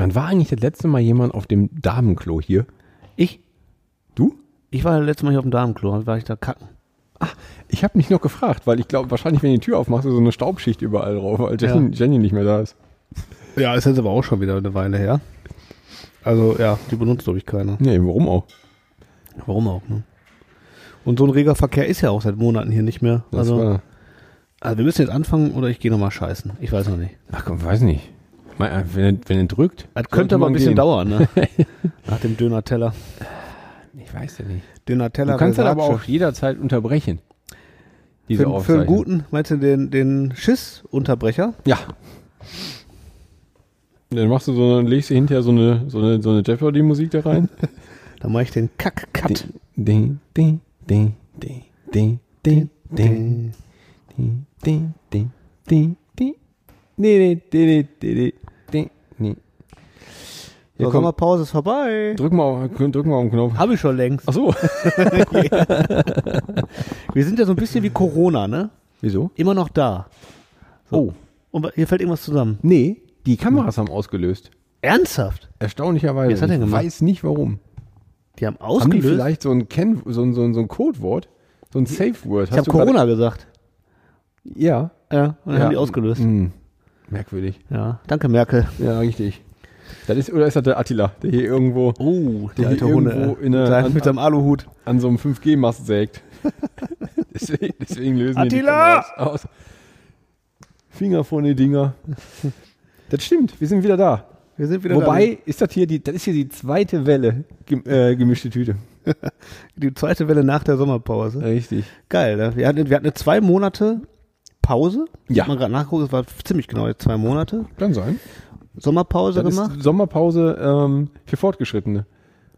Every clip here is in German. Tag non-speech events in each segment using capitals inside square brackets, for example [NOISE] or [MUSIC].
Wann war eigentlich das letzte Mal jemand auf dem Damenklo hier? Ich? Du? Ich war letztes Mal hier auf dem Damenklo, war ich da kacken. Ich habe mich noch gefragt, weil ich glaube, wahrscheinlich, wenn du die Tür aufmachst, ist so eine Staubschicht überall drauf, weil Ja. Jenny, Jenny nicht mehr da ist. Ja, ist jetzt aber auch schon wieder eine Weile her. Also ja, die benutzt glaube ich keiner. Nee, warum auch? Warum auch, ne? Und so ein reger Verkehr ist ja auch seit Monaten hier nicht mehr. Das Also, also wir müssen jetzt anfangen oder ich gehe nochmal scheißen. Ich weiß noch nicht. ach komm, weiß nicht. Äh, Wenn, er- wenn er drückt. Das könnte aber ein bisschen gehen. dauern, ne? Nach dem Döner-Teller. Ich weiß ja nicht. Döner-Teller. Du kannst dann aber auch jederzeit unterbrechen. Diese für, für einen guten, meinst du den, den Schiss-Unterbrecher? Ja. Dann machst du so, dann legst du hinterher so eine, so eine, so eine Jeopardy-Musik da rein. Dann mache ich den Kack-Cut. Ding, ding, ding, ding, ding, ding, ding, ding, ding, ding, ding, ding. Nee, nee, nee, nee, nee, nee, nee. Ja, So, komm, Sommerpause ist vorbei. drück mal, auf- drück mal auf den Knopf. Habe ich schon längst. Ach so. [LAUGHS] Wir sind ja so ein bisschen wie Corona, ne? Wieso? Immer noch da. Oh. Und hier fällt irgendwas zusammen. Nee, die Kameras haben ausgelöst. Ernsthaft? Erstaunlicherweise. Was hat er ich gemacht? weiß nicht warum. Die haben Haben die ausgelöst? vielleicht so ein, Ken so ein, so ein, so ein Codewort? So ein Safe Word? ich habe Corona gesagt. Ja. Ja, und dann ja. haben die ausgelöst. Hm. Merkwürdig. Ja, danke Merkel. Ja, richtig. Das ist, oder ist das der Attila, der hier irgendwo Oh, Der hier irgendwo in der- mit, seinem, an- mit seinem Aluhut. an so einem 5G-Mast sägt? [LAUGHS] deswegen, deswegen lösen wir Attila! Kameras aus. Finger vor die Dinger. Das stimmt, wir sind wieder da. Wir sind wieder Wobei, ist das hier die, das ist hier die zweite Welle gem, äh, gemischte Tüte. da. [LAUGHS] die zweite Welle nach der Sommerpause. Richtig. Geil, ne? wir, hatten, wir hatten eine zwei Monate Pause. Ja. Ich hab mal gerade nachgucken, es war ziemlich genau jetzt zwei Monate. Kann sein. Sommerpause Das gemacht. Sommerpause ähm, für Fortgeschrittene.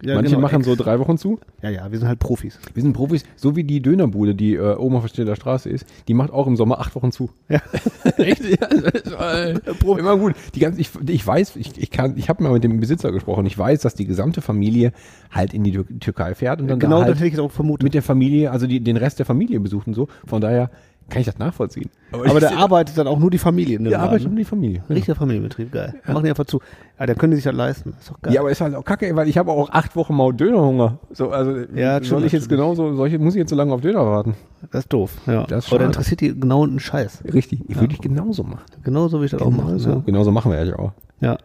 Ja, Manche genau. machen so drei Wochen zu. Ja, ja, wir sind halt Profis. Wir sind Profis, so wie die Dönerbude, die äh, oben auf der Straße ist, die macht auch im Sommer acht Wochen zu. Ja. [LAUGHS] Echt? Ja, das ist, äh, immer gut. Die ganze, ich, ich weiß, ich, ich kann, ich habe mal mit dem Besitzer gesprochen. Ich weiß, dass die gesamte Familie halt in die Tür Türkei fährt und dann genau da das halt hätte ich auch vermutet. mit der Familie, also die, den Rest der Familie besucht und so. Von daher kann ich das nachvollziehen. Aber da arbeitet dann auch nur die Familie in dem der Laden, arbeitet ne? um die Familie. Richtiger Familienbetrieb, geil. Machen die einfach zu. Ja, dann können die sich das leisten. Ist doch geil. Ja, aber ist halt auch kacke, weil ich habe auch acht Wochen mal Dönerhunger. So, also Ja, soll ich jetzt genauso, soll ich, muss ich jetzt so lange auf Döner warten? das ist doof. Ja. Das ist aber da interessiert die genau einen Scheiß. Richtig. Ich würde ich genauso machen. Genauso wie ich das auch mache. Genauso, genauso machen wir ja auch. Ja.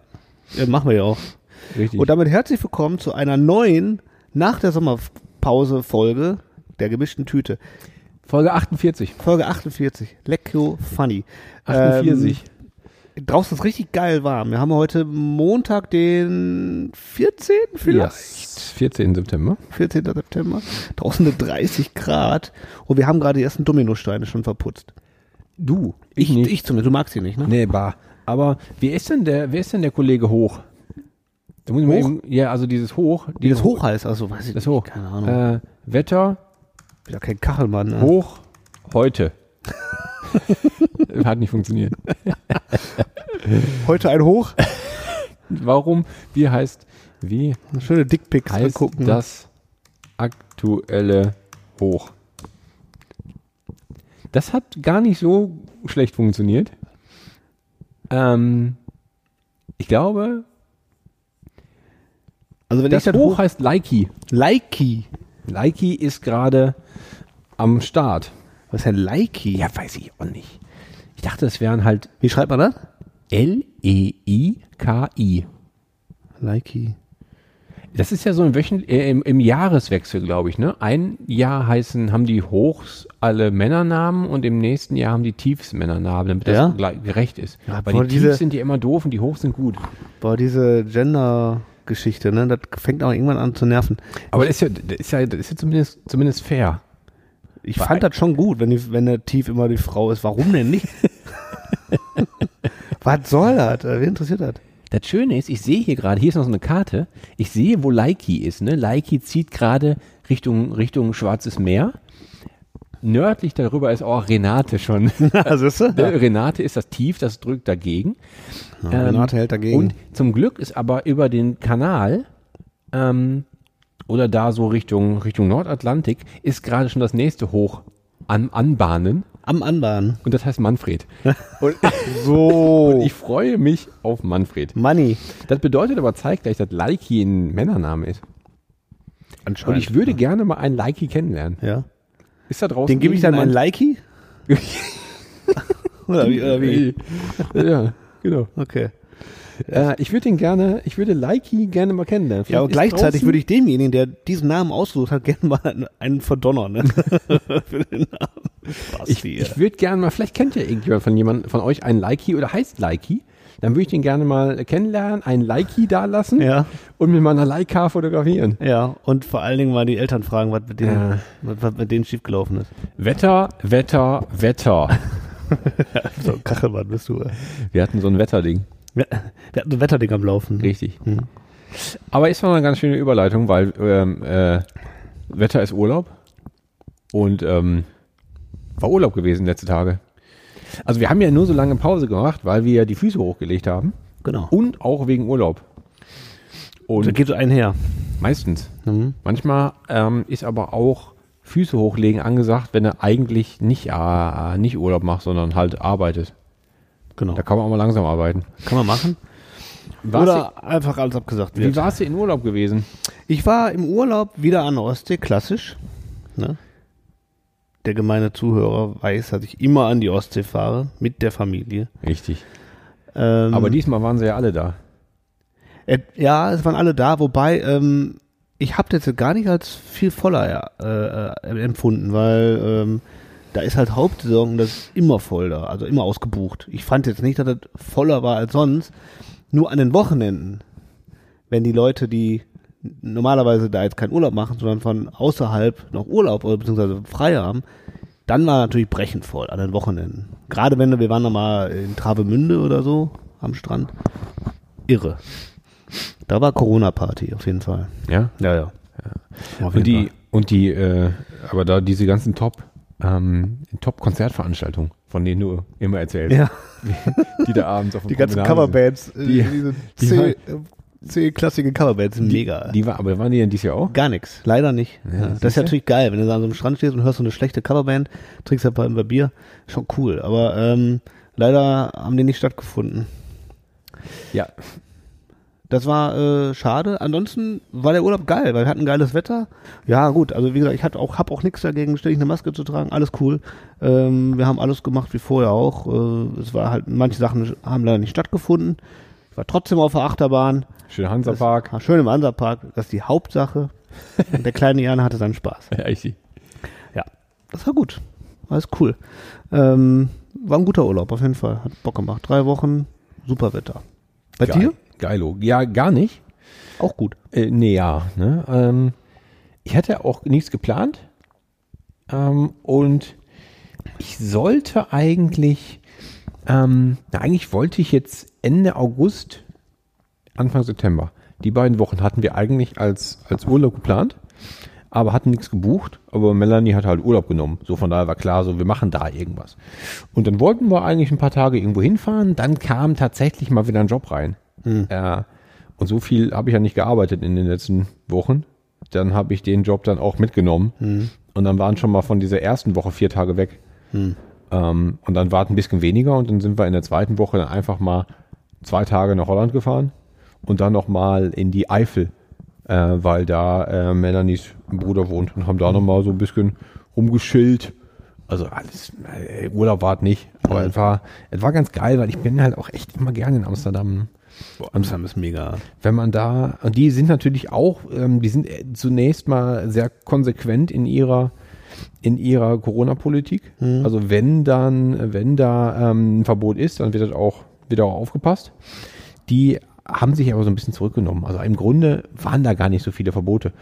ja. Machen wir ja auch. Richtig. Und damit herzlich willkommen zu einer neuen, nach der Sommerpause-Folge der gemischten Tüte. Folge 48. Folge 48. Lecco Funny. 48. Ähm, draußen ist richtig geil warm. Wir haben heute Montag, den 14. vielleicht? 14. September. 14. September. Draußen sind 30 Grad. Und wir haben gerade die ersten Dominosteine schon verputzt. Du. Ich, Ich, nicht. ich zumindest. Du magst sie nicht, ne? Nee, bah. Aber wer ist denn der, wer ist denn der Kollege Hoch? Da muss ich mal Hoch? eben, ja, also dieses Hoch. Wie das hoch heißt, also weiß ich Das nicht. Hoch. Keine Ahnung. Äh, Wetter Wieder kein Kachelmann. Ne? hoch heute. [LAUGHS] Hat nicht funktioniert. Heute ein Hoch. Warum? Wie heißt, wie Schöne Dickpics heißt angucken. das aktuelle Hoch? Das hat gar nicht so schlecht funktioniert. Ähm, ich glaube, Also wenn das ich das Hoch Hoch heißt Likey. Likey. Likey ist gerade am Start. Was ist denn Likey? Ja, weiß ich auch nicht. Ich dachte, es wären halt Wie schreibt man das? L-E-I-K-I. Likey. Das ist ja so ein Wöchent äh, im, im Jahreswechsel, glaube ich, ne? Ein Jahr heißen, haben die Hochs alle Männernamen und im nächsten Jahr haben die Tiefs Männernamen, damit Ja? das gerecht ist. Ja, Weil boah, die diese- Tiefs sind ja immer doof und die Hochs sind gut. Boah, diese Gender-Geschichte, ne? Das fängt auch irgendwann an zu nerven. Aber das ist ja, das ist ja, das ist ja zumindest, zumindest fair. Ich fand das schon gut, wenn, die, wenn der Tief immer die Frau ist. Warum denn nicht? [LAUGHS] Was soll das? Wen interessiert das? Das Schöne ist, ich sehe hier gerade, hier ist noch so eine Karte, ich sehe, wo Likey ist. Ne? Likey zieht gerade Richtung, Richtung Schwarzes Meer. Nördlich darüber ist auch Renate schon. [LAUGHS] Also ist Ne? Renate ist das Tief, das drückt dagegen. Ähm, Renate hält dagegen. Und zum Glück ist aber über den Kanal ähm, oder da so Richtung, Richtung Nordatlantik ist gerade schon das nächste Hoch an, anbahnen. Am Anbahn. Und das heißt Manfred. [LAUGHS] Und, So. und ich freue mich auf Manfred. Money. Das bedeutet aber zeitgleich, dass Leiki ein Männername ist. Und Anscheinend. ich würde gerne mal einen Leiki kennenlernen. Ja. Ist da draußen Den gebe ich dann ein irgendjemand- Likey? [LAUGHS] oder wie? Oder wie? ja, genau. Okay. Äh, ich würde den gerne, ich würde Leiki gerne mal kennenlernen. Ja, aber Vielleicht gleichzeitig würde ich demjenigen, der diesen Namen ausgesucht hat, gerne mal einen- verdonnern. Ne? [LAUGHS] Für den Namen. Basti, Ich, ey. ich würde gerne mal, vielleicht kennt ja irgendjemand von jemand von euch einen Likey oder heißt Likey. Dann würde ich den gerne mal kennenlernen, einen Likey da lassen ja, und mit meiner Leica fotografieren. ja. Und vor allen Dingen mal die Eltern fragen, was mit denen, Ja. was, was mit denen schiefgelaufen ist. Wetter, Wetter, Wetter. [LAUGHS] So, Kachelmann bist du. ey. Wir hatten so ein Wetterding. Wir, wir hatten ein Wetterding am Laufen. Richtig. Hm. Aber ist noch eine ganz schöne Überleitung, weil ähm, äh, Wetter ist Urlaub und ähm, war Urlaub gewesen letzte Tage. Also wir haben ja nur so lange Pause gemacht, weil wir die Füße hochgelegt haben Genau. und auch wegen Urlaub. Da Und geht so einher. meistens. Mhm. Manchmal ähm, ist aber auch Füße hochlegen angesagt, wenn du eigentlich nicht, äh, nicht Urlaub machst, sondern halt arbeitet. Genau. Da kann man auch mal langsam arbeiten. kann man machen. Warst Oder einfach alles abgesagt wird. wie warst du in Urlaub gewesen? Ich war im Urlaub wieder an der Ostsee, klassisch. Ne? Der gemeine Zuhörer weiß, dass ich immer an die Ostsee fahre, mit der Familie. Richtig. Ähm, Aber diesmal waren sie ja alle da. äh, ja, es waren alle da, wobei ähm, ich habe das jetzt gar nicht als viel voller äh, äh, empfunden, weil ähm, da ist halt Hauptsaison und das ist immer voll da, also immer ausgebucht. Ich fand jetzt nicht, dass das voller war als sonst. Nur an den Wochenenden, wenn die Leute, die normalerweise da jetzt keinen Urlaub machen, sondern von außerhalb noch Urlaub oder beziehungsweise frei haben, dann war natürlich brechend voll an den Wochenenden. Gerade wenn wir waren noch mal in Travemünde oder so am Strand. Irre. Da war Corona-Party auf jeden Fall. Ja. Ja, ja. Auf Und die, und die, äh, aber da diese ganzen Top, ähm, Top-Konzertveranstaltungen, von denen du immer erzählst, Ja, [LAUGHS] die da abends auf dem die ganzen Coverbands, äh, Die- diese die C, C-klassige Coverbands sind sind. mega. Die, die war, aber waren die denn dieses Jahr auch? Gar nichts, leider nicht. Ja, Ja, das ist ja natürlich geil, wenn du da an so einem Strand stehst und hörst so eine schlechte Coverband, trinkst ein paar Bier, schon cool. Aber ähm, leider haben die nicht stattgefunden. Ja. Das war äh, schade. Ansonsten war der Urlaub geil, weil wir hatten geiles Wetter. Ja, gut, also wie gesagt, ich hatte auch, hab auch nichts dagegen, ständig eine Maske zu tragen, alles cool. Ähm, wir haben alles gemacht wie vorher auch. Äh, es war halt, manche Sachen haben leider nicht stattgefunden. Ich war trotzdem auf der Achterbahn. Schöner Hansapark. War schön im Hansapark, das ist die Hauptsache. Und der kleine Jan hatte seinen Spaß. [LAUGHS] Ja, ich Ja, das war gut. Alles cool. Ähm, war ein guter Urlaub, auf jeden Fall. Hat Bock gemacht. Drei Wochen, super Wetter. Bei Geil. dir? Geilo. Ja, gar nicht. Auch gut. Äh, nee, ja. Ne? Ähm, ich hatte auch nichts geplant. Ähm, und ich sollte eigentlich, ähm, na, eigentlich wollte ich jetzt Ende August, Anfang September, die beiden Wochen hatten wir eigentlich als, als Urlaub geplant, aber hatten nichts gebucht. Aber Melanie hat halt Urlaub genommen. So von daher war klar, so wir machen da irgendwas. Und dann wollten wir eigentlich ein paar Tage irgendwo hinfahren. Dann kam tatsächlich mal wieder ein Job rein. Äh, und so viel habe ich ja nicht gearbeitet in den letzten Wochen. Dann habe ich den Job dann auch mitgenommen. Und dann waren schon mal von dieser ersten Woche vier Tage weg. Ähm, und dann war es ein bisschen weniger und dann sind wir in der zweiten Woche dann einfach mal zwei Tage nach Holland gefahren und dann noch mal in die Eifel, äh, weil da äh, Melanies Bruder wohnt und haben da noch mal so ein bisschen rumgeschillt. Also alles, äh, Urlaub war es nicht, aber es war, es war ganz geil, weil ich bin halt auch echt immer gerne in Amsterdam. Amsterdam ist mega. Wenn man da, und die sind natürlich auch, ähm, die sind äh, zunächst mal sehr konsequent in ihrer, in ihrer Corona-Politik. Also wenn dann, wenn da ähm, ein Verbot ist, dann wird das auch, wird auch aufgepasst. Die haben sich aber so ein bisschen zurückgenommen. Also im Grunde waren da gar nicht so viele Verbote.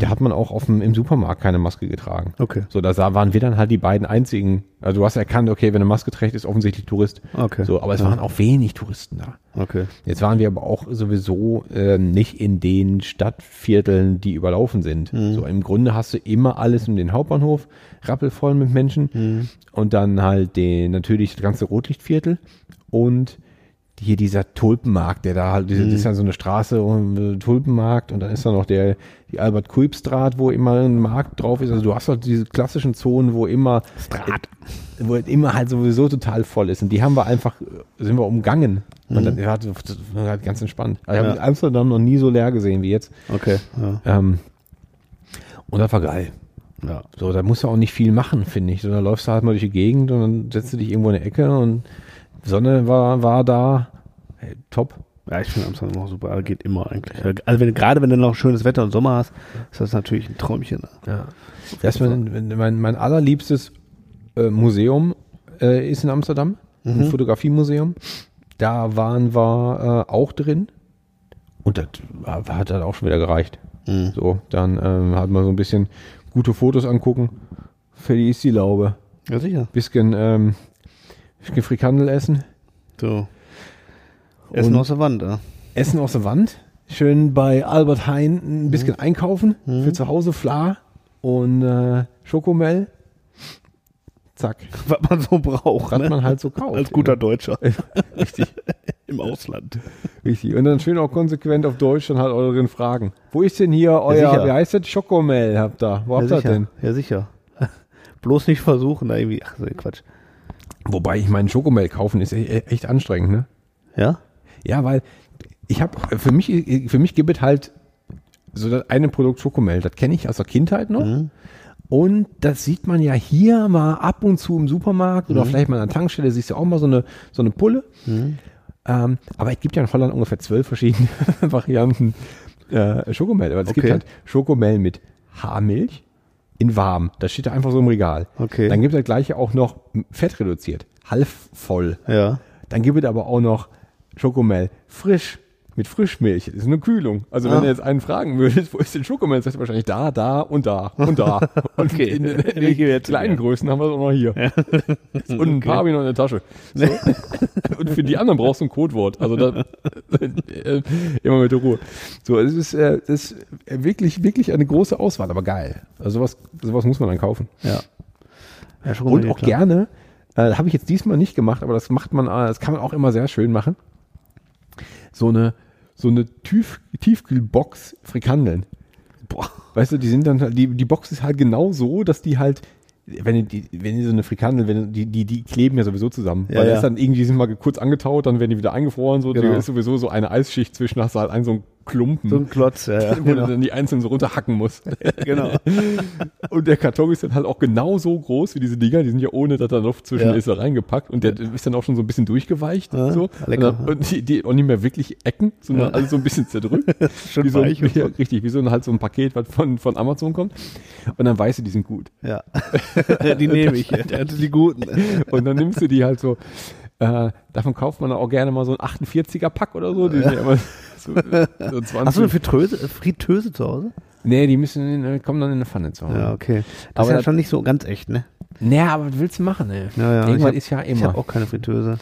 Da hat man auch auf dem, im Supermarkt keine Maske getragen. Okay. So, da waren wir dann halt die beiden einzigen. Also du hast erkannt, okay, wenn eine Maske trägt, ist offensichtlich Tourist. Okay. So, aber es waren auch wenig Touristen da. Okay. Jetzt waren wir aber auch sowieso äh, nicht in den Stadtvierteln, die überlaufen sind. So im Grunde hast du immer alles um den Hauptbahnhof, rappelvoll mit Menschen und dann halt den, natürlich das ganze Rotlichtviertel und hier dieser Tulpenmarkt, der da halt, diese, das ist ja so eine Straße und äh, Tulpenmarkt und dann ist da noch der, die albert Kuipstraat, wo immer ein Markt drauf ist. Also du hast halt diese klassischen Zonen, wo immer, Strat. wo immer halt sowieso total voll ist. Und die haben wir einfach, sind wir umgangen. Und dann war halt ganz entspannt. Also ich habe Ja. Amsterdam noch nie so leer gesehen wie jetzt. Okay. Ja. Ähm, und das war geil. ja. So, da musst du auch nicht viel machen, finde ich. So, da läufst du halt mal durch die Gegend und dann setzt du dich irgendwo in eine Ecke und Sonne war, war da. Hey, top. Ja, ich finde Amsterdam auch super. Geht immer eigentlich. Also wenn, gerade wenn du noch schönes Wetter und Sommer hast, ist das natürlich ein Träumchen. ne? Ja. Das mein, mein, mein allerliebstes äh, Museum äh, ist in Amsterdam, ein Fotografiemuseum. Da waren wir äh, auch drin und das hat dann auch schon wieder gereicht. Mhm. So, dann ähm, hat man so ein bisschen gute Fotos angucken. Fertig ist die Laube. Ja, sicher. Bisschen, ähm, bisschen Frikandel essen. So. Essen Und- aus der Wand, ja. Essen aus der Wand. Schön bei Albert Hein ein bisschen einkaufen. Für zu Hause Fla und äh, Schokomel. Zack. [LAUGHS] Was man so braucht, Was ne? man halt so kauft. Als guter Deutscher. [LAUGHS] Richtig. [LAUGHS] Im Ausland. Richtig. Und dann schön auch konsequent auf Deutsch dann halt euren Fragen. Wo ist denn hier euer, sicher. wie heißt das? Schokomel habt ihr. Wo habt ja, ihr denn? Ja, sicher. Bloß nicht versuchen, da irgendwie. Ach, so Quatsch. Wobei ich meinen Schokomel kaufen ist e- e- echt anstrengend, ne? Ja? Ja, weil ich habe, für mich, für mich gibt es halt so das eine Produkt Schokomel, das kenne ich aus der Kindheit noch. Mhm. Und das sieht man ja hier mal ab und zu im Supermarkt Mhm. oder vielleicht mal an der Tankstelle, siehst du auch mal so eine, so eine Pulle. Ähm, aber es gibt ja in Holland ungefähr zwölf verschiedene [LAUGHS] Varianten äh, Schokomel. Aber es gibt Okay. halt Schokomel mit Haarmilch in warm. Das steht da einfach so im Regal. Okay. Dann gibt es das gleiche auch noch fett reduziert, halb voll. Ja. Dann gibt es aber auch noch Schokomel frisch mit Frischmilch. Das ist eine Kühlung. Also wenn Ah. du jetzt einen fragen würdest, wo ist denn Schokomel, sagt er wahrscheinlich da, da und da und da. [LAUGHS] Und Okay. in, in, in [LAUGHS] gebe den kleinen ja. Größen haben wir es auch noch hier. [LAUGHS] Und ein paar habe ich noch in der Tasche. So. und für die anderen brauchst du ein Codewort. Also da, äh, immer mit der Ruhe. So, es ist, äh, es ist wirklich, wirklich eine große Auswahl, aber geil. Also sowas, sowas muss man dann kaufen. Ja. ja Und auch klar. gerne, äh, habe ich jetzt diesmal nicht gemacht, aber das macht man, äh, das kann man auch immer sehr schön machen. So eine, so eine Tief, Tiefkühlbox Frikandeln. Boah. Weißt du, die sind dann, halt- die, die Box ist halt genau so, dass die halt, wenn die, wenn die so eine Frikandel, wenn die, die, die kleben ja sowieso zusammen. Ja, weil ja. das dann irgendwie sind mal kurz angetaut, dann werden die wieder eingefroren, so, Genau. da ist sowieso so eine Eisschicht zwischen, hast du halt einen so einen Klumpen. So ein Klotz, ja, [LAUGHS] wo Genau. du dann die einzeln so runterhacken musst. [LAUGHS] genau. Und der Karton ist dann halt auch genau so groß wie diese Dinger. Die sind ja ohne, dass da Luft zwischen Ja. ist, da reingepackt. Und der ist dann auch schon so ein bisschen durchgeweicht. Ja, so. lecker. Und, dann, und die, die auch nicht mehr wirklich Ecken, sondern Ja. alles so ein bisschen zerdrückt. [LAUGHS] Schön wie so, weich ja, so. richtig, wie so ein, halt so ein Paket, was von, von Amazon kommt. Und dann weißt du, die sind gut. Ja. die nehme ich. Die guten. Und dann nimmst du die halt so. Äh, davon kauft man auch gerne mal so ein 48er Pack oder so. Die ja immer [LAUGHS] so, so 20. Hast du eine Fritteuse, Fritteuse zu Hause? nee, die müssen in, kommen dann in eine Pfanne zu. Ja, okay. Das Aber ist ja schon nicht so ganz echt, ne? Naja, aber was willst du machen, ey? Ja, ja. Irgendwas Ich hab- ist ja Ich immer. habe auch keine Fritteuse.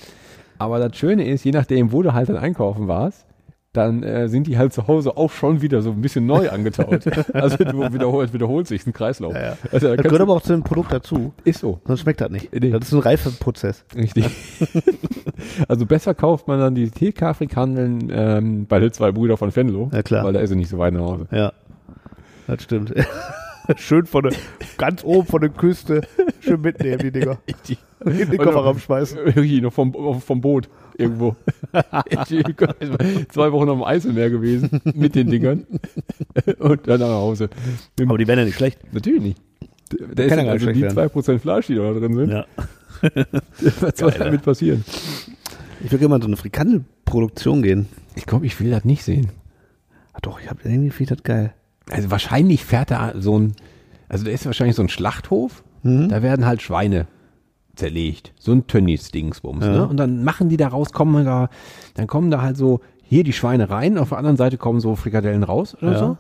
Aber das Schöne ist, je nachdem, wo du halt dann einkaufen warst, dann äh, sind die halt zu Hause auch schon wieder so ein bisschen neu [LAUGHS] angetaut. also du wiederholt, wiederholt sich ein Kreislauf. Ja, ja. Also, da Das gehört aber auch zu dem Produkt dazu. ist so, Sonst schmeckt das nicht. Nee. Das ist ein reifer Prozess. richtig. [LAUGHS] also besser kauft man dann die TK-Frikandeln ähm, bei den zwei Brüder von Venlo, Ja, klar. weil da ist er nicht so weit nach Hause. Ja. Das stimmt. [LAUGHS] Schön von der, ganz oben von der Küste. Schön mitnehmen, die Dinger. Richtig. In den Kofferraum noch- schmeißen. Richtig, noch vom, vom Boot irgendwo. [LAUGHS] Zwei Wochen auf dem Eiselmeer gewesen mit den Dingern und dann nach Hause. Aber die werden ja nicht schlecht. Natürlich nicht. Da ist ja also die schlecht 2% Fleisch, die da drin sind. Ja. [LAUGHS] Was soll damit passieren? Ich will gerne mal in so eine Frikandelproduktion gehen. Ich glaube, ich will das nicht sehen. Ah, doch, ich habe irgendwie finde ich das geil. Also wahrscheinlich fährt da so ein, also da ist wahrscheinlich so ein Schlachthof, da werden halt Schweine zerlegt. So ein Tönnies-Dingsbums. Ja. Ne? Und dann machen die daraus, kommen da, dann kommen da halt so hier die Schweine rein, auf der anderen Seite kommen so Frikadellen raus oder Ja. so.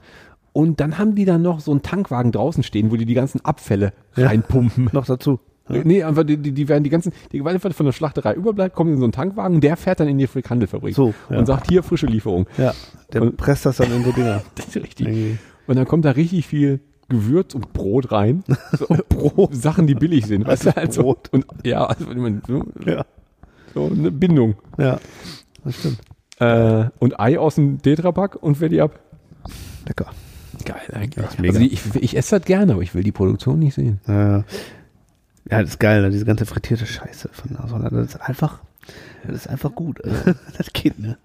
Und dann haben die dann noch so einen Tankwagen draußen stehen, wo die die ganzen Abfälle Ja. reinpumpen. Noch dazu. Ja. Nee, einfach die, die, die werden die ganzen, die Gewalt von der Schlachterei überbleibt, kommt in so einen Tankwagen, der fährt dann in die Frikandelfabrik So, ja. und sagt hier frische Lieferung. Ja, der Und- presst das dann in so Dinger. [LAUGHS] Das ist richtig. Irgendwie. Und dann kommt da richtig viel Gewürz und Brot rein. [LAUGHS] So, Brot. Sachen, die billig sind. Weißt du, halt so. Brot. Und ja, also so, Ja. so eine Bindung. Ja. Das stimmt. Äh, und Ei aus dem Tetrapack und fertig ab. Lecker. Geil eigentlich. mega. Also ich, ich esse das gerne, aber ich will die Produktion nicht sehen. Äh, ja, das ist geil, ne? diese ganze frittierte Scheiße von Nashorn. Das ist einfach, das ist einfach gut. Also, [LAUGHS] das geht, ne?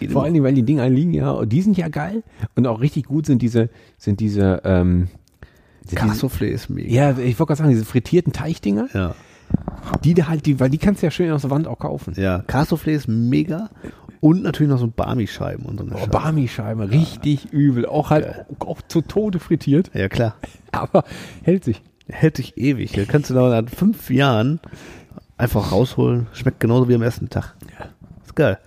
Geht Vor immer. allen Dingen, weil die Dinger liegen ja, und die sind ja geil und auch richtig gut sind diese, sind diese, ähm, sind diese Cassoufflé ist mega. ja, ich wollte gerade sagen, diese frittierten Teichdinger, Ja. die da halt, die, weil die kannst du ja schön aus der Wand auch kaufen. Ja, Cassoufflé ist mega. Und natürlich noch so Barmi-Scheiben und so eine Oh, Scheibe. Barmi-Scheibe, richtig übel. Auch halt auch zu Tode frittiert, Ja, klar. [LAUGHS] aber hält sich. Hält sich ewig. Da kannst du nach fünf Jahren einfach rausholen. Schmeckt genauso wie am ersten Tag. Ist geil.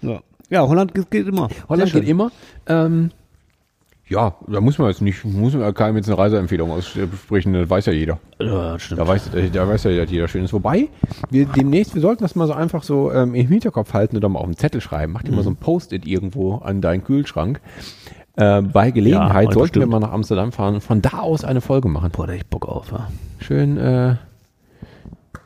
Ja, ja Holland geht, immer. Holland geht immer. Ähm, ja, da muss man jetzt nicht, muss man keinem jetzt eine Reiseempfehlung aussprechen, das weiß ja jeder. Ja, stimmt. Da weiß, da weiß ja dass jeder schön ist. Wobei, wir demnächst, wir sollten das mal so einfach so ähm, im Hinterkopf halten oder mal auf einen Zettel schreiben. Mach dir mal so ein Post-it irgendwo an deinen Kühlschrank. Äh, bei Gelegenheit Ja, sollten wir bestimmt. mal nach Amsterdam fahren und von da aus eine Folge machen. Boah, da ich Bock auf. Ja. Schön, äh,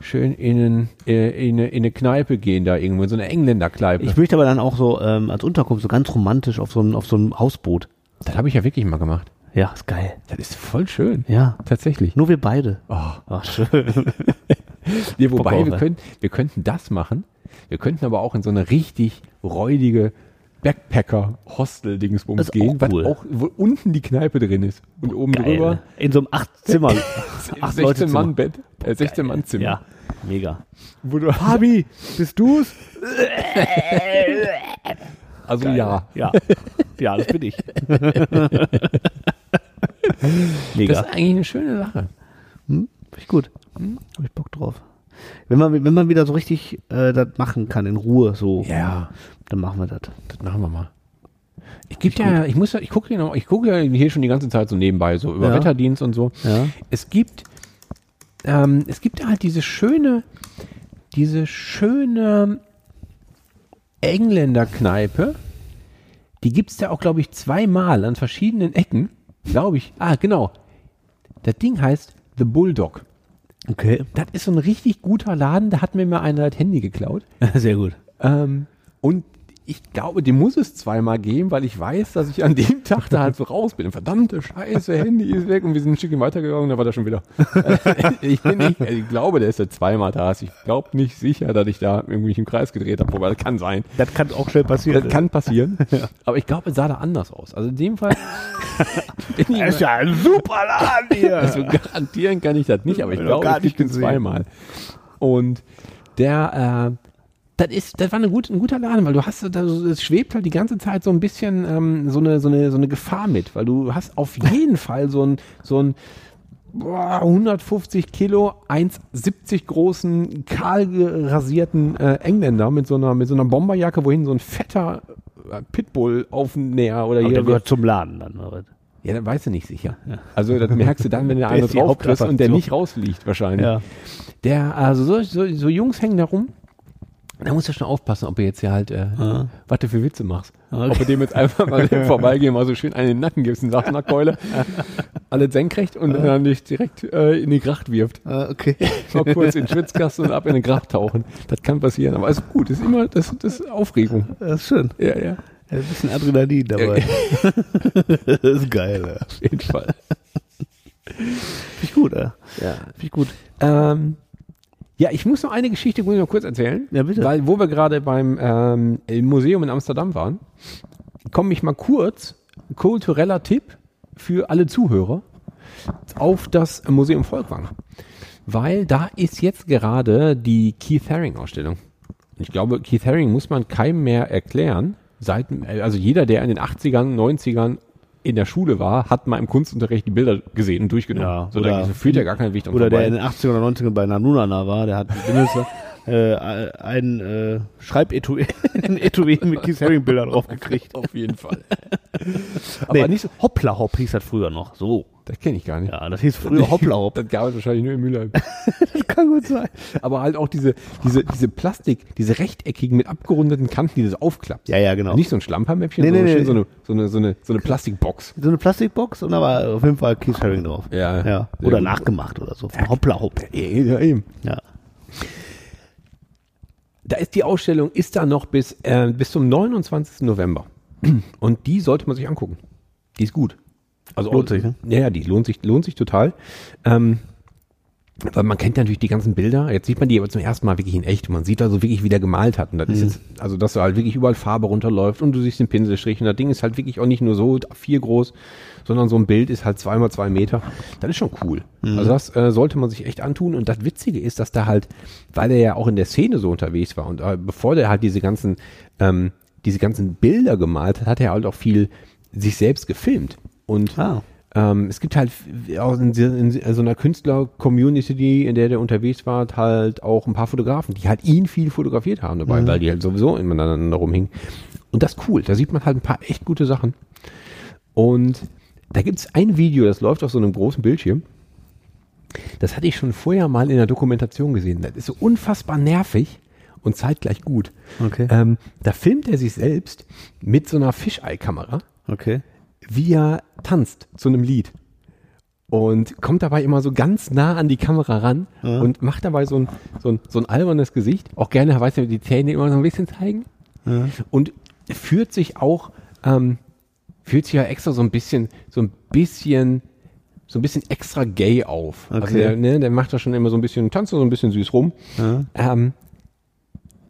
schön in, äh, in, eine, in eine Kneipe gehen da irgendwo, in so eine Engländerkneipe. Ich möchte aber dann auch so ähm, als Unterkunft so ganz romantisch auf so, ein, auf so einem Hausboot. Das habe ich ja wirklich mal gemacht. Ja, ist geil. Das ist voll schön. Ja. Tatsächlich. Nur wir beide. Oh. Ach, schön. [LAUGHS] Nee, wobei, Bock wir, können, wir könnten das machen. Wir könnten aber auch in so eine richtig räudige Backpacker-Hostel-Dingsbums gehen, auch cool. weil auch wo unten die Kneipe drin ist. Und oben Geil. drüber In so einem acht Zimmer. [LAUGHS] acht Leute 16 Mann Bett, äh, 16 Mann Zimmer. Ja, mega. Wo du, [LAUGHS] Fabi, bist du's? Also ja. Ja. Ja, das bin ich. [LAUGHS] Das mega. ist eigentlich eine schöne Sache. Finde ich gut. Hm? Hab ich Bock drauf. Wenn man, wenn man wieder so richtig äh, das machen kann, in Ruhe, so, Ja, dann machen wir das. das machen wir mal. Ich gebe ja, ich muss ja, ich gucke ja, ich gucke ja hier schon die ganze Zeit so nebenbei, so über Ja. Wetterdienst und so. Ja. es gibt, ähm, es gibt halt diese schöne, diese schöne Engländerkneipe. Die gibt's da auch, glaube ich, zweimal an verschiedenen Ecken. Glaube ich. Ah, genau. Das Ding heißt The Bulldog. Okay. Das ist so ein richtig guter Laden. Da hat mir mal einer das Handy geklaut. [LAUGHS] Sehr gut. Ähm, und ich glaube, dem muss es zweimal geben, weil ich weiß, dass ich an dem Tag da halt so raus bin. Verdammte Scheiße, Handy ist weg und wir sind ein Stückchen weitergegangen, da war der schon wieder. [LAUGHS] ich, bin nicht, ich glaube, der ist ja zweimal da. Ich glaube nicht sicher, dass ich da irgendwie im Kreis gedreht habe, wobei das kann sein. Das kann auch schnell passieren. Das kann passieren. [LAUGHS] Aber ich glaube, es sah da anders aus. Also in dem Fall [LAUGHS] bin ich Das ist ja ein super Laden hier. also garantieren kann ich das nicht, aber ich ich glaube, ihn gesehen. zweimal. Und der, äh, das ist, das war eine gute, ein guter Laden, weil du hast, es schwebt halt die ganze Zeit so ein bisschen ähm, so, eine, so, eine, so eine Gefahr mit, weil du hast auf jeden Fall so ein, so ein boah, 150 Kilo, 1,70 großen, kahl rasierten äh, Engländer mit so einer, mit so einer Bomberjacke, wohin so ein fetter äh, Pitbull-Aufnäher oder Aber hier der gehört zum Laden dann. oder? ja, dann weißt du nicht sicher. Also das merkst du dann, wenn [LAUGHS] der eine ist die drauf kriegst und der nicht rausfliegt wahrscheinlich. Ja. Der, also so, so, so Jungs hängen da rum. Da musst du schon aufpassen, ob du jetzt hier halt, äh, Ah. was du für Witze machst. Okay. Ob du dem jetzt einfach mal [LAUGHS] vorbeigehen, mal so schön einen in den Nacken gibst na Keule, alles senkrecht und dann dich direkt äh, in die Gracht wirft. Ah, okay. [LAUGHS] Mal kurz in den Schwitzkasten und ab in den Gracht tauchen. Das kann passieren, aber ist gut. Ist immer, das, das ist Aufregung. Das ist schön. Ja, ja, Ja, ein bisschen Adrenalin dabei. [LAUGHS] das ist geil. Ja. auf jeden Fall. Finde ich gut, ja. Ja. Finde ich gut. Ähm, ja, ich muss noch eine Geschichte muss ich noch kurz erzählen. Ja, bitte. Weil, wo wir gerade beim ähm, Museum in Amsterdam waren, komme ich mal kurz, kultureller Tipp für alle Zuhörer auf das Museum Volkwang. Weil da ist jetzt gerade die Keith Haring Ausstellung. Ich glaube, Keith Haring muss man keinem mehr erklären. Seit, also jeder, der in den 80ern, 90ern in der Schule war, hat mal im Kunstunterricht die Bilder gesehen und durchgenommen. Ja, so, da oder- führt ja gar kein Weg dran Oder der vorbei. in den 80er oder 90ern bei Nanunana war, der hat mindestens [LAUGHS] äh, ein äh, Schreibetui [LAUGHS] mit Keith Haring Bildern drauf gekriegt. [LAUGHS] Auf jeden Fall. Aber nee, nicht so, Hoppla Hopp hieß das früher noch. So. das kenne ich gar nicht. Ja, das hieß früher Hoppla Hopp. [LAUGHS] Das gab es wahrscheinlich nur in Mülheim. Das kann gut sein. Aber halt auch diese, diese, diese Plastik, diese rechteckigen mit abgerundeten Kanten, die du so aufklappst. Ja, ja, genau. Nicht so ein Schlampermäppchen, Nee, sondern nee, schön nee. so, eine, so, eine, so, eine, so eine Plastikbox. So eine Plastikbox und da war auf jeden Fall Keith Haring drauf. Ja, Ja. Oder gut. nachgemacht oder so. Von Hoppla Hopp. Ja, eben. Ja. Da ist die Ausstellung, ist da noch bis, äh, bis zum 29. November. [CLEARS THROAT] Und die sollte man sich angucken. Die ist gut. Also Lohnt sich, ne? Ja, ja, die lohnt sich, lohnt sich total. Ähm, weil man kennt natürlich die ganzen Bilder. Jetzt sieht man die aber zum ersten Mal wirklich in echt. Und man sieht also wirklich, wie der gemalt hat. Und das Mhm. ist jetzt, also, dass da halt wirklich überall Farbe runterläuft und du siehst den Pinselstrich. Und das Ding ist halt wirklich auch nicht nur so vier groß, sondern so ein Bild ist halt zwei mal zwei Meter. Das ist schon cool. Mhm. Also das äh, sollte man sich echt antun. Und das Witzige ist, dass da halt, weil er ja auch in der Szene so unterwegs war und äh, bevor der halt diese ganzen, ähm, diese ganzen Bilder gemalt hat, hat er halt auch viel sich selbst gefilmt. Und Ah. Ähm, es gibt halt auch in, so- in so einer Künstler-Community, in der der unterwegs war, halt auch ein paar Fotografen, die halt ihn viel fotografiert haben dabei, weil die halt sowieso ineinander rumhingen. Und das ist cool. Da sieht man halt ein paar echt gute Sachen. Und da gibt es ein Video, das läuft auf so einem großen Bildschirm. Das hatte ich schon vorher mal in der Dokumentation gesehen. Das ist so unfassbar nervig und zeitgleich gut. Okay. Ähm, da filmt er sich selbst mit so einer Fisheye-Kamera Okay. Wie er tanzt zu einem Lied. Und kommt dabei immer so ganz nah an die Kamera ran Ja. und macht dabei so ein, so, ein, so ein albernes Gesicht. Auch gerne, weiß nicht, die Zähne immer so ein bisschen zeigen. Ja. Und führt sich auch, ähm, führt sich ja extra so ein bisschen, so ein bisschen, so ein bisschen extra gay auf. Also Okay. der, ne, der macht da schon immer so ein bisschen, tanzt so ein bisschen süß rum. Ja. Ähm,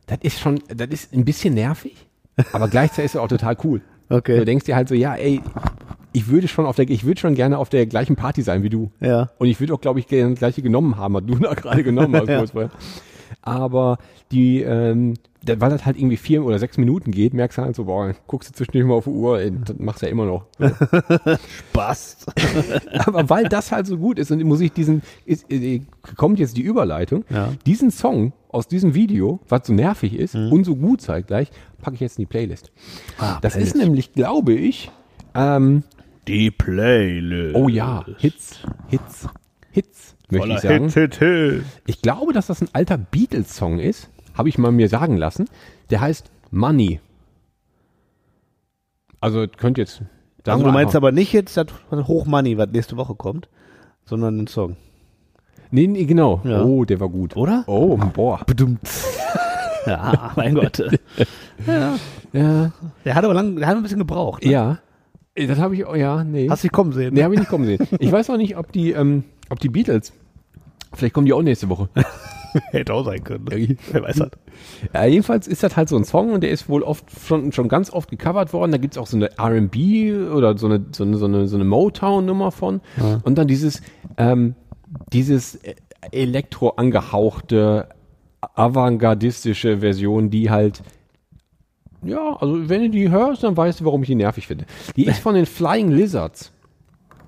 das ist schon, das ist ein bisschen nervig, aber gleichzeitig ist er auch total cool. Okay. Du denkst dir halt so, ja, ey, ich würde schon auf der, ich würde schon gerne auf der gleichen Party sein wie du. Ja. Und ich würde auch, glaube ich, gerne das gleiche genommen haben, was du [LAUGHS] da gerade genommen hast. [LAUGHS] Ja. Aber die, ähm, weil das halt irgendwie vier oder sechs Minuten geht, merkst du halt so, boah, guckst du zwischendurch mal auf die Uhr, ey, das machst du ja immer noch. So. [LAUGHS] Spaß. [LAUGHS] Aber weil das halt so gut ist, und muss ich diesen, ist, äh, kommt jetzt die Überleitung, Ja. diesen Song aus diesem Video, was so nervig ist Mhm. und so gut zeitgleich, packe ich jetzt in die Playlist. Ah, das Playlist. ist nämlich, glaube ich, ähm, Die Playlist. oh ja, Hits, Hits, Hits, möchte Voller ich sagen. Hits, Hits, Hits. Ich glaube, dass das ein alter Beatles-Song ist, habe ich mal mir sagen lassen. Der heißt Money. Also könnt jetzt. sagen Also du meinst einfach- aber nicht jetzt das Hochmoney, was nächste Woche kommt, sondern den Song. Nee, nee, genau. Ja. Oh, der war gut. Oder? Oh, boah. [LAUGHS] Ja, mein Gott. ja. Ja. Der hat aber lang, der hat ein bisschen gebraucht. Ne? Ja. Äh, Das habe ich, ja, nee. Hast du dich kommen sehen? nee, habe ich nicht kommen sehen. Ich weiß auch nicht, ob die, ähm, ob die Beatles, vielleicht kommen die auch nächste Woche. [LAUGHS] Hätte auch sein können. Ne? Wer weiß das. Ja, jedenfalls ist das halt so ein Song und der ist wohl oft schon, schon ganz oft gecovert worden. Da gibt's auch so eine RB oder so eine, so eine, so eine, so eine Motown-Nummer von. Und dann dieses, ähm, dieses äh, elektro angehauchte, avantgardistische Version, die halt, ja, also wenn du die hörst, dann weißt du, warum ich die nervig finde. Die ist [LAUGHS] von den Flying Lizards.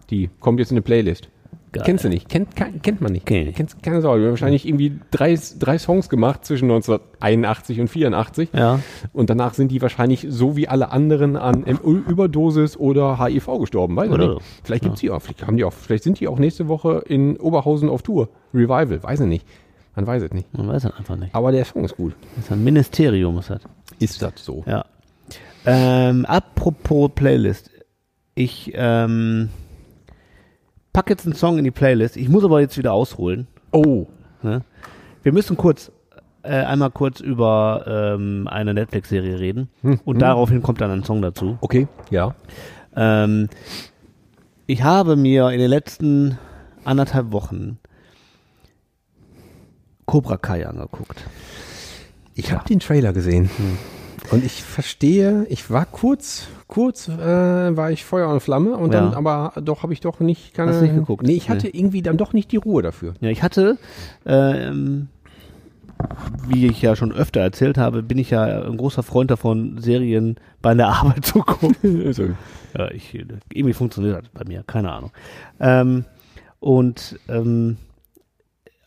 Die kommt jetzt in eine Playlist. Geil. Kennst du nicht? Kennt, ke- kennt man nicht. Kenn. Kennst keine Sau. Die haben wahrscheinlich irgendwie drei, drei Songs gemacht zwischen 1981 und 84. Ja. Und danach sind die wahrscheinlich so wie alle anderen an Überdosis oder HIV gestorben. Weiß ich Oder nicht. Vielleicht gibt's die auch, vielleicht haben die auch, vielleicht sind die auch nächste Woche in Oberhausen auf Tour. Revival, weiß ich nicht. Man weiß es nicht. Man weiß das einfach nicht. Aber der Song ist gut. Das ist ein Ministerium, ist das. Ist das so? Ja. Ähm, apropos Playlist. Ich ähm, pack jetzt einen Song in die Playlist. Ich muss aber jetzt wieder ausholen. Oh. Ne? Wir müssen kurz äh, einmal kurz über ähm, eine Netflix-Serie reden. Und daraufhin kommt dann ein Song dazu. Okay, ja. Ähm, ich habe mir in den letzten anderthalb Wochen Cobra Kai angeguckt. Ich habe den Trailer gesehen. Und ich verstehe, ich war kurz, kurz äh, war ich Feuer und Flamme und dann Ja. aber doch habe ich doch nicht keine, Hast nicht geguckt? Nee, ich hatte irgendwie dann doch nicht die Ruhe dafür. Ja, ich hatte, ähm, wie ich ja schon öfter erzählt habe, bin ich ja ein großer Freund davon, Serien bei der [LAUGHS] Arbeit zu gucken. Ja, ich, irgendwie funktioniert das bei mir, keine Ahnung. Ähm, und ähm,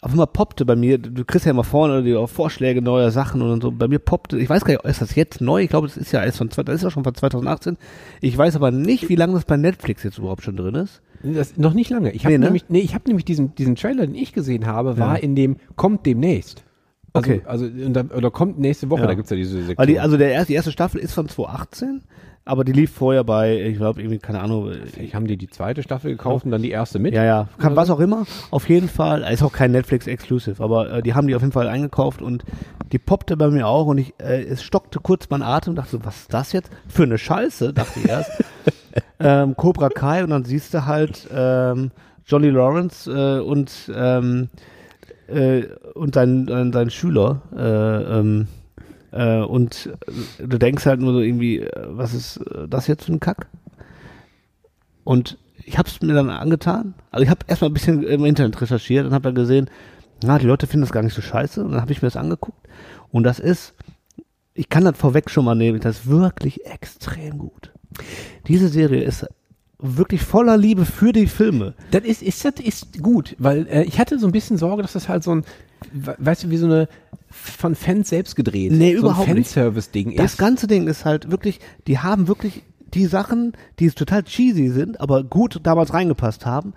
auf einmal poppte bei mir, du kriegst ja immer vorne die Vorschläge neuer Sachen und so, bei mir poppte, ich weiß gar nicht, ist das jetzt neu? Ich glaube, das ist ja erst von, das ist ja schon von 2018. Ich weiß aber nicht, wie lange das bei Netflix jetzt überhaupt schon drin ist. das, noch nicht lange. Ich habe Nee, ne? nämlich, nee, ich habe nämlich diesen, diesen Trailer, den ich gesehen habe, war Ja. in dem kommt demnächst. Also, Okay. also und da, oder kommt nächste Woche, Ja. da gibt's ja diese Sektion. Die, also der erste, die erste Staffel ist von 2018, aber die lief vorher bei, ich glaube, irgendwie, keine Ahnung, ich haben die die zweite Staffel gekauft und dann die erste mit. Ja, ja, kann, was auch immer. Auf jeden Fall, ist auch kein Netflix-Exclusive, aber äh, die haben die auf jeden Fall eingekauft und die poppte bei mir auch und ich, äh, es stockte kurz mein Atem und dachte so, was ist das jetzt für eine Scheiße, dachte ich erst. [LAUGHS] ähm, Cobra Kai und dann siehst du halt ähm, Johnny Lawrence äh, und ähm, äh, und sein, sein, sein Schüler äh, ähm, äh, und äh, du denkst halt nur so irgendwie, äh, was ist äh, das jetzt für ein Kack? Und ich habe es mir dann angetan. Also ich habe erstmal ein bisschen im Internet recherchiert und habe dann gesehen, na, die Leute finden das gar nicht so scheiße. Und dann habe ich mir das angeguckt. Und das ist, ich kann das vorweg schon mal nehmen, das ist wirklich extrem gut. Diese Serie ist wirklich voller Liebe für die Filme. Das ist, ist, das ist gut, weil äh, ich hatte so ein bisschen Sorge, dass das halt so ein, weißt du, wie so eine von Fans selbst gedreht, Nee, so überhaupt ein. Fanservice-Ding Das ist. ganze Ding ist halt wirklich, die haben wirklich die Sachen, die total cheesy sind, aber gut damals reingepasst haben,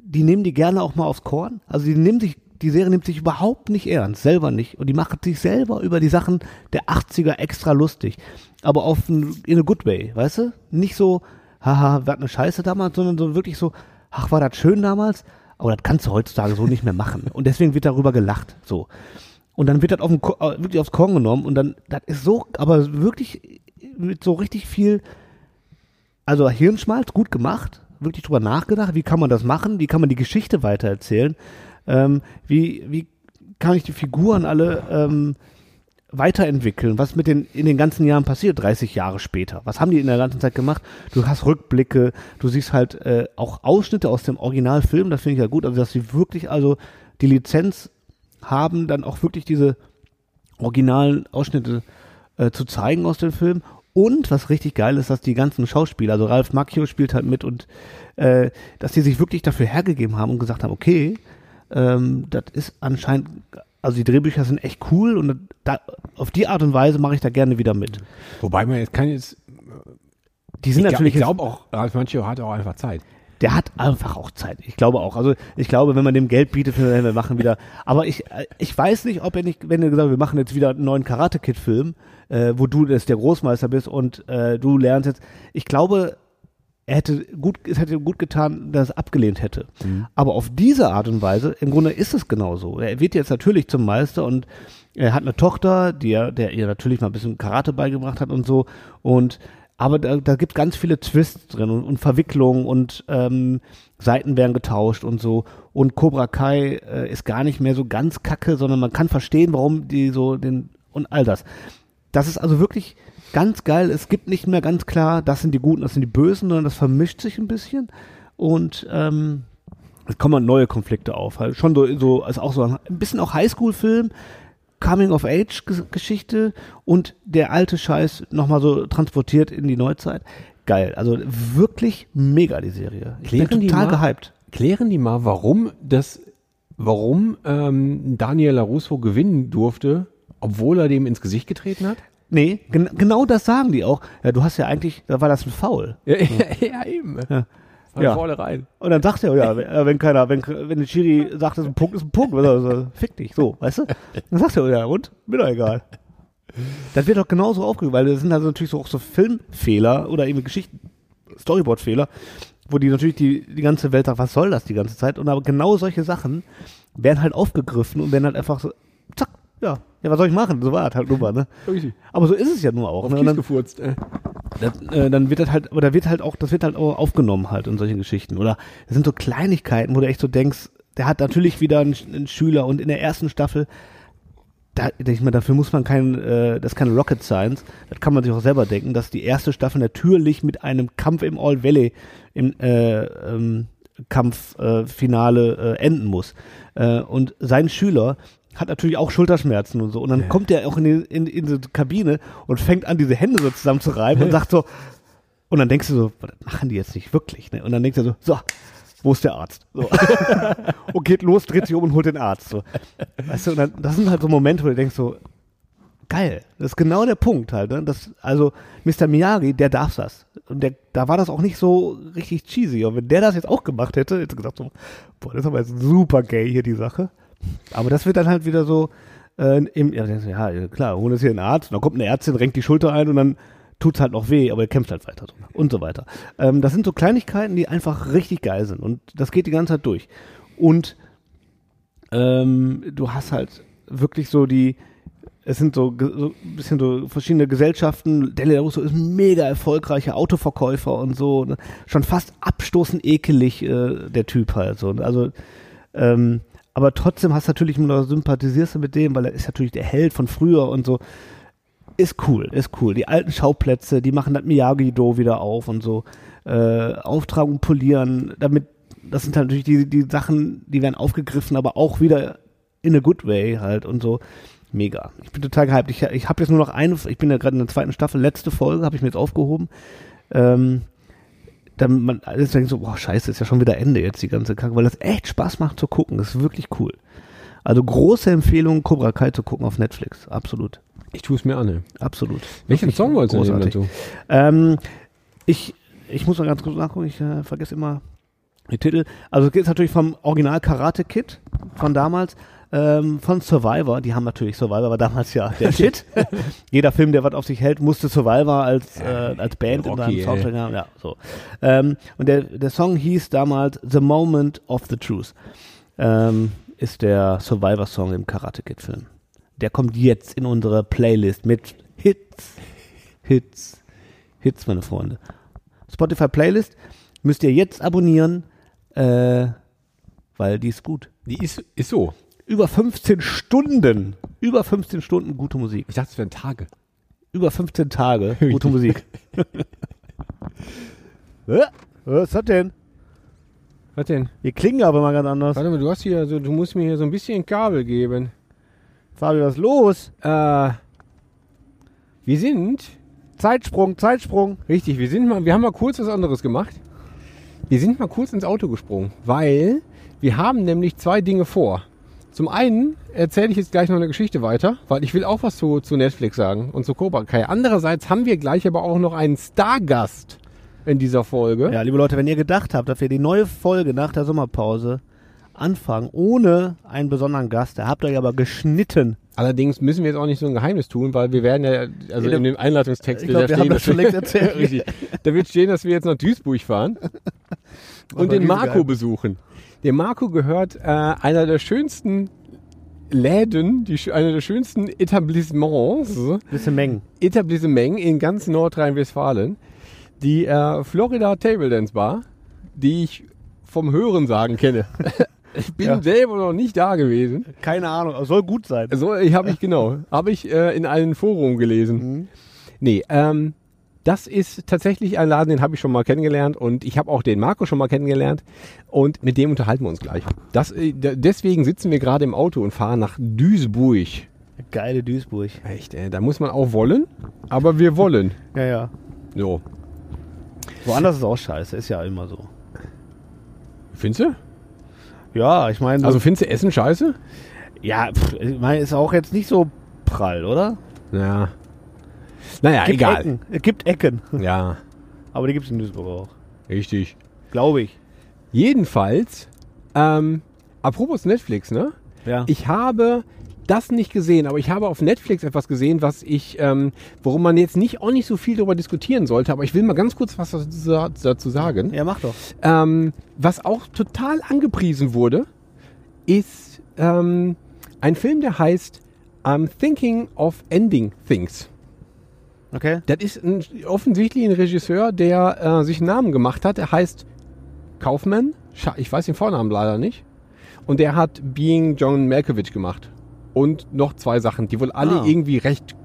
die nehmen die gerne auch mal aufs Korn. Also die nehmen sich, die Serie nimmt sich überhaupt nicht ernst, selber nicht. Und die macht sich selber über die Sachen der 80er extra lustig. Aber auf ein, in a good way, weißt du? Nicht so, haha, wir hatten eine Scheiße damals, sondern so wirklich so, ach, war das schön damals? Aber das kannst du heutzutage so nicht mehr machen. Und deswegen wird darüber gelacht, so. Und dann wird das auf den, äh, wirklich aufs Korn genommen und dann, das ist so, aber wirklich mit so richtig viel, also Hirnschmalz, gut gemacht, wirklich drüber nachgedacht, wie kann man das machen, wie kann man die Geschichte weitererzählen, ähm, wie, wie kann ich die Figuren alle ähm, weiterentwickeln, was mit den in den ganzen Jahren passiert, 30 Jahre später. Was haben die in der ganzen Zeit gemacht? Du hast Rückblicke, du siehst halt äh, auch Ausschnitte aus dem Originalfilm, das finde ich ja gut, also dass sie wirklich also die Lizenz haben, dann auch wirklich diese originalen Ausschnitte äh, zu zeigen aus dem Film. Und was richtig geil ist, dass die ganzen Schauspieler, also Ralph Macchio spielt halt mit und äh, dass die sich wirklich dafür hergegeben haben und gesagt haben, okay, ähm, das ist anscheinend, also die Drehbücher sind echt cool und da, auf die Art und Weise mache ich da gerne wieder mit. Wobei man jetzt kann jetzt, Die sind ich, natürlich, ich jetzt- glaube auch, Ralf Manchio hat auch einfach Zeit. der hat einfach auch Zeit. Ich glaube auch. Also ich glaube, wenn man dem Geld bietet, wir machen wieder. Aber ich, äh, ich weiß nicht, ob er nicht, wenn er gesagt, hat, wir machen jetzt wieder einen neuen Karate Kid Film, äh, wo du das der Großmeister bist und äh, du lernst jetzt. Ich glaube, er hätte gut, es hätte gut getan, dass er abgelehnt hätte. Aber auf diese Art und Weise, im Grunde ist es genauso. Er wird jetzt natürlich zum Meister und er hat eine Tochter, die er, der ihr natürlich mal ein bisschen Karate beigebracht hat und so. Und aber da, da gibt ganz viele Twists drin und, und Verwicklungen und ähm, Seiten werden getauscht und so. Und Cobra Kai äh, ist gar nicht mehr so ganz kacke, sondern man kann verstehen, warum die so den und all das. Das ist also wirklich ganz geil. Es gibt nicht mehr ganz klar, das sind die Guten, das sind die Bösen, sondern das vermischt sich ein bisschen. Und ähm, es kommen halt neue Konflikte auf. Halt schon so, so also auch so ein bisschen auch Highschool-Film, Coming-of-Age-Geschichte und der alte Scheiß nochmal so transportiert in die Neuzeit. Geil. Also wirklich mega, die Serie. Ich Klären bin die total mal- gehypt. Klären die mal, warum das, warum ähm, Daniel LaRusso gewinnen durfte, obwohl er dem ins Gesicht getreten hat? Nee, gen genau das sagen die auch. Ja, du hast ja eigentlich, da war das ein Foul. Ja, ja, eben. Ja. Von Ja. vornherein. Und dann sagt er, ja, wenn, äh, wenn keiner, wenn, wenn der Chiri sagt, das ist ein Punkt, ist ein Punkt, was er so, fick dich, so, weißt du? Dann sagt er, ja, und? Mir doch egal. Das wird doch genauso aufgegangen, weil das sind also natürlich so auch so Filmfehler oder eben Geschichten, Storyboard-Fehler, wo die natürlich die, die ganze Welt sagt, was soll das die ganze Zeit? Und aber genau solche Sachen werden halt aufgegriffen und werden halt einfach so, zack, ja, ja, was soll ich machen? So war es halt nur mal, ne? [LAUGHS] Aber so ist es ja nur auch. Auf Ne? Kies dann, gefurzt. Äh. das, äh, dann wird das halt, oder wird halt auch, das wird halt auch aufgenommen halt in solchen Geschichten. Oder das sind so Kleinigkeiten, wo du echt so denkst, der hat natürlich wieder einen, einen Schüler und in der ersten Staffel, da, ich meine, dafür muss man kein, äh, das ist keine Rocket Science, das kann man sich auch selber denken, dass die erste Staffel natürlich mit einem Kampf im All Valley im äh, ähm, Kampffinale äh, Finale, äh, enden muss. Äh, und sein Schüler hat natürlich auch Schulterschmerzen und so. Und dann kommt er auch in die, in, in die Kabine und fängt an, diese Hände so zusammenzureiben und [LAUGHS] sagt so, und dann denkst du so, das machen die jetzt nicht wirklich, ne? Und dann denkst du so, so, wo ist der Arzt? So. [LAUGHS] und geht los, dreht sich um und holt den Arzt. So. Weißt du, und dann, das sind halt so Momente, wo du denkst so, geil, das ist genau der Punkt halt. Ne? Das, also Mr. Miyagi, der darf das. Und der, da war das auch nicht so richtig cheesy. Und wenn der das jetzt auch gemacht hätte, hätte gesagt so, boah, das ist aber jetzt super gay hier die Sache. Aber das wird dann halt wieder so, Äh, im, ja, ja, klar, holen jetzt hier einen Arzt, dann kommt eine Ärztin, renkt die Schulter ein und dann tut's halt noch weh, aber er kämpft halt weiter und so weiter. Ähm, das sind so Kleinigkeiten, die einfach richtig geil sind und das geht die ganze Zeit durch. Und ähm, du hast halt wirklich so die, es sind so, so ein bisschen so verschiedene Gesellschaften. Dele Russo ist ein mega erfolgreicher Autoverkäufer und so. ne? Schon fast abstoßend ekelig, äh, der Typ halt so. Also, ähm, aber trotzdem hast du natürlich noch sympathisierst du mit dem, weil er ist natürlich der Held von früher und so. Ist cool, ist cool. Die alten Schauplätze, die machen das Miyagi-Do wieder auf und so. Äh, Auftragung polieren, damit, das sind halt natürlich die, die Sachen, die werden aufgegriffen, aber auch wieder in a good way halt und so. Mega. Ich bin total gehypt. Ich, ich habe jetzt nur noch eine, ich bin ja gerade in der zweiten Staffel, letzte Folge habe ich mir jetzt aufgehoben. Ähm, dann man alles denkt so, boah, scheiße, ist ja schon wieder Ende jetzt die ganze Kacke, weil das echt Spaß macht zu gucken. Das ist wirklich cool. Also große Empfehlung, Cobra Kai zu gucken auf Netflix. Absolut. Ich tue es mir an. ey. Absolut. Welchen Song wolltest du nehmen großartig. dazu? Ähm, ich, ich muss mal ganz kurz nachgucken, ich äh, vergesse immer die Titel. Also es geht natürlich vom Original Karate Kid von damals, ähm, von Survivor. Die haben natürlich Survivor, war damals ja der [LAUGHS] Shit. Jeder Film, der was auf sich hält, musste Survivor als, äh, als Band in seinem. Soundtrack haben. Ja, so. Ähm, und der, der Song hieß damals The Moment of the Truth. Ähm, ist der Survivor-Song im Karate Kid-Film. Der kommt jetzt in unsere Playlist mit Hits, Hits, Hits, meine Freunde. Spotify Playlist müsst ihr jetzt abonnieren, äh, weil die ist gut. Die ist, ist so. Über 15 Stunden, über 15 Stunden gute Musik. Ich dachte, es wären Tage. Über 15 Tage [LAUGHS] gute Musik. Hä? [LAUGHS] Was das denn? Was denn? Die klingen aber mal ganz anders. Warte mal, du hast hier so, du musst mir hier so ein bisschen Kabel geben. Fabi, was ist los? Äh, wir sind, Zeitsprung, Zeitsprung. richtig, wir sind mal, wir haben mal kurz was anderes gemacht. Wir sind mal kurz ins Auto gesprungen, weil wir haben nämlich zwei Dinge vor. Zum einen erzähle ich jetzt gleich noch eine Geschichte weiter, weil ich will auch was zu, zu Netflix sagen und zu Cobra Kai. Andererseits haben wir gleich aber auch noch einen Stargast in dieser Folge. Ja, liebe Leute, wenn ihr gedacht habt, dass wir die neue Folge nach der Sommerpause anfangen, ohne einen besonderen Gast, da habt ihr euch aber geschnitten. Allerdings müssen wir jetzt auch nicht so ein Geheimnis tun, weil wir werden ja, also Ja, in dem Einleitungstext ich glaub, wir da haben das schon längst erzählt. [LAUGHS] Richtig. Da wird stehen, dass wir jetzt nach Duisburg fahren [LAUGHS] und den Marco besuchen. Der Marco gehört äh, einer der schönsten Läden, die, einer der schönsten Etablissements, Bisschen Mengen. Etablissements in ganz Nordrhein-Westfalen, die äh, Florida Table Dance Bar, die ich vom Hörensagen kenne. [LAUGHS] ich bin Ja. selber noch nicht da gewesen. Keine Ahnung, soll gut sein. So, ich habe ich genau, habe ich äh, in einem Forum gelesen. Nee, ähm, das ist tatsächlich ein Laden, den habe ich schon mal kennengelernt und ich habe auch den Marco schon mal kennengelernt und mit dem unterhalten wir uns gleich. Das, äh, deswegen sitzen wir gerade im Auto und fahren nach Duisburg. Geile Duisburg. Echt, ey, da muss man auch wollen, aber wir wollen. Ja, ja. So, Woanders ist auch scheiße, ist ja immer so. findest du? Ja, ich meine, Also findest du Essen scheiße? ja, pff, ich meine, ist auch jetzt nicht so prall, oder? Ja. Naja, Gibt egal. Ecken. Es gibt Ecken, Ja, [LAUGHS] aber die gibt es in Duisburg auch. richtig. Glaube ich. Jedenfalls, ähm, apropos Netflix, ne? Ja. Ich habe das nicht gesehen, aber ich habe auf Netflix etwas gesehen, was ich, ähm, worum man jetzt nicht auch nicht so viel darüber diskutieren sollte, aber ich will mal ganz kurz was dazu, dazu sagen. ja, mach doch. Ähm, was auch total angepriesen wurde, ist ähm, ein Film, der heißt I'm Thinking of Ending Things. Okay. Das ist ein, offensichtlich ein Regisseur, der äh, sich einen Namen gemacht hat. Er heißt Kaufman. Ich weiß den Vornamen leider nicht. Und der hat Being John Malkovich gemacht. Und noch zwei Sachen, die wohl alle Ah. irgendwie recht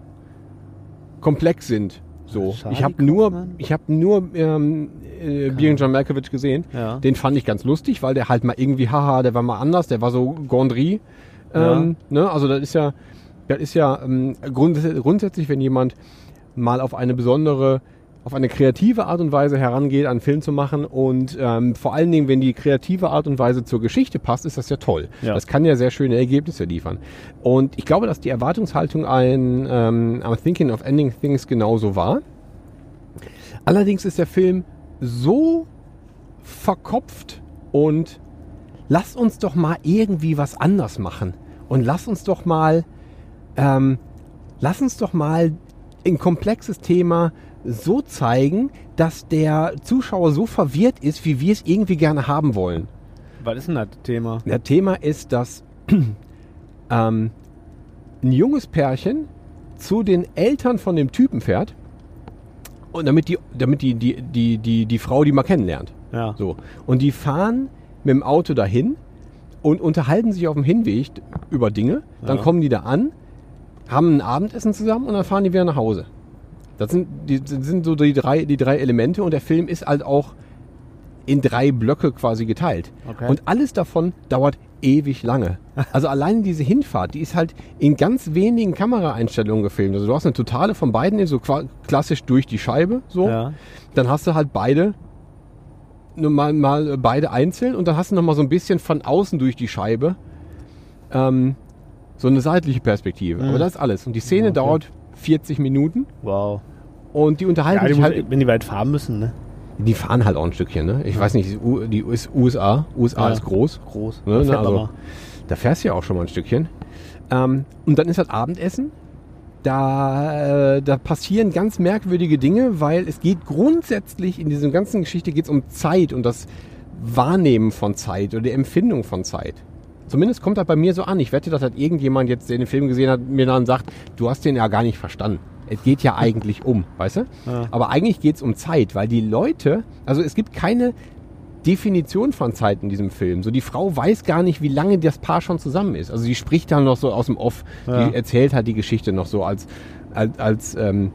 komplex sind. So. Charlie Ich habe nur, ich habe nur ähm, äh, Being John Malkovich gesehen. Ja. Den fand ich ganz lustig, weil der halt mal irgendwie, haha, der war mal anders, der war so Gondry. Ähm, ne? Also das ist ja, das ist ja ähm, grunds grundsätzlich, wenn jemand mal auf eine besondere, auf eine kreative Art und Weise herangeht, einen Film zu machen und ähm, vor allen Dingen, wenn die kreative Art und Weise zur Geschichte passt, ist das ja toll. Ja. Das kann ja sehr schöne Ergebnisse liefern. Und ich glaube, dass die Erwartungshaltung ein ähm, I'm Thinking of Ending Things genauso war. Allerdings ist der Film so verkopft und lasst uns doch mal irgendwie was anders machen. Und lasst uns doch mal ähm, lass uns doch mal ein komplexes Thema so zeigen, dass der Zuschauer so verwirrt ist, wie wir es irgendwie gerne haben wollen. Was ist denn das Thema? Das Thema ist, dass [CLEARS THROAT] ähm, ein junges Pärchen zu den Eltern von dem Typen fährt und damit die, damit die, die, die, die, die Frau die mal kennenlernt. Ja. So. Und die fahren mit dem Auto dahin und unterhalten sich auf dem Hinweg über Dinge. Dann Ja. kommen die da an, haben ein Abendessen zusammen und dann fahren die wieder nach Hause. Das sind, die, das sind so die drei, die drei Elemente und der Film ist halt auch in drei Blöcke quasi geteilt. Okay. Und alles davon dauert ewig lange. [LAUGHS] Also allein diese Hinfahrt, die ist halt in ganz wenigen Kameraeinstellungen gefilmt. Also du hast eine totale von beiden, so klassisch durch die Scheibe, so. Ja. Dann hast du halt beide nur mal, mal beide einzeln und dann hast du noch mal so ein bisschen von außen durch die Scheibe ähm, so eine seitliche Perspektive. Mhm. Aber das ist alles. Und die Szene Okay. dauert 40 Minuten Wow. und die unterhalten Ja, die sich halt. wenn die weit fahren müssen, ne? Die fahren halt auch ein Stückchen, ne? Ich weiß nicht, die US USA, USA Ja. ist groß. Groß. Ne, Da ne, also, da fährst du ja auch schon mal ein Stückchen. Ähm, und dann ist halt Abendessen. Da, äh, da passieren ganz merkwürdige Dinge, weil es geht grundsätzlich in dieser ganzen Geschichte geht um Zeit und das Wahrnehmen von Zeit oder die Empfindung von Zeit. Zumindest kommt das bei mir so an. Ich wette, dass hat irgendjemand jetzt, der den Film gesehen hat, mir dann sagt, du hast den ja gar nicht verstanden. Es geht ja eigentlich um, weißt du? Ja. Aber eigentlich geht es um Zeit, weil die Leute, also es gibt keine Definition von Zeit in diesem Film. So die Frau weiß gar nicht, wie lange das Paar schon zusammen ist. Also sie spricht dann noch so aus dem Off, Ja. die erzählt halt die Geschichte noch so als als als, ähm,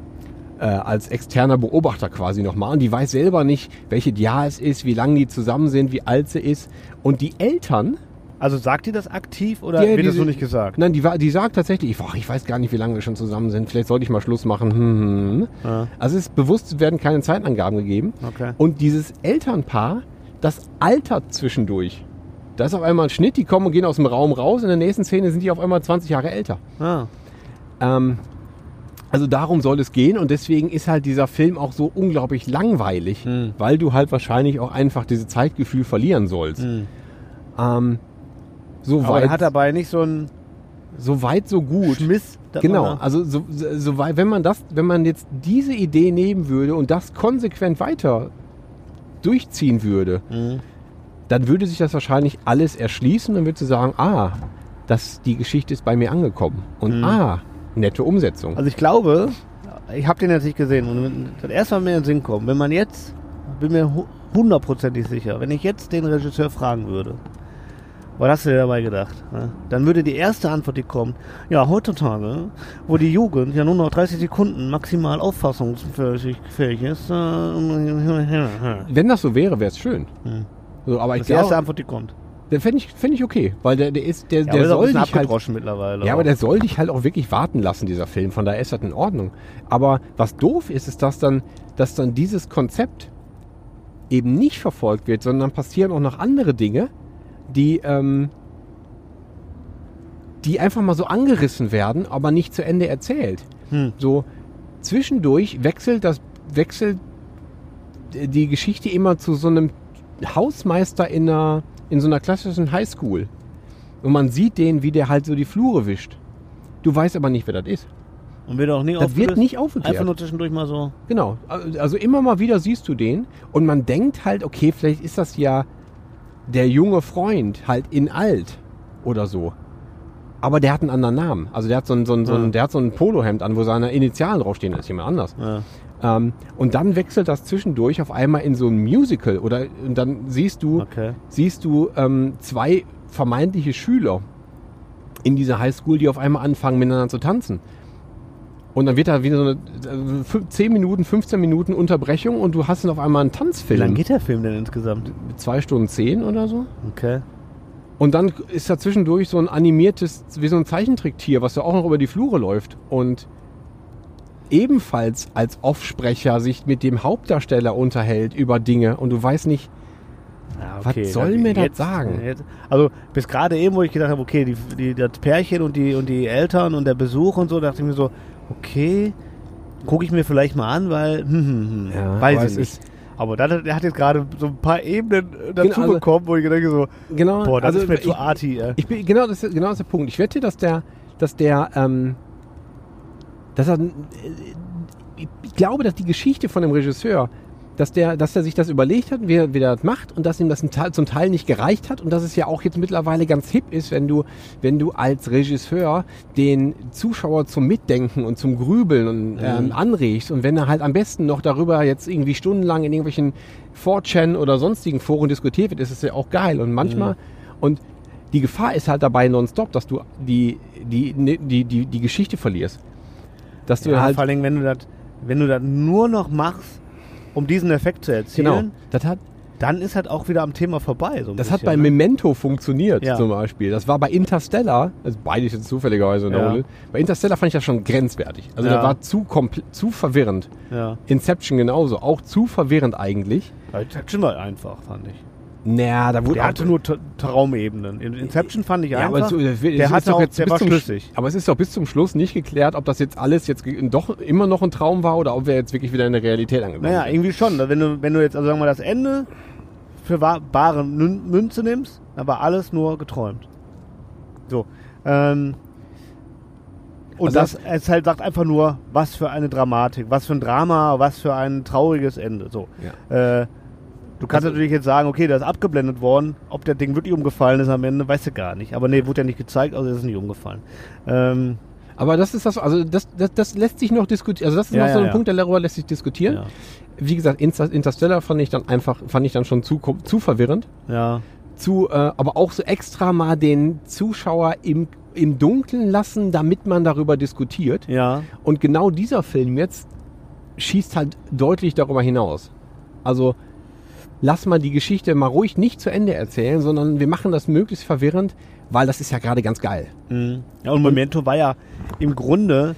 äh, als externer Beobachter quasi nochmal. Und die weiß selber nicht, welches Jahr es ist, wie lange die zusammen sind, wie alt sie ist. Und die Eltern, Also sagt die das aktiv oder Ja, wird das diese- so nicht gesagt? nein, die, die sagt tatsächlich, boah, ich weiß gar nicht, wie lange wir schon zusammen sind. Vielleicht sollte ich mal Schluss machen. Hm, hm, hm. Ja. Also es ist bewusst es werden keine Zeitangaben gegeben. Okay. Und dieses Elternpaar, das altert zwischendurch. Da ist auf einmal ein Schnitt, die kommen und gehen aus dem Raum raus. In der nächsten Szene sind die auf einmal 20 Jahre älter. Ah. Ähm, also darum soll es gehen und deswegen ist halt dieser Film auch so unglaublich langweilig, Hm. weil du halt wahrscheinlich auch einfach dieses Zeitgefühl verlieren sollst. Hm. Ähm, so, Aber er weit, hat dabei nicht so einen so weit, so gut. Schmiss. Genau, also so, so, weit, wenn man das, wenn man jetzt diese Idee nehmen würde und das konsequent weiter durchziehen würde, Mhm. dann würde sich das wahrscheinlich alles erschließen und würde sagen, ah, das, die Geschichte ist bei mir angekommen. Und Mhm. ah, nette Umsetzung. Also ich glaube, ich habe den jetzt nicht gesehen und das erste Mal mir in den Sinn kommt, wenn man jetzt, bin mir hu- hundertprozentig sicher, wenn ich jetzt den Regisseur fragen würde, was hast du dir dabei gedacht? ne? Dann würde die erste Antwort, die kommt, ja, heutzutage, wo die Jugend ja nur noch 30 Sekunden maximal auffassungsfähig fähig ist, äh, [LAUGHS] Wenn das so wäre, wäre es schön. Hm. So, aber das ich ist die erste Antwort, die kommt. der fände ich, fänd ich okay, weil der, der ist, der, Ja, der soll dich halt, mittlerweile. ja, aber auch. der soll dich halt auch wirklich warten lassen, dieser Film. Von daher ist das in Ordnung. Aber was doof ist, ist, dass dann, dass dann dieses Konzept eben nicht verfolgt wird, sondern passieren auch noch andere Dinge, die, ähm, die einfach mal so angerissen werden, aber nicht zu Ende erzählt. Hm. So zwischendurch wechselt das wechselt die Geschichte immer zu so einem Hausmeister in einer in so einer klassischen Highschool. Und man sieht den, wie der halt so die Flure wischt. Du weißt aber nicht, wer das ist. Und wird auch nie Das wird nicht aufgeklärt. Einfach nur zwischendurch mal so. Genau. Also immer mal wieder siehst du den und man denkt halt, okay, vielleicht ist das ja der junge Freund halt in alt oder so. Aber der hat einen anderen Namen. Also der hat so ein, so ein, so Ja. ein, der hat so ein Polohemd an, wo seine Initialen draufstehen. Das ist jemand anders. Ja. Ähm, und dann wechselt das zwischendurch auf einmal in so ein Musical oder und dann siehst du, Okay. siehst du ähm, zwei vermeintliche Schüler in dieser Highschool, die auf einmal anfangen miteinander zu tanzen. Und dann wird da wieder so eine äh, fün- 10 Minuten, 15 Minuten Unterbrechung und du hast dann auf einmal einen Wie Tanzfilm. lange geht der Film denn insgesamt? Zwei Stunden zehn oder so. Okay. Und dann ist da zwischendurch so ein animiertes, wie so ein Zeichentricktier, was da auch noch über die Flure läuft. Und ebenfalls als Offsprecher sich mit dem Hauptdarsteller unterhält über Dinge und du weißt nicht, Ja, Was soll mir das jetzt- sagen? Jetzt, also bis gerade eben, wo ich gedacht habe, okay, die, die, das Pärchen und die, und die Eltern und der Besuch und so, dachte ich mir so, okay, gucke ich mir vielleicht mal an, weil, hm, hm, hm, Ja, aber weiß ich nicht. Aber dann, der hat jetzt gerade so ein paar Ebenen äh, dazu also- bekommen, wo ich denke so, genau, boah, das also ist mir zu ich, arty, ey. ich bin, genau, das ist, genau das ist der Punkt. Ich wette, dass der, dass der, ähm, dass er, äh, ich glaube, dass die Geschichte von dem Regisseur, dass der, dass er sich das überlegt hat, wie er, wie er das macht und dass ihm das zum Teil nicht gereicht hat und dass es ja auch jetzt mittlerweile ganz hip ist, wenn du, wenn du als Regisseur den Zuschauer zum Mitdenken und zum Grübeln und, ähm, anregst und wenn er halt am besten noch darüber jetzt irgendwie stundenlang in irgendwelchen 4chan oder sonstigen Foren diskutiert wird, ist es ja auch geil und manchmal und die Gefahr ist halt dabei nonstop, dass du die, die, die, die, die, die Geschichte verlierst. Dass du Ja, halt vor allem, wenn du das, wenn du das nur noch machst, um diesen Effekt zu erzielen, Genau. Das hat, dann ist halt auch wieder am Thema vorbei. So das hat bisschen, bei ne? Memento funktioniert Ja. zum Beispiel. Das war bei Interstellar, also beides jetzt zufälligerweise Ja. Nolan. Bei Interstellar fand ich das schon grenzwertig. Also Ja. der war zu, zu verwirrend. Ja. Inception genauso, auch zu verwirrend eigentlich. Inception war einfach, fand ich. Naja, da wurde Der hatte nur Tra- Traumebenen. In Inception fand ich ja, aber einfach. so, das wird- es der ist hatte doch auch, jetzt der bis war zum, schlüssig. Aber es ist doch bis zum Schluss nicht geklärt, ob das jetzt alles jetzt doch immer noch ein Traum war oder ob wir jetzt wirklich wieder in der Realität angekommen Naja, sind. irgendwie schon. Wenn du, wenn du jetzt, also sagen wir mal, das Ende für bare Mün- Münze nimmst, dann war alles nur geträumt. So. Ähm, und Also das, es halt sagt einfach nur, was für eine Dramatik, was für ein Drama, was für ein trauriges Ende. So. Äh, du kannst Also- natürlich jetzt sagen, okay, das ist abgeblendet worden. Ob der Ding wirklich umgefallen ist am Ende, weißt du gar nicht. Aber nee, wurde ja nicht gezeigt, also ist es nicht umgefallen. Ähm, Aber das ist das, also das, das, das lässt sich noch diskutieren. Also das ist Ja, noch so ein ja. Punkt, der darüber lässt sich diskutieren. ja. Wie gesagt, Inter Interstellar fand ich dann einfach, fand ich dann schon zu, zu verwirrend. ja. Zu, äh, aber auch so extra mal den Zuschauer im, im Dunkeln lassen, damit man darüber diskutiert. Ja. Und genau dieser Film jetzt schießt halt deutlich darüber hinaus. Also lass mal die Geschichte mal ruhig nicht zu Ende erzählen, sondern wir machen das möglichst verwirrend, weil das ist ja gerade ganz geil. Mhm. Ja, und Memento war ja im Grunde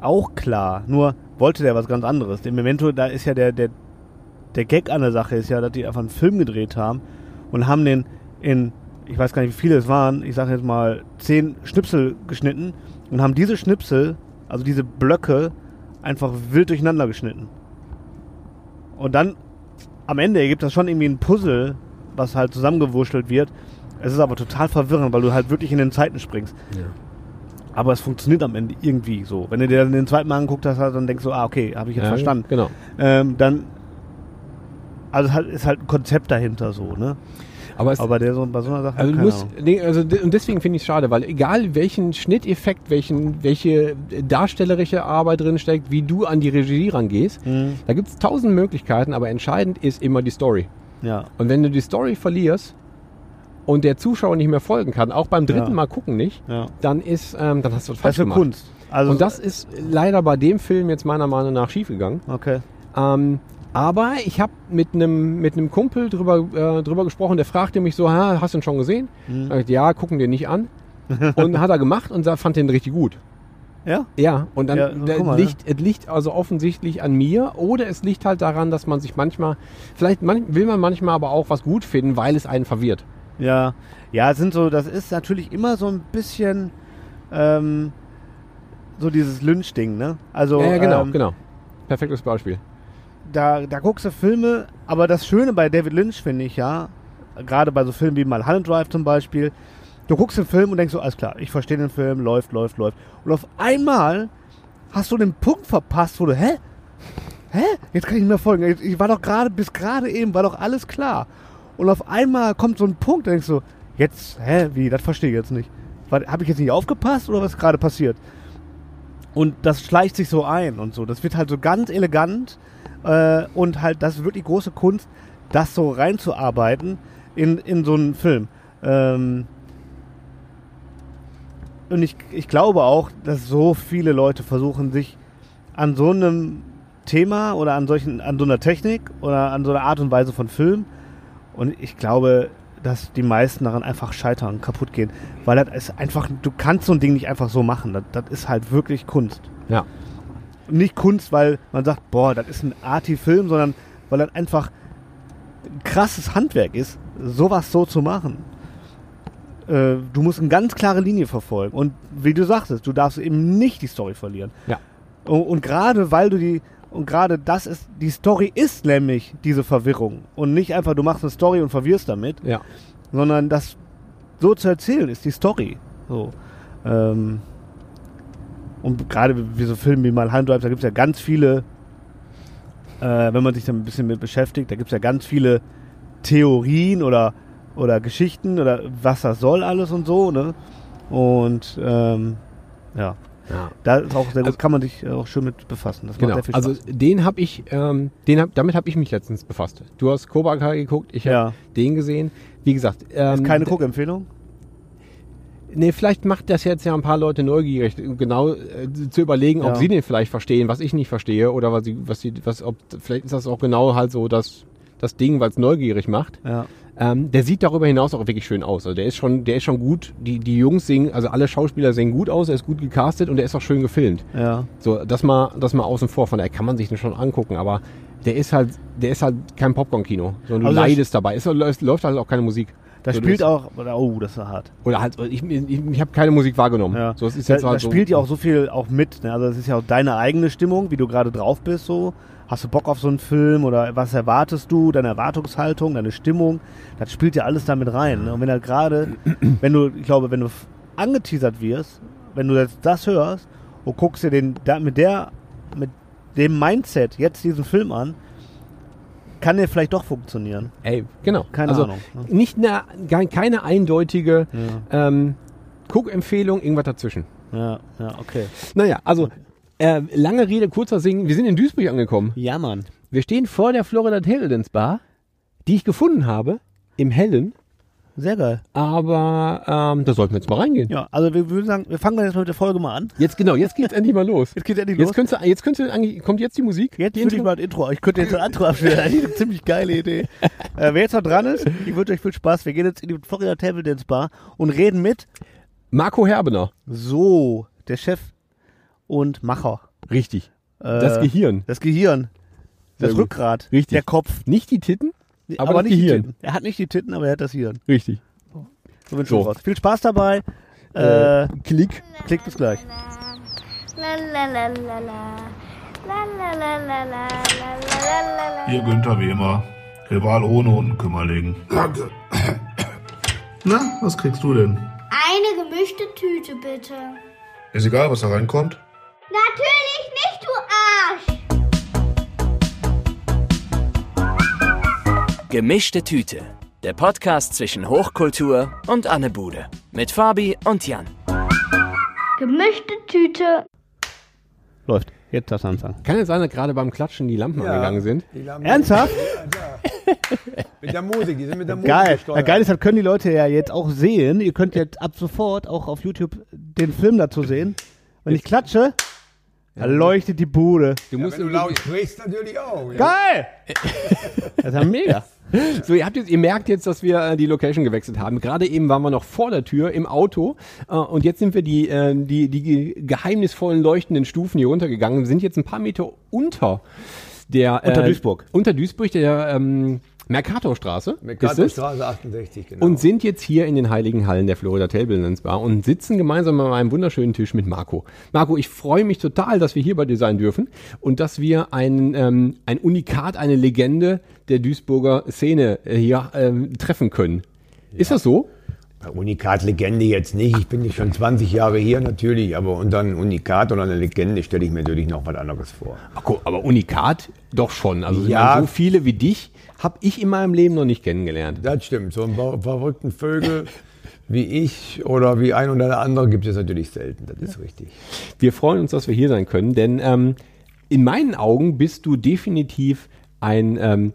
auch klar, nur wollte der was ganz anderes. Im Memento, da ist ja der, der, der Gag an der Sache ist ja, dass die einfach einen Film gedreht haben und haben den in, ich weiß gar nicht, wie viele es waren, ich sage jetzt mal zehn Schnipsel geschnitten und haben diese Schnipsel, also diese Blöcke, einfach wild durcheinander geschnitten. Und dann am Ende ergibt das schon irgendwie ein Puzzle, was halt zusammengewurschtelt wird. Es ist aber total verwirrend, weil du halt wirklich in den Zeiten springst. Aber es funktioniert am Ende irgendwie so. Wenn du dir dann den zweiten Mal angeguckt hast, dann denkst du, ah, okay, habe ich jetzt Ja, verstanden. Genau. Ähm, dann, also es ist halt ein Konzept dahinter so, ne? Aber es, Aber der so, bei so einer Sache, Also, Ahnung. nee, also und deswegen finde ich es schade, weil egal welchen Schnitteffekt, welchen, welche darstellerische Arbeit drin steckt, wie du an die Regie rangehst, Mhm. da gibt es tausend Möglichkeiten, aber entscheidend ist immer die Story. Ja, Und wenn du die Story verlierst und der Zuschauer nicht mehr folgen kann, auch beim dritten Ja. Mal gucken nicht, ja. dann ist, ähm, dann hast du was Das falsch ist für gemacht. Kunst. Also, und das ist leider bei dem Film jetzt meiner Meinung nach schiefgegangen. okay. Ähm, aber ich habe mit einem mit einem Kumpel drüber, äh, drüber gesprochen, der fragte mich so, ha, hast du ihn schon gesehen? Mhm. Ich, ja, gucken dir nicht an. [LAUGHS] und hat er gemacht und fand den richtig gut. Ja? Ja, und dann Ja, mal, liegt, es liegt also offensichtlich an mir oder es liegt halt daran, dass man sich manchmal, vielleicht man, will man manchmal aber auch was gut finden, weil es einen verwirrt. Ja. Ja, es sind so, das ist natürlich immer so ein bisschen ähm, so dieses Lynch-Ding, ne? Also, ja, ja, genau, ähm, genau. Perfektes Beispiel. Da, da guckst du Filme, aber das Schöne bei David Lynch finde ich ja, gerade bei so Filmen wie Mulholland Drive zum Beispiel, du guckst den Film und denkst so, alles klar, ich verstehe den Film, läuft, läuft, läuft. Und auf einmal hast du den Punkt verpasst, wo du, hä? Hä? Jetzt kann ich nicht mehr folgen. Ich, war doch gerade, bis gerade eben war doch alles klar. Und auf einmal kommt so ein Punkt, da denkst du, jetzt, hä, wie, das verstehe ich jetzt nicht. Habe ich jetzt nicht aufgepasst oder was ist gerade passiert? Und das schleicht sich so ein und so. Das wird halt so ganz elegant äh, und halt das ist wirklich große Kunst, das so reinzuarbeiten in, in so einen Film. Ähm, und ich, ich glaube auch, dass so viele Leute versuchen, sich an so einem Thema oder an solchen, an so einer Technik oder an so einer Art und Weise von Film. Und ich glaube, dass die meisten daran einfach scheitern, kaputt gehen. Weil das ist einfach, du kannst so ein Ding nicht einfach so machen. Das, das ist halt wirklich Kunst. Ja. Nicht Kunst, weil man sagt, boah, das ist ein Arti-Film, sondern weil das einfach ein krasses Handwerk ist, sowas so zu machen. Äh, du musst eine ganz klare Linie verfolgen. Und wie du sagtest, du darfst eben nicht die Story verlieren. Ja. Und, und gerade weil du die, und gerade das ist, die Story ist nämlich diese Verwirrung. Und nicht einfach, du machst eine Story und verwirrst damit, Ja. sondern das so zu erzählen ist die Story. So. Ähm, Und gerade wie so Filme wie Mulholland Drive, da gibt es ja ganz viele, äh, wenn man sich da ein bisschen mit beschäftigt, da gibt es ja ganz viele Theorien oder, oder Geschichten oder was das soll alles und so, ne? Und ähm, ja, Ja. da ist auch sehr gut, Also- kann man sich auch schön mit befassen. Das macht Genau. sehr viel Also den habe ich, ähm, den hab, damit habe ich mich letztens befasst. Du hast Cobra Kai geguckt, ich habe Ja. den gesehen. Wie gesagt, ähm, ist keine Guckempfehlung? Nee, vielleicht macht das jetzt ja ein paar Leute neugierig, genau äh, zu überlegen, ob Ja. sie den vielleicht verstehen, was ich nicht verstehe, oder was sie, was sie, was, ob, vielleicht ist das auch genau halt so das, das Ding, weil es neugierig macht. Ja. Ähm, der sieht darüber hinaus auch wirklich schön aus. Also der ist schon, der ist schon gut. Die, die Jungs singen, also alle Schauspieler sehen gut aus, er ist gut gecastet und er ist auch schön gefilmt. Ja. So, das mal, das mal außen vor. Von daher kann man sich den schon angucken, aber der ist halt, der ist halt kein Popcorn-Kino, sondern du Also leidest dabei. Es läuft, läuft halt auch keine Musik. Da So, spielt auch, oh, das ist hart. Oder halt, ich, ich, ich habe keine Musik wahrgenommen. Ja. So, es ist da, jetzt da halt so, spielt ja auch so viel auch mit. Ne? Also das ist ja auch deine eigene Stimmung, wie du gerade drauf bist. So hast du Bock auf so einen Film oder was erwartest du? Deine Erwartungshaltung, deine Stimmung, das spielt ja alles damit rein. Ne? Und wenn halt gerade, [CLEARS THROAT] wenn du, ich glaube, wenn du angeteasert wirst, wenn du jetzt das hörst und guckst dir den da, mit der, mit dem Mindset jetzt diesen Film an, kann der vielleicht doch funktionieren. Ey, genau. Keine also, Ahnung. Ne? Nicht eine, keine eindeutige Ja, ähm, Guckempfehlung, irgendwas dazwischen. ja, ja, okay. Naja, also äh, lange Rede, kurzer Singen. Wir sind in Duisburg angekommen. Ja, Mann. Wir stehen vor der Florida Tailendance Bar, die ich gefunden habe, im Hellen. Sehr geil. Aber ähm, da sollten wir jetzt mal reingehen. Ja, also wir würden sagen, wir fangen dann jetzt mit der Folge mal an. Jetzt genau, jetzt geht's endlich mal los. [LAUGHS] Jetzt geht endlich Jetzt los. könntest du, jetzt könntest du eigentlich, kommt jetzt die Musik? Jetzt die will ich mal ein Intro. Ich könnte jetzt ein Intro abspielen. [LAUGHS] Eine ziemlich geile Idee. Äh, wer jetzt noch dran ist, ich wünsche euch viel Spaß. Wir gehen jetzt in die Florida Table Dance Bar und reden mit Marco Herbener. so, der Chef und Macher. Richtig. Äh, Das Gehirn. Das Gehirn. Das. Rückgrat. Richtig. Der Kopf. Nicht die Titten, aber, aber nicht Gehirn. die Titten. Er hat nicht die Titten, aber er hat das Hirn. Richtig. So, so. raus. Viel Spaß dabei. Äh, klick. Klick bis gleich. Ihr Günther wie immer. Rival ohne Unkümmerling. Danke. Na, was kriegst du denn? Eine gemischte Tüte, bitte. Ist egal, was da reinkommt? Natürlich nicht, du Arsch! Gemischte Tüte. Der Podcast zwischen Hochkultur und Anne Bude. Mit Fabi und Jan. Gemischte Tüte. Läuft. Jetzt das anfangen. Kann jetzt sein, dass gerade beim Klatschen die Lampen angegangen sind? Die Lampen- Ernsthaft? [LAUGHS] Mit der Musik, die sind mit der Musik Geil. gesteuert. Ja, geil ist, das können die Leute ja jetzt auch sehen. Ihr könnt jetzt ab sofort auch auf YouTube den Film dazu sehen. Wenn ich klatsche, dann leuchtet die Bude. Du Ja, musst wenn du laut sprichst, natürlich auch. Ja. Geil! [LAUGHS] Das ist ja mega. So, ihr, habt jetzt, ihr merkt jetzt, dass wir äh, die Location gewechselt haben. Gerade eben waren wir noch vor der Tür im Auto äh, und jetzt sind wir die, äh, die, die geheimnisvollen leuchtenden Stufen hier runtergegangen und sind jetzt ein paar Meter unter der Unter äh, Duisburg. Unter Duisburg, der ähm, Mercatorstraße. Mercatorstraße 68, genau. Und sind jetzt hier in den heiligen Hallen der Florida Tailbildens Bar und sitzen gemeinsam an einem wunderschönen Tisch mit Marco. Marco, ich freue mich total, dass wir hier bei dir sein dürfen und dass wir ein, ähm, ein Unikat, eine Legende der Duisburger Szene äh, hier ähm, treffen können. Ist das so? Unikat-Legende jetzt nicht. Ich bin nicht schon 20 Jahre hier natürlich, aber unter einem Unikat oder einer Legende stelle ich mir natürlich noch was anderes vor. Marco, aber Unikat doch schon. Also Ja. so viele wie dich habe ich in meinem Leben noch nicht kennengelernt. Das stimmt. So einen ver- verrückten Vögel wie ich oder wie ein oder andere gibt es natürlich selten. Das ist richtig. Wir freuen uns, dass wir hier sein können, denn ähm, in meinen Augen bist du definitiv ein, ähm,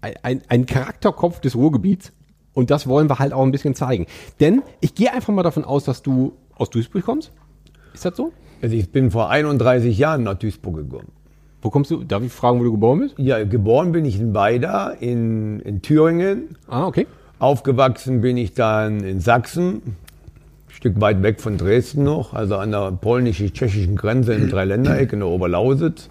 ein- ein, ein Charakterkopf des Ruhrgebiets. Und das wollen wir halt auch ein bisschen zeigen. Denn ich gehe einfach mal davon aus, dass du aus Duisburg kommst. Ist das so? Also ich bin vor 31 Jahren nach Duisburg gekommen. Wo kommst du? Darf ich fragen, wo du geboren bist? Ja, geboren bin ich in Weida in, in Thüringen. Ah, okay. Aufgewachsen bin ich dann in Sachsen, ein Stück weit weg von Dresden noch, also an der polnisch-tschechischen Grenze im Dreiländereck in der Oberlausitz.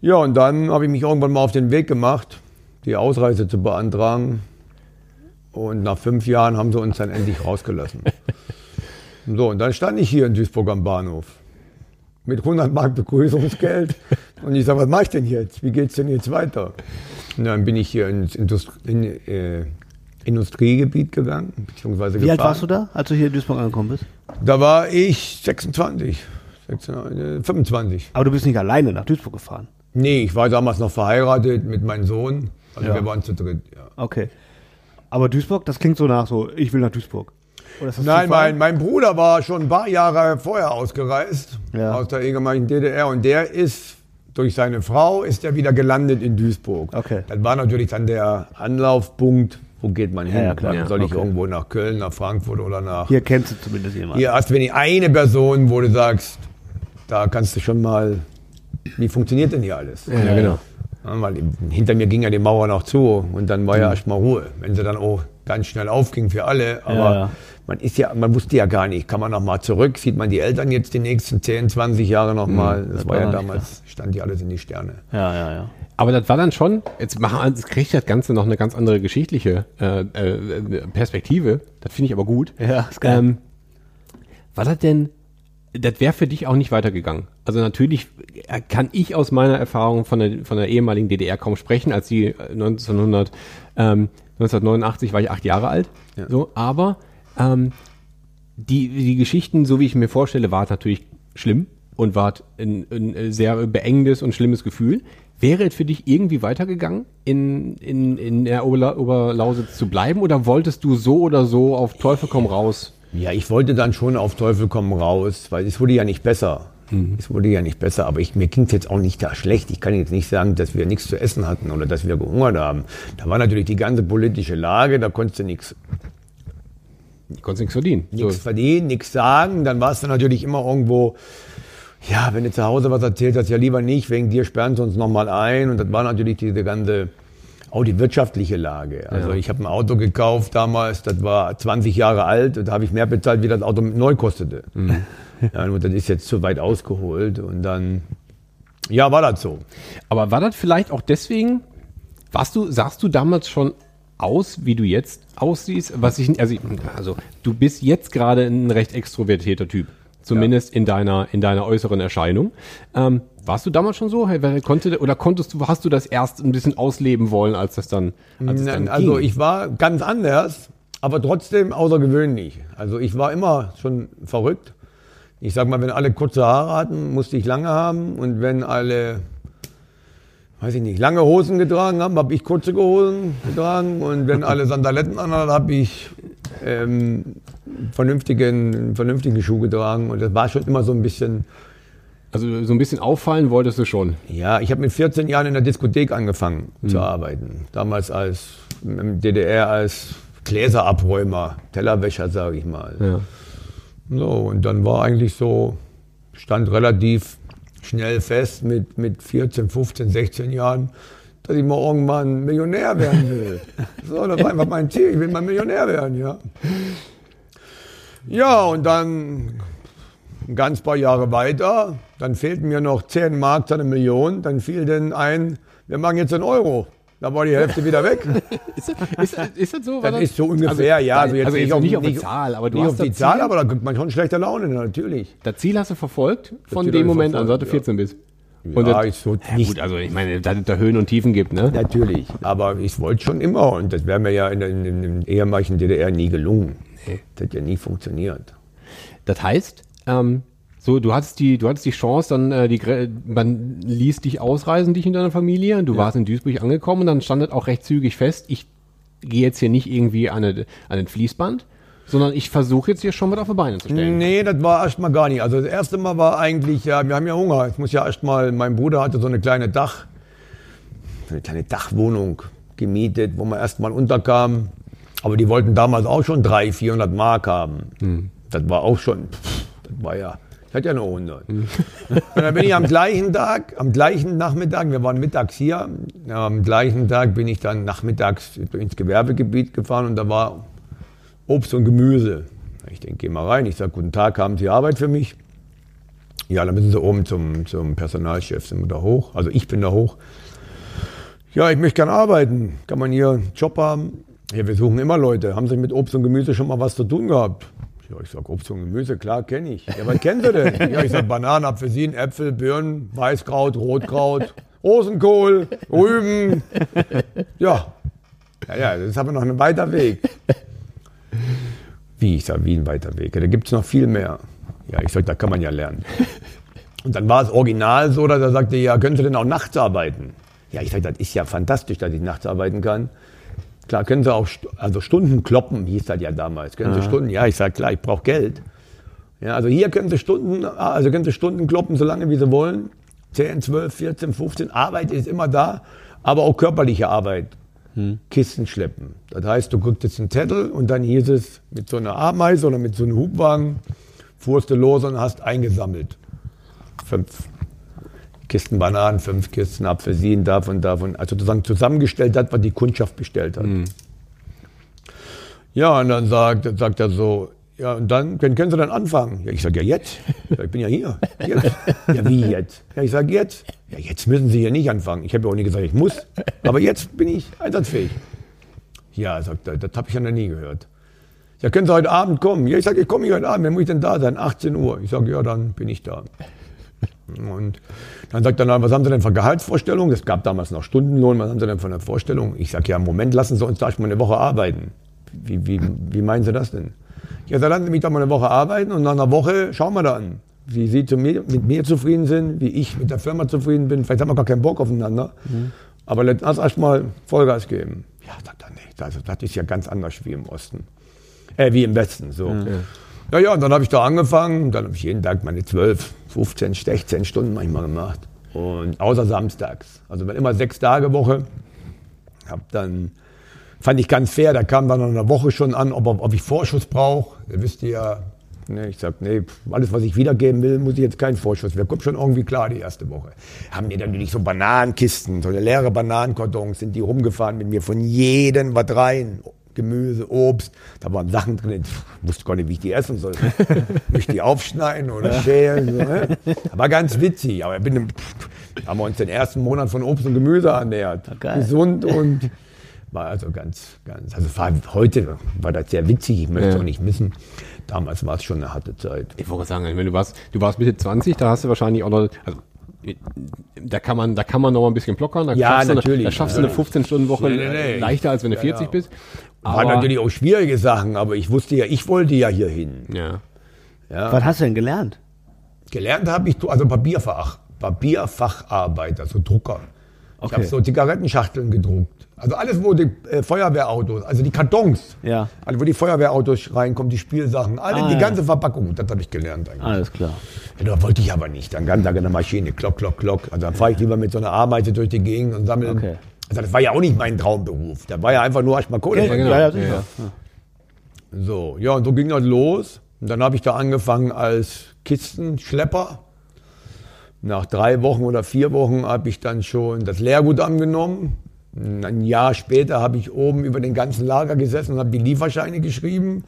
Ja, und dann habe ich mich irgendwann mal auf den Weg gemacht, die Ausreise zu beantragen. Und nach fünf Jahren haben sie uns dann endlich rausgelassen. So, und dann stand ich hier in Duisburg am Bahnhof mit 100 Mark Begrüßungsgeld. Und ich sage, was mache ich denn jetzt? Wie geht's denn jetzt weiter? Und dann bin ich hier ins Indust in, äh, Industriegebiet gegangen, beziehungsweise Wie alt gefahren. warst du da, als du hier in Duisburg angekommen bist? Da war ich 26. 16, äh, 25. Aber du bist nicht alleine nach Duisburg gefahren. Nee, ich war damals noch verheiratet mit meinem Sohn. Also Ja. wir waren zu dritt, ja. Okay. Aber Duisburg, das klingt so nach so, ich will nach Duisburg. Oder ist das Nein, mein, mein Bruder war schon ein paar Jahre vorher ausgereist Ja. aus der ehemaligen DDR und der ist durch seine Frau ist er wieder gelandet in Duisburg. Okay. Das war natürlich dann der Anlaufpunkt, wo geht man hin? Ja, ja, klar. Ja, soll ich okay. irgendwo nach Köln, nach Frankfurt oder nach... Hier kennst du zumindest jemanden. Hier hast du wenig eine Person, wo du sagst, da kannst du schon mal, wie funktioniert denn hier alles? Ja, genau. Ja, weil hinter mir ging ja die Mauer noch zu und dann war ja erst mal Ruhe. Wenn sie dann auch ganz schnell aufging für alle, aber Ja, ja. man ist ja, man wusste ja gar nicht, kann man noch mal zurück, sieht man die Eltern jetzt die nächsten 10, 20 Jahre noch mal. Das, das war war ja damals, stand ja alles in die Sterne. Ja, ja, ja. Aber das war dann schon, jetzt machen, jetzt kriegt das Ganze noch eine ganz andere geschichtliche äh, äh, Perspektive. Das finde ich aber gut. Ja, ist geil. Ähm, war das denn, das wäre für dich auch nicht weitergegangen? Also natürlich äh, kann ich aus meiner Erfahrung von der, von der ehemaligen DDR kaum sprechen, als die äh, 1900, ähm, 1989 war ich acht Jahre alt. So, aber ähm, die, die Geschichten, so wie ich mir vorstelle, war es natürlich schlimm und war ein, ein sehr beengendes und schlimmes Gefühl. Wäre es für dich irgendwie weitergegangen, in, in, in der Oberla Oberlausitz zu bleiben oder wolltest du so oder so auf Teufel komm raus? Ja, ich wollte dann schon auf Teufel komm raus, weil es wurde ja nicht besser. Es wurde ja nicht besser, aber ich, mir ging es jetzt auch nicht da schlecht. Ich kann jetzt nicht sagen, dass wir nichts zu essen hatten oder dass wir gehungert haben. Da war natürlich die ganze politische Lage, da konntest du nichts konntest nichts verdienen. So. nichts verdienen, nichts sagen. Dann warst du natürlich immer irgendwo, ja, wenn du zu Hause was erzählt hast, ja lieber nicht, wegen dir sperren sie uns nochmal ein. Und das war natürlich diese ganze, auch die wirtschaftliche Lage. Also ich habe ein Auto gekauft damals, das war 20 Jahre alt und da habe ich mehr bezahlt, wie das Auto neu kostete. [LAUGHS] Ja, und das ist jetzt zu weit ausgeholt und dann, ja, war das so. Aber war das vielleicht auch deswegen, warst du, sahst du damals schon aus, wie du jetzt aussiehst? Was ich, also, also du bist jetzt gerade ein recht extrovertierter Typ. Zumindest in deiner, in deiner äußeren Erscheinung. Ähm, warst du damals schon so? Konnte, oder konntest du, hast du das erst ein bisschen ausleben wollen, als das dann, als es dann also ging? ich war ganz anders, aber trotzdem außergewöhnlich. Also ich war immer schon verrückt. Ich sag mal, wenn alle kurze Haare hatten, musste ich lange haben. Und wenn alle, weiß ich nicht, lange Hosen getragen haben, habe ich kurze Hosen getragen. Und wenn alle Sandaletten anhatten, habe ich ähm, vernünftigen, vernünftigen Schuh getragen. Und das war schon immer so ein bisschen, Also so ein bisschen auffallen wolltest du schon. ja, ich habe mit 14 Jahren in der Diskothek angefangen zu arbeiten. Damals als im DDR als Gläserabräumer, Tellerwäscher, sage ich mal. Ja. So, und dann war eigentlich so, stand relativ schnell fest mit, mit 14, 15, 16 Jahren, dass ich mal irgendwann Millionär werden will. [LAUGHS] So, das war einfach mein Ziel, ich will mal Millionär werden, ja. Ja, und dann ein ganz paar Jahre weiter, dann fehlten mir noch 10 Mark zu einer Million, dann fiel denn ein, wir machen jetzt einen Euro. Da war die Hälfte wieder weg. [LAUGHS] Ist, das- ist, das- ist das so? War Das ist so ungefähr, ja. Also jetzt, nicht nicht, auf- nicht auf die Zahl, aber du Nicht hast auf die das Zahl, aber da kriegt man schon schlechte Laune, natürlich. das Ziel hast du verfolgt von dem Moment an, seit du verfolgt, 14 bist. Ja, Und das- ich so Ja, nicht gut, also ich meine, dass es da Höhen und Tiefen gibt, ne? Natürlich, aber ich wollte schon immer und das wäre mir ja in der, in, in, in ehemaligen DDR nie gelungen. Das hat ja nie funktioniert. Das heißt, ähm, so, du hattest die, du hattest die Chance, dann äh, die, man ließ dich ausreisen, dich und deine Familie. Du warst in Duisburg angekommen und dann stand es auch recht zügig fest, ich gehe jetzt hier nicht irgendwie an, eine, an ein Fließband, sondern ich versuche jetzt hier schon was auf die Beine zu stellen. Nee, das war erstmal gar nicht. Also das erste Mal war eigentlich, ja, wir haben ja Hunger. Ich muss ja erstmal, mein Bruder hatte so eine kleine Dach, so eine kleine Dachwohnung gemietet, wo man erstmal unterkam. Aber die wollten damals auch schon 300, 400 Mark haben. Das war auch schon, pff, das war ja, ich hatte ja nur 100. [LAUGHS] Und dann bin ich am gleichen Tag, am gleichen Nachmittag, wir waren mittags hier, am gleichen Tag bin ich dann nachmittags ins Gewerbegebiet gefahren und da war Obst und Gemüse. Ich denke, geh mal rein. Ich sage, guten Tag, haben Sie Arbeit für mich? Ja, dann müssen Sie oben zum, zum Personalchef, sind wir da hoch. Also ich bin da hoch. Ja, ich möchte gerne arbeiten. Kann man hier einen Job haben? Ja, wir suchen immer Leute. Haben Sie mit Obst und Gemüse schon mal was zu tun gehabt? Ja, ich sage, Obst und Gemüse, klar, kenne ich. Ja, was kennen Sie denn? [LAUGHS] Ja, ich sage, Bananen, Apfelsinen, Äpfel, Birnen, Weißkraut, Rotkraut, Rosenkohl, Rüben. Ja. Ja, ja, das ist aber noch ein weiter Weg. Wie? Ich sage, wie ein weiter Weg? Ja, da gibt es noch viel mehr. Ja, ich sage, da kann man ja lernen. Und dann war es original so, dass er sagte, ja, können Sie denn auch nachts arbeiten? Ja, ich sagte, das ist ja fantastisch, dass ich nachts arbeiten kann. Klar, können Sie auch, also Stunden kloppen, hieß das ja damals. Können Sie Stunden? Ja, ich sage, klar, ich brauche Geld. Ja, also hier können Sie Stunden, also können Sie Stunden kloppen, solange wie Sie wollen. 10, 12, 14, 15. Arbeit ist immer da, aber auch körperliche Arbeit. Kisten schleppen. Das heißt, du kriegst jetzt einen Zettel und dann hieß es mit so einer Ameise oder mit so einem Hubwagen, fuhrst du los und hast eingesammelt. Fünf Kisten Bananen, fünf Kisten Apfelsinen, davon, davon. Also sozusagen zusammengestellt hat, was die Kundschaft bestellt hat. Ja, und dann sagt, sagt er so, ja, und dann können, können Sie dann anfangen. Ja, ich sage, ja, jetzt. Ja, ich bin ja hier. Jetzt. Ja, wie jetzt? Ja, ich sage, jetzt. Ja, jetzt müssen Sie hier nicht anfangen. Ich habe ja auch nie gesagt, ich muss. Aber jetzt bin ich einsatzfähig. Ja, sagt er, das habe ich ja noch nie gehört. Ja, können Sie heute Abend kommen? Ja, ich sage, ich komme hier heute Abend. Wann muss ich denn da sein? 18 Uhr. Ich sage, ja, dann bin ich da. Und dann sagt er, na, was haben Sie denn für Gehaltsvorstellungen? Es gab damals noch Stundenlohn. Was haben Sie denn für eine Vorstellung? Ich sage, ja, Moment, lassen Sie uns da erst mal eine Woche arbeiten. Wie, wie, wie meinen Sie das denn? Ja, dann lassen Sie mich doch mal eine Woche arbeiten und nach einer Woche schauen wir dann, wie Sie mir, mit mir zufrieden sind, wie ich mit der Firma zufrieden bin. Vielleicht haben wir gar keinen Bock aufeinander. Aber lass uns erst mal Vollgas geben. Ja, sagt er nicht. Also, das ist ja ganz anders wie im Osten. Äh, wie im Westen, so. Ja, ja, und dann habe ich da angefangen. Dann habe ich jeden Tag meine 12, 15, 16 Stunden manchmal gemacht. Und außer samstags. Also wenn immer sechs Tage Woche. Hab dann, fand ich ganz fair, da kam dann nach einer Woche schon an, ob, ob ich Vorschuss brauche. Ihr wisst ja, ne, ich sag, nee, alles, was ich wiedergeben will, muss ich jetzt keinen Vorschuss. Wir kommen schon irgendwie klar die erste Woche. Haben die dann natürlich so Bananenkisten, so eine leere Bananenkartons, sind die rumgefahren mit mir von jedem was rein. Gemüse, Obst, da waren Sachen drin, ich wusste gar nicht, wie ich die essen soll. [LAUGHS] Muss ich die aufschneiden oder schälen? So, ne? War ganz witzig, aber bin, haben wir uns den ersten Monat von Obst und Gemüse ernährt. geil. Gesund und war also ganz, ganz, also war, heute war das sehr witzig, ich möchte es Ja. auch nicht missen. Damals war es schon eine harte Zeit. Ich wollte sagen, ich meine, du warst, du warst Mitte 20, da hast du wahrscheinlich auch noch, also, da kann man, da kann man noch mal ein bisschen blockern. Da Ja, schaffst du natürlich. Da schaffst du eine 15-Stunden-Woche Nee, nee, nee. leichter, als wenn du Ja, 40 ja. bist. Waren natürlich auch schwierige Sachen, aber ich wusste ja, ich wollte ja hier hin. ja. Ja. Was hast du denn gelernt? Gelernt habe ich, also Papierfach, Papierfacharbeiter, so Drucker. Ich Okay. habe so Zigarettenschachteln gedruckt. Also alles, wo die äh, Feuerwehrautos, also die Kartons, Ja. also wo die Feuerwehrautos reinkommen, die Spielsachen, alle, Ah, die ja. ganze Verpackung, das habe ich gelernt eigentlich. Alles klar. Ja, da wollte ich aber nicht. Dann ganz Tag in der Maschine, klock, klock, klock. Also dann fahre ich lieber mit so einer Ameise durch die Gegend und sammle. Okay. Also das war ja auch nicht mein Traumberuf. Da war ja einfach nur erstmal Kohle. Ja, verdienen. ja, ja, ja. So, ja, und so ging das los. Und dann habe ich da angefangen als Kistenschlepper. Nach drei Wochen oder vier Wochen habe ich dann schon das Lehrgut angenommen. Ein Jahr später habe ich oben über den ganzen Lager gesessen und habe die Lieferscheine geschrieben.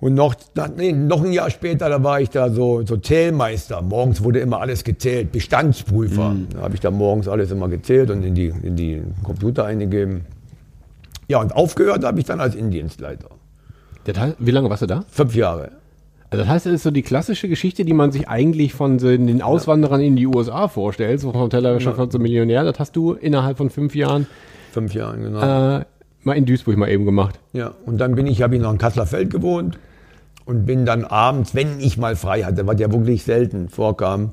Und noch, nee, noch ein Jahr später, da war ich da so, so Zählmeister. Morgens wurde immer alles gezählt, Bestandsprüfer. Da habe ich da morgens alles immer gezählt und in die, in die Computer eingegeben. Ja, und aufgehört habe ich dann als Indienstleiter. Das heißt, wie lange warst du da? Fünf Jahre. Also das heißt, das ist so die klassische Geschichte, die man sich eigentlich von so den Auswanderern in die USA vorstellt, so vom Tellerwäscher zum Millionär. Das hast du innerhalb von fünf Jahren Fünf Jahre, genau. äh, mal in Duisburg mal eben gemacht. Ja, und dann bin ich, habe ich noch in Kasseler Feld gewohnt und bin dann abends, wenn ich mal frei hatte, was ja wirklich selten vorkam,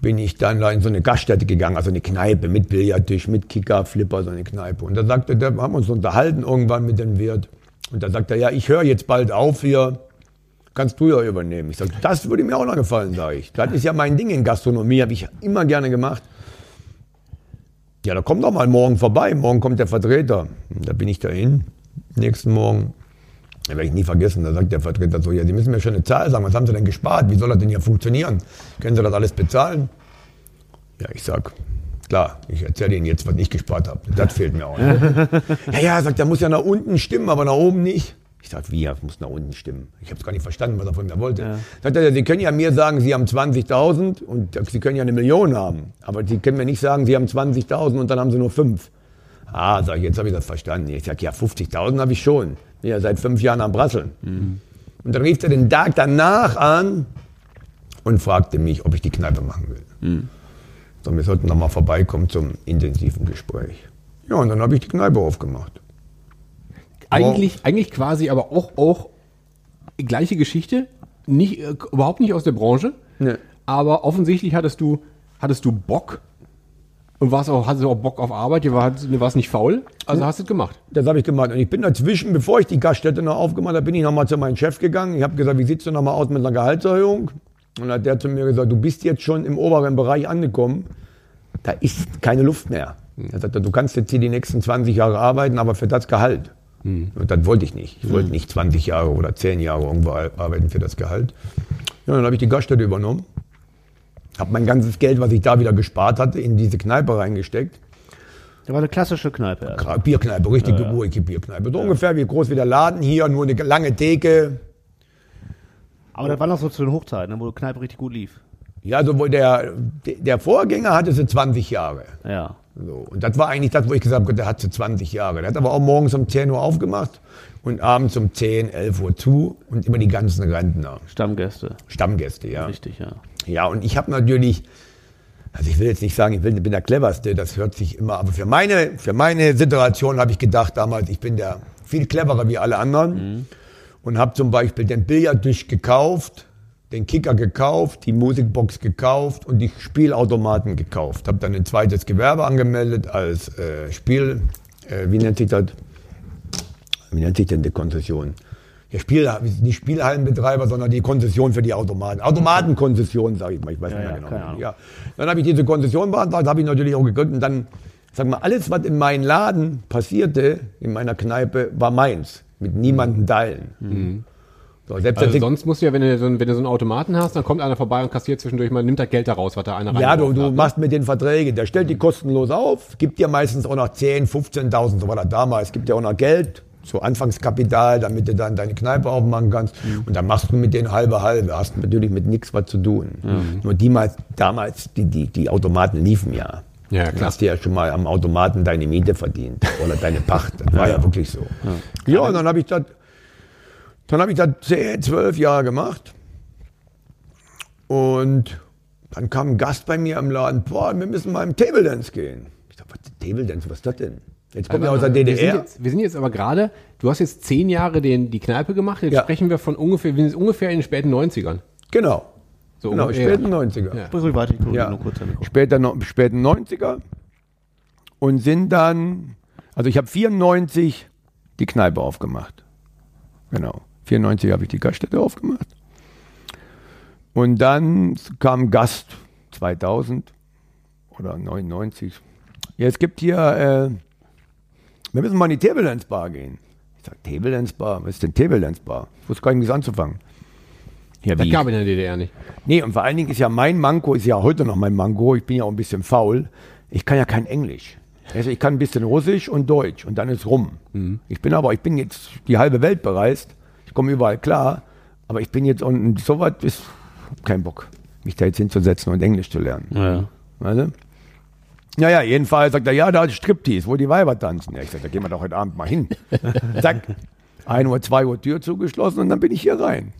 bin ich dann da in so eine Gaststätte gegangen, also eine Kneipe mit Billardtisch, mit Kicker, Flipper, so eine Kneipe. Und da sagte der, haben uns unterhalten irgendwann mit dem Wirt. Und da sagte er, ja, ich höre jetzt bald auf hier, kannst du ja übernehmen. Ich sage, das würde mir auch noch gefallen, sage ich. Das ist ja mein Ding in Gastronomie, habe ich immer gerne gemacht. Ja, da kommt doch mal morgen vorbei. Morgen kommt der Vertreter. Und da bin ich dahin. Nächsten Morgen. Ja, werde ich nie vergessen. Da sagt der Vertreter so: Ja, Sie müssen mir schon eine Zahl sagen. Was haben Sie denn gespart? Wie soll das denn hier funktionieren? Können Sie das alles bezahlen? Ja, ich sag: Klar, ich erzähle Ihnen jetzt, was ich gespart habe. Das fehlt mir auch. Ne? [LAUGHS] ja, ja, sagt er, muss ja nach unten stimmen, aber nach oben nicht. Ich sag, wie, das muss nach unten stimmen? Ich habe es gar nicht verstanden, was er von mir wollte. Sagt er, Sie können ja mir sagen, Sie haben 20.000 und Sie können ja eine Million haben. Aber Sie können mir nicht sagen, Sie haben 20.000 und dann haben Sie nur fünf. Ah, sag ich, jetzt habe ich das verstanden. Ich sag, ja, 50.000 habe ich schon. Bin ja seit fünf Jahren am Brasseln. Und dann rief er den Tag danach an und fragte mich, ob ich die Kneipe machen will. So, wir sollten noch mal vorbeikommen zum intensiven Gespräch. Ja, und dann habe ich die Kneipe aufgemacht. Eigentlich, eigentlich quasi aber auch, auch gleiche Geschichte, nicht, äh, überhaupt nicht aus der Branche, Ne. aber offensichtlich hattest du, hattest du Bock und warst auch, hattest du auch Bock auf Arbeit, du warst, warst nicht faul, also hast du es gemacht. Das habe ich gemacht. Und ich bin dazwischen, bevor ich die Gaststätte noch aufgemacht habe, bin ich nochmal zu meinem Chef gegangen. Ich habe gesagt, wie sieht's denn nochmal aus mit einer Gehaltserhöhung? Und dann hat der zu mir gesagt, du bist jetzt schon im oberen Bereich angekommen. Da ist keine Luft mehr. Er sagte, du kannst jetzt hier die nächsten 20 Jahre arbeiten, aber für das Gehalt. Und das wollte ich nicht. Ich wollte nicht 20 Jahre oder 10 Jahre irgendwo arbeiten für das Gehalt. Ja, dann habe ich die Gaststätte übernommen. Habe mein ganzes Geld, was ich da wieder gespart hatte, in diese Kneipe reingesteckt. Das war eine klassische Kneipe. Ja. Gra- Bierkneipe, richtig geburige Bierkneipe. So ungefähr wie groß wie der Laden hier, nur eine lange Theke. Aber das war noch so zu den Hochzeiten, wo die Kneipe richtig gut lief. Ja, also wo der, der Vorgänger hatte sie 20 Jahre. Ja. So. Und das war eigentlich das, wo ich gesagt habe, der hat sie 20 Jahre. Der hat aber auch morgens um 10 Uhr aufgemacht und abends um 10, 11 Uhr zu und immer die ganzen Rentner. Stammgäste. Stammgäste, ja. Richtig, ja. Ja, und ich habe natürlich, also ich will jetzt nicht sagen, ich bin der cleverste, das hört sich immer, aber für meine, für meine Situation habe ich gedacht damals, ich bin der viel cleverer wie alle anderen und habe zum Beispiel den Billardtisch gekauft, den Kicker gekauft, die Musikbox gekauft und die Spielautomaten gekauft. Habe dann ein zweites Gewerbe angemeldet als äh, Spiel, äh, wie nennt sich das? Wie nennt sich denn die Konzession? Der Spiel, nicht Spielhallenbetreiber, sondern die Konzession für die Automaten. Automatenkonzession, sage ich mal. Ich weiß Ja, nicht ja, mehr genau. keine Ahnung. Ja. Dann habe ich diese Konzession beantragt, habe ich natürlich auch gegründet. Und dann, sag mal, alles, was in meinem Laden passierte, in meiner Kneipe, war meins. Mit niemandem teilen. So, selbst Also sonst musst du ja, wenn du, so einen, wenn du so einen Automaten hast, dann kommt einer vorbei und kassiert zwischendurch mal, nimmt das Geld da raus, was da einer Ja, du, du hat, machst mit den Verträgen. Der stellt die kostenlos auf, gibt dir meistens auch noch 10, 15.000, so war das damals, gibt dir auch noch Geld, so Anfangskapital, damit du dann deine Kneipe aufmachen kannst. Und dann machst du mit denen halbe halbe, hast natürlich mit nichts was zu tun. Nur die mal, damals, die, die, die Automaten liefen ja. Ja, klar. hast du ja schon mal am Automaten deine Miete verdient oder deine Pacht. Das war ja, wirklich so. Ja, und dann habe ich das, dann habe ich das 10, 12 Jahre gemacht. Und dann kam ein Gast bei mir im Laden, boah, wir müssen mal im Table Dance gehen. Ich sag, was Table Dance, was ist das denn? Jetzt kommt ja aus der Wir sind, DDR. jetzt, wir sind jetzt aber gerade, du hast jetzt zehn Jahre den, die Kneipe gemacht, jetzt Ja. sprechen wir von ungefähr, wir sind jetzt ungefähr in den späten 90ern. Genau. So Genau, ungefähr. späten 90er. Ja. Ja, später, späten 90er. Und sind dann, also ich habe 94 die Kneipe aufgemacht. Genau. 94 habe ich die Gaststätte aufgemacht. Und dann kam Gast 2000 oder 99. Ja, es gibt hier, äh, wir müssen mal in die Table Dance Bar gehen. Ich sage, Table Dance Bar? Was ist denn Table Dance Bar? Ich wusste gar nicht, wie es anzufangen. Ja, Das wie? gab in der DDR nicht. Nee, und vor allen Dingen ist ja mein Manko, ist ja heute noch mein Manko, ich bin ja auch ein bisschen faul, ich kann ja kein Englisch. Also ich kann ein bisschen Russisch und Deutsch und dann ist rum. Ich bin aber, ich bin jetzt die halbe Welt bereist, ich komme überall klar, aber ich bin jetzt und so was ist, keinen Bock, mich da jetzt hinzusetzen und Englisch zu lernen. Ja. Weißt du? Ja, ja, jedenfalls sagt er, ja, da ist Striptease, wo die Weiber tanzen. Ja, ich sag, da gehen wir doch heute Abend mal hin. [LAUGHS] Zack, 1 Uhr, 2 Uhr Tür zugeschlossen und dann bin ich hier rein.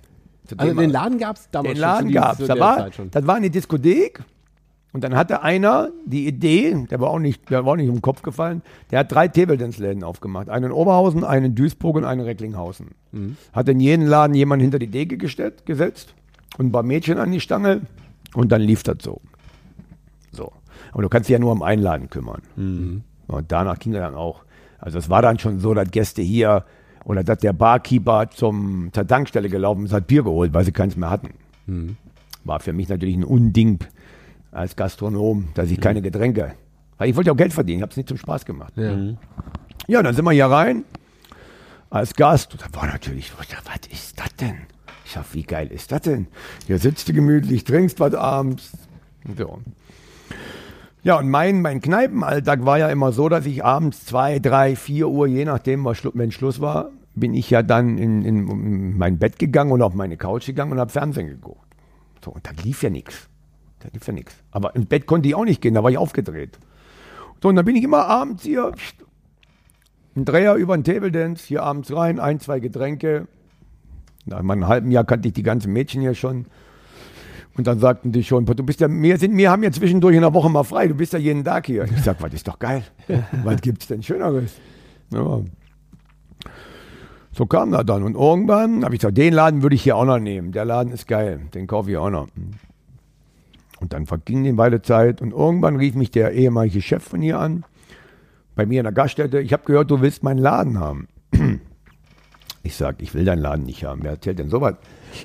Also den Laden gab es damals Den Laden gab es. Da war, Zeit schon. das war eine Diskothek. Und dann hatte einer die Idee, der war auch nicht, der war auch nicht um den Kopf gefallen, der hat drei Table Dance Läden aufgemacht. Einen in Oberhausen, einen in Duisburg und einen in Recklinghausen. Hat in jeden Laden jemand hinter die Theke gestellt, gesetzt und ein paar Mädchen an die Stange und dann lief das so. So. Aber du kannst dich ja nur um einen Laden kümmern. Und danach ging er dann auch. Also es war dann schon so, dass Gäste hier oder dass der Barkeeper zum, zur Tankstelle gelaufen ist, hat Bier geholt, weil sie keins mehr hatten. War für mich natürlich ein Unding als Gastronom, dass ich keine Getränke. Weil ich wollte ja auch Geld verdienen, ich habe es nicht zum Spaß gemacht. Ja. Ja, dann sind wir hier rein als Gast. Und da war natürlich, was ist das denn? Ich sag, wie geil ist das denn? Hier sitzt du gemütlich, trinkst was abends. So. Ja, und mein, mein Kneipenalltag war ja immer so, dass ich abends zwei, drei, vier Uhr, je nachdem, was Schlu wenn Schluss war, bin ich ja dann in, in, in mein Bett gegangen und auf meine Couch gegangen und habe Fernsehen geguckt. So, und da lief ja nichts. Da lief ja nichts. Aber ins Bett konnte ich auch nicht gehen, da war ich aufgedreht. So, und dann bin ich immer abends hier, ein Dreher über den Table Dance, hier abends rein, ein, zwei Getränke. Nach einem halben Jahr kannte ich die ganzen Mädchen hier schon. Und dann sagten die schon, du bist ja, wir, sind, wir haben ja zwischendurch in der Woche mal frei, du bist ja jeden Tag hier. Ich sag, was ist doch geil. was gibt's denn Schöneres? Ja. So kam das dann. Und irgendwann habe ich gesagt, den Laden würde ich hier auch noch nehmen. Der Laden ist geil, den kaufe ich auch noch. Und dann verging eine Weile Zeit und irgendwann rief mich der ehemalige Chef von hier an, bei mir in der Gaststätte. Ich habe gehört, du willst meinen Laden haben. [CLEARS THROAT] Ich sag, ich will deinen Laden nicht haben. Wer erzählt denn sowas? [LAUGHS]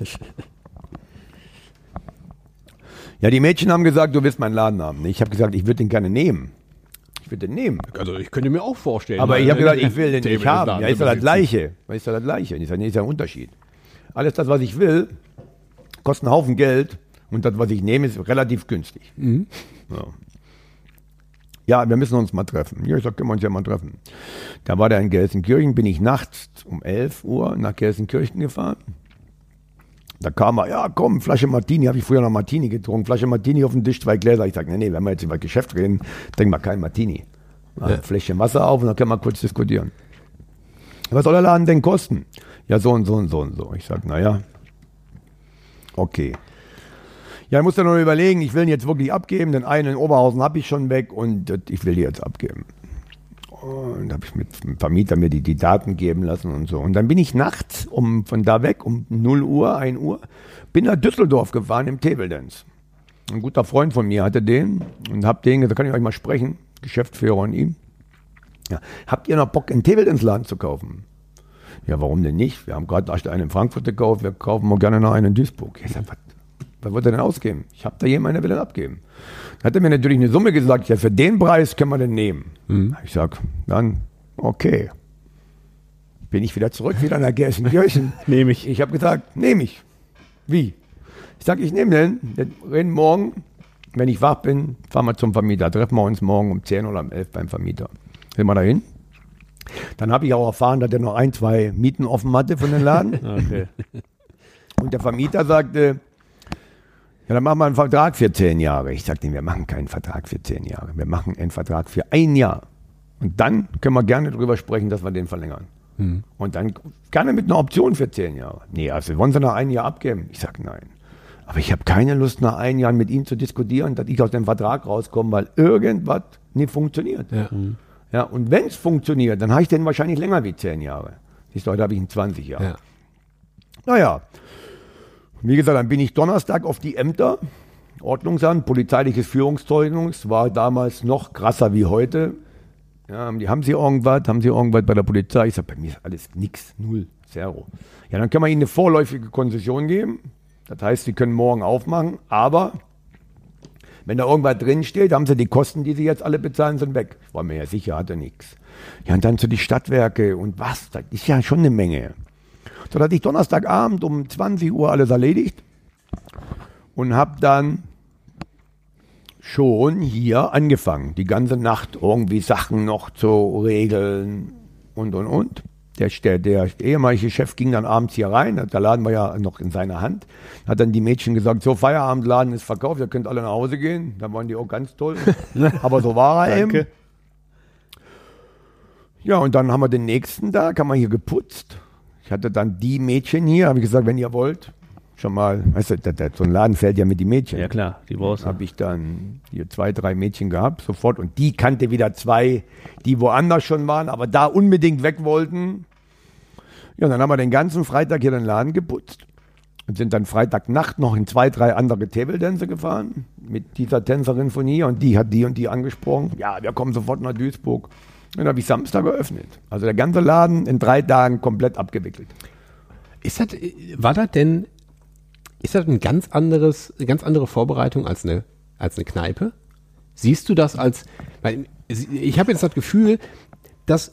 Ja, die Mädchen haben gesagt, du willst meinen Laden haben. Ich habe gesagt, ich würde den gerne nehmen. Ich würde den nehmen. Also ich könnte mir auch vorstellen. Aber ich habe gesagt, ich will den nicht haben. Ja, ist doch das. Gleiche. Ist doch das Gleiche. Ist ja der Unterschied. Alles das, was ich will, kostet einen Haufen Geld und das, was ich nehme, ist relativ günstig. Ja. ja, wir müssen uns mal treffen. Ja, ich sag, können wir uns ja mal treffen. Da war der in Gelsenkirchen, bin ich nachts um 11 Uhr nach Gelsenkirchen gefahren. Da kam er, ja komm, Flasche Martini, habe ich früher noch Martini getrunken, Flasche Martini auf den Tisch, zwei Gläser. Ich sage, nee, nee, wenn wir jetzt über Geschäft reden, trink mal kein Martini. Ein Fläschchen Wasser auf und dann können wir kurz diskutieren. Was soll der Laden denn kosten? Ja, so und so und so und so. Ich sage, naja, okay. Ja, ich muss dann noch überlegen, ich will ihn jetzt wirklich abgeben, den einen in Oberhausen habe ich schon weg und ich will die jetzt abgeben. Und habe ich mit dem Vermieter mir die, die Daten geben lassen und so. Und dann bin ich nachts um, von da weg um 0 Uhr, 1 Uhr, bin nach Düsseldorf gefahren im Table Dance. Ein guter Freund von mir hatte den und hab den, da kann ich euch mal sprechen, Geschäftsführer und ihm. Ja, habt ihr noch Bock, einen Table Dance Laden zu kaufen? Ja, warum denn nicht? Wir haben gerade einen in Frankfurt gekauft, wir kaufen mal gerne noch einen in Duisburg. Ich sag, was, was wollt ihr denn ausgeben? Ich habe da jemanden, der will den abgeben. Dann hat er mir natürlich eine Summe gesagt, ja, für den Preis können wir den nehmen. Ich sag, dann, okay. Bin ich wieder zurück, wieder nach Gelsenkirchen. [LAUGHS] Nehme ich. Ich habe gesagt, nehme ich. Wie? Ich sage, ich nehme den. Wir reden morgen, wenn ich wach bin, fahren wir zum Vermieter. Treffen wir uns morgen um 10 oder um 11 beim Vermieter. Sind wir dahin? Dann habe ich auch erfahren, dass er noch ein, zwei Mieten offen hatte von dem Laden. [LAUGHS] Okay. Und der Vermieter sagte, ja, dann machen wir einen Vertrag für zehn Jahre. Ich sagte, wir machen keinen Vertrag für zehn Jahre. Wir machen einen Vertrag für ein Jahr. Und dann können wir gerne darüber sprechen, dass wir den verlängern. Und dann gerne mit einer Option für zehn Jahre. Nee, also wollen Sie nach einem Jahr abgeben? Ich sage nein. Aber ich habe keine Lust, nach einem Jahr mit Ihnen zu diskutieren, dass ich aus dem Vertrag rauskomme, weil irgendwas nicht funktioniert. Ja. Ja, und wenn es funktioniert, dann habe ich den wahrscheinlich länger wie zehn Jahre. Siehst du, heute habe ich ihn 20 Jahre. Ja. Naja, wie gesagt, dann bin ich Donnerstag auf die Ämter, Ordnungsamt, polizeiliches Führungszeugnis, war damals noch krasser wie heute. Ja, die, haben Sie irgendwas, haben Sie irgendwas bei der Polizei? Ich sage, bei mir ist alles nix, null, zero. Ja, dann können wir Ihnen eine vorläufige Konzession geben. Das heißt, Sie können morgen aufmachen, aber wenn da irgendwas drin steht, haben Sie die Kosten, die Sie jetzt alle bezahlen, sind weg. War mir ja sicher, hatte nichts. Ja, und dann zu die Stadtwerke und was, das ist ja schon eine Menge. So, da hatte ich Donnerstagabend um 20 Uhr alles erledigt und habe dann schon hier angefangen, die ganze Nacht irgendwie Sachen noch zu regeln und und und. Der, der, der ehemalige Chef ging dann abends hier rein, der Laden war ja noch in seiner Hand, hat dann die Mädchen gesagt, so Feierabendladen ist verkauft, ihr könnt alle nach Hause gehen. Da waren die auch ganz toll. [LAUGHS] Aber so war er eben. Ja, und dann haben wir den nächsten Tag, haben wir hier geputzt. Ich hatte dann die Mädchen hier, habe ich gesagt, wenn ihr wollt, schon mal, weißt du, das, das, so ein Laden fällt ja mit die Mädchen. Ja klar, die brauchst du. Habe ich dann hier zwei, drei Mädchen gehabt, sofort. Und die kannte wieder zwei, die woanders schon waren, aber da unbedingt weg wollten. Ja, und dann haben wir den ganzen Freitag hier den Laden geputzt. Und sind dann Freitagnacht noch in zwei, drei andere Table-Dänze gefahren mit dieser Tänzerin von hier. Und die hat die und die angesprochen. Ja, wir kommen sofort nach Duisburg. Dann habe ich Samstag geöffnet. Also der ganze Laden in drei Tagen komplett abgewickelt. Ist das, war das denn, ist das ein ganz anderes, eine ganz andere Vorbereitung als eine, als eine Kneipe? Siehst du das als, weil ich habe jetzt das Gefühl, dass,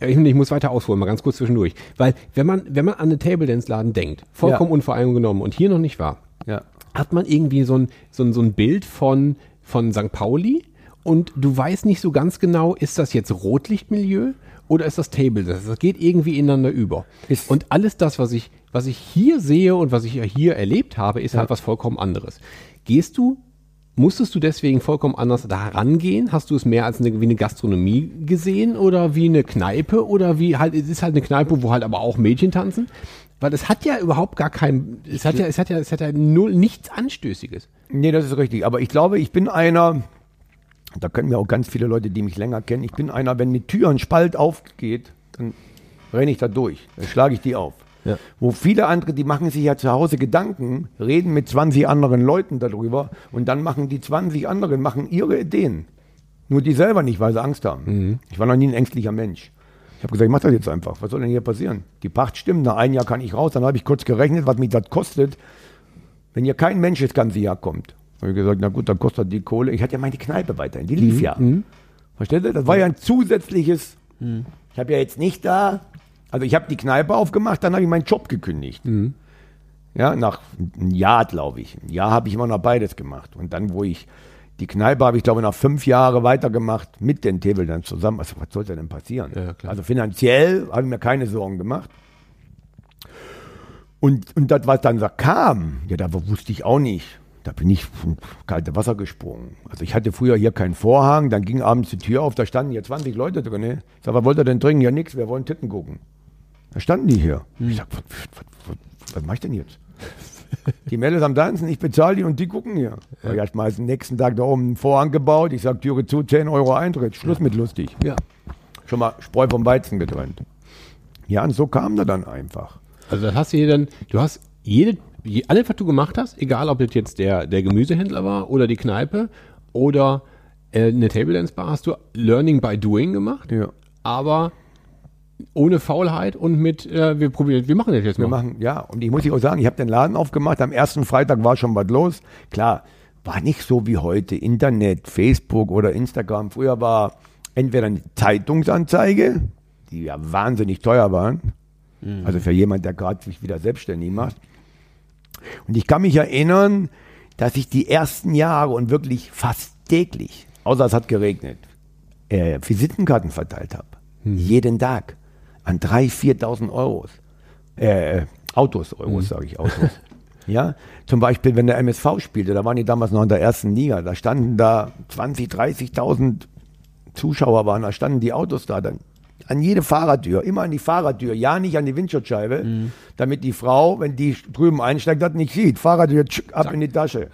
ich, ich muss weiter ausholen, mal ganz kurz zwischendurch, weil wenn man, wenn man an einen Table Dance Laden denkt, vollkommen Ja. unvoreingenommen und hier noch nicht war, Ja. hat man irgendwie so ein, so ein, so ein Bild von, von St. Pauli und du weißt nicht so ganz genau, ist das jetzt Rotlichtmilieu oder ist das Table Dance? Das geht irgendwie ineinander über. Ist- und alles das, was ich, was ich hier sehe und was ich ja hier erlebt habe, ist halt was vollkommen anderes. Gehst du, musstest du deswegen vollkommen anders da rangehen? Hast du es mehr als eine, wie eine Gastronomie gesehen oder wie eine Kneipe oder wie halt, es ist halt eine Kneipe, wo halt aber auch Mädchen tanzen? Weil es hat ja überhaupt gar kein, es hat ja, es hat ja, es hat ja null, nichts Anstößiges. Nee, das ist richtig. Aber ich glaube, ich bin einer, da können mir auch ganz viele Leute, die mich länger kennen, ich bin einer, wenn die Tür ein Spalt aufgeht, dann renne ich da durch. Dann schlage ich die auf. Ja. Wo viele andere, die machen sich ja zu Hause Gedanken, reden mit 20 anderen Leuten darüber und dann machen die 20 anderen, machen ihre Ideen. Nur die selber nicht, weil sie Angst haben. Mhm. Ich war noch nie ein ängstlicher Mensch. Ich habe gesagt, ich mach das jetzt einfach. Was soll denn hier passieren? Die Pacht stimmt, nach einem Jahr kann ich raus. Dann habe ich kurz gerechnet, was mich das kostet, wenn hier kein Mensch das ganze Jahr kommt. Habe ich gesagt, na gut, dann kostet die Kohle. Ich hatte ja meine Kneipe weiterhin, die lief ja. Versteht ihr? Das war ja ein zusätzliches. Ich habe ja jetzt nicht da, also ich habe die Kneipe aufgemacht, dann habe ich meinen Job gekündigt. Ja, nach einem Jahr, glaube ich. Ein Jahr habe ich immer noch beides gemacht. Und dann, wo ich die Kneipe habe ich, glaube ich, nach fünf Jahren weitergemacht mit den dann zusammen. Also, was sollte denn passieren? Ja. Also finanziell habe ich mir keine Sorgen gemacht. Und, und das, was dann kam, ja, da wusste ich auch nicht. Da bin ich ins kalte Wasser gesprungen. Also ich hatte früher hier keinen Vorhang, dann ging abends die Tür auf, da standen hier 20 Leute drin. Ich sag, was wollt ihr denn trinken? Ja, nix, wir wollen Titten gucken. Da standen die hier. Ich sag, was, was, was, was mach ich denn jetzt? Die Mädels am Tanzen, ich bezahle die und die gucken hier. Ja. Ich mal den nächsten Tag da oben einen Vorhang gebaut. Ich sag, Türe zu, 10 Euro Eintritt. Schluss mit lustig. Ja. Schon mal Spreu vom Weizen getrennt. Ja, und so kam der dann einfach. Also das hast du hier dann, du hast jede, je, alles, was du gemacht hast, egal ob das jetzt der, der Gemüsehändler war oder die Kneipe oder äh, eine Table Dance Bar, hast du Learning by Doing gemacht, Ja. aber ohne Faulheit und mit, äh, wir probieren, wir machen das jetzt Wir mal. machen, ja, und ich muss ich auch sagen, ich habe den Laden aufgemacht. Am ersten Freitag war schon was los. Klar, war nicht so wie heute Internet, Facebook oder Instagram. Früher war entweder eine Zeitungsanzeige, die ja wahnsinnig teuer waren. Also für jemand, der gerade sich wieder selbstständig macht. Und ich kann mich erinnern, dass ich die ersten Jahre und wirklich fast täglich, außer es hat geregnet, äh, Visitenkarten verteilt habe. Jeden Tag. An 3.000, 4.000 Euros. Äh, Autos, Euros sage ich, Autos. [LAUGHS] ja, zum Beispiel, wenn der MSV spielte, da waren die damals noch in der ersten Liga, da standen da 20.000, 30.000 Zuschauer waren, da standen die Autos da dann. An jede Fahrertür, immer an die Fahrertür, ja nicht an die Windschutzscheibe, damit die Frau, wenn die drüben einsteigt, das nicht sieht. Fahrertür, tsch, ab in die Tasche.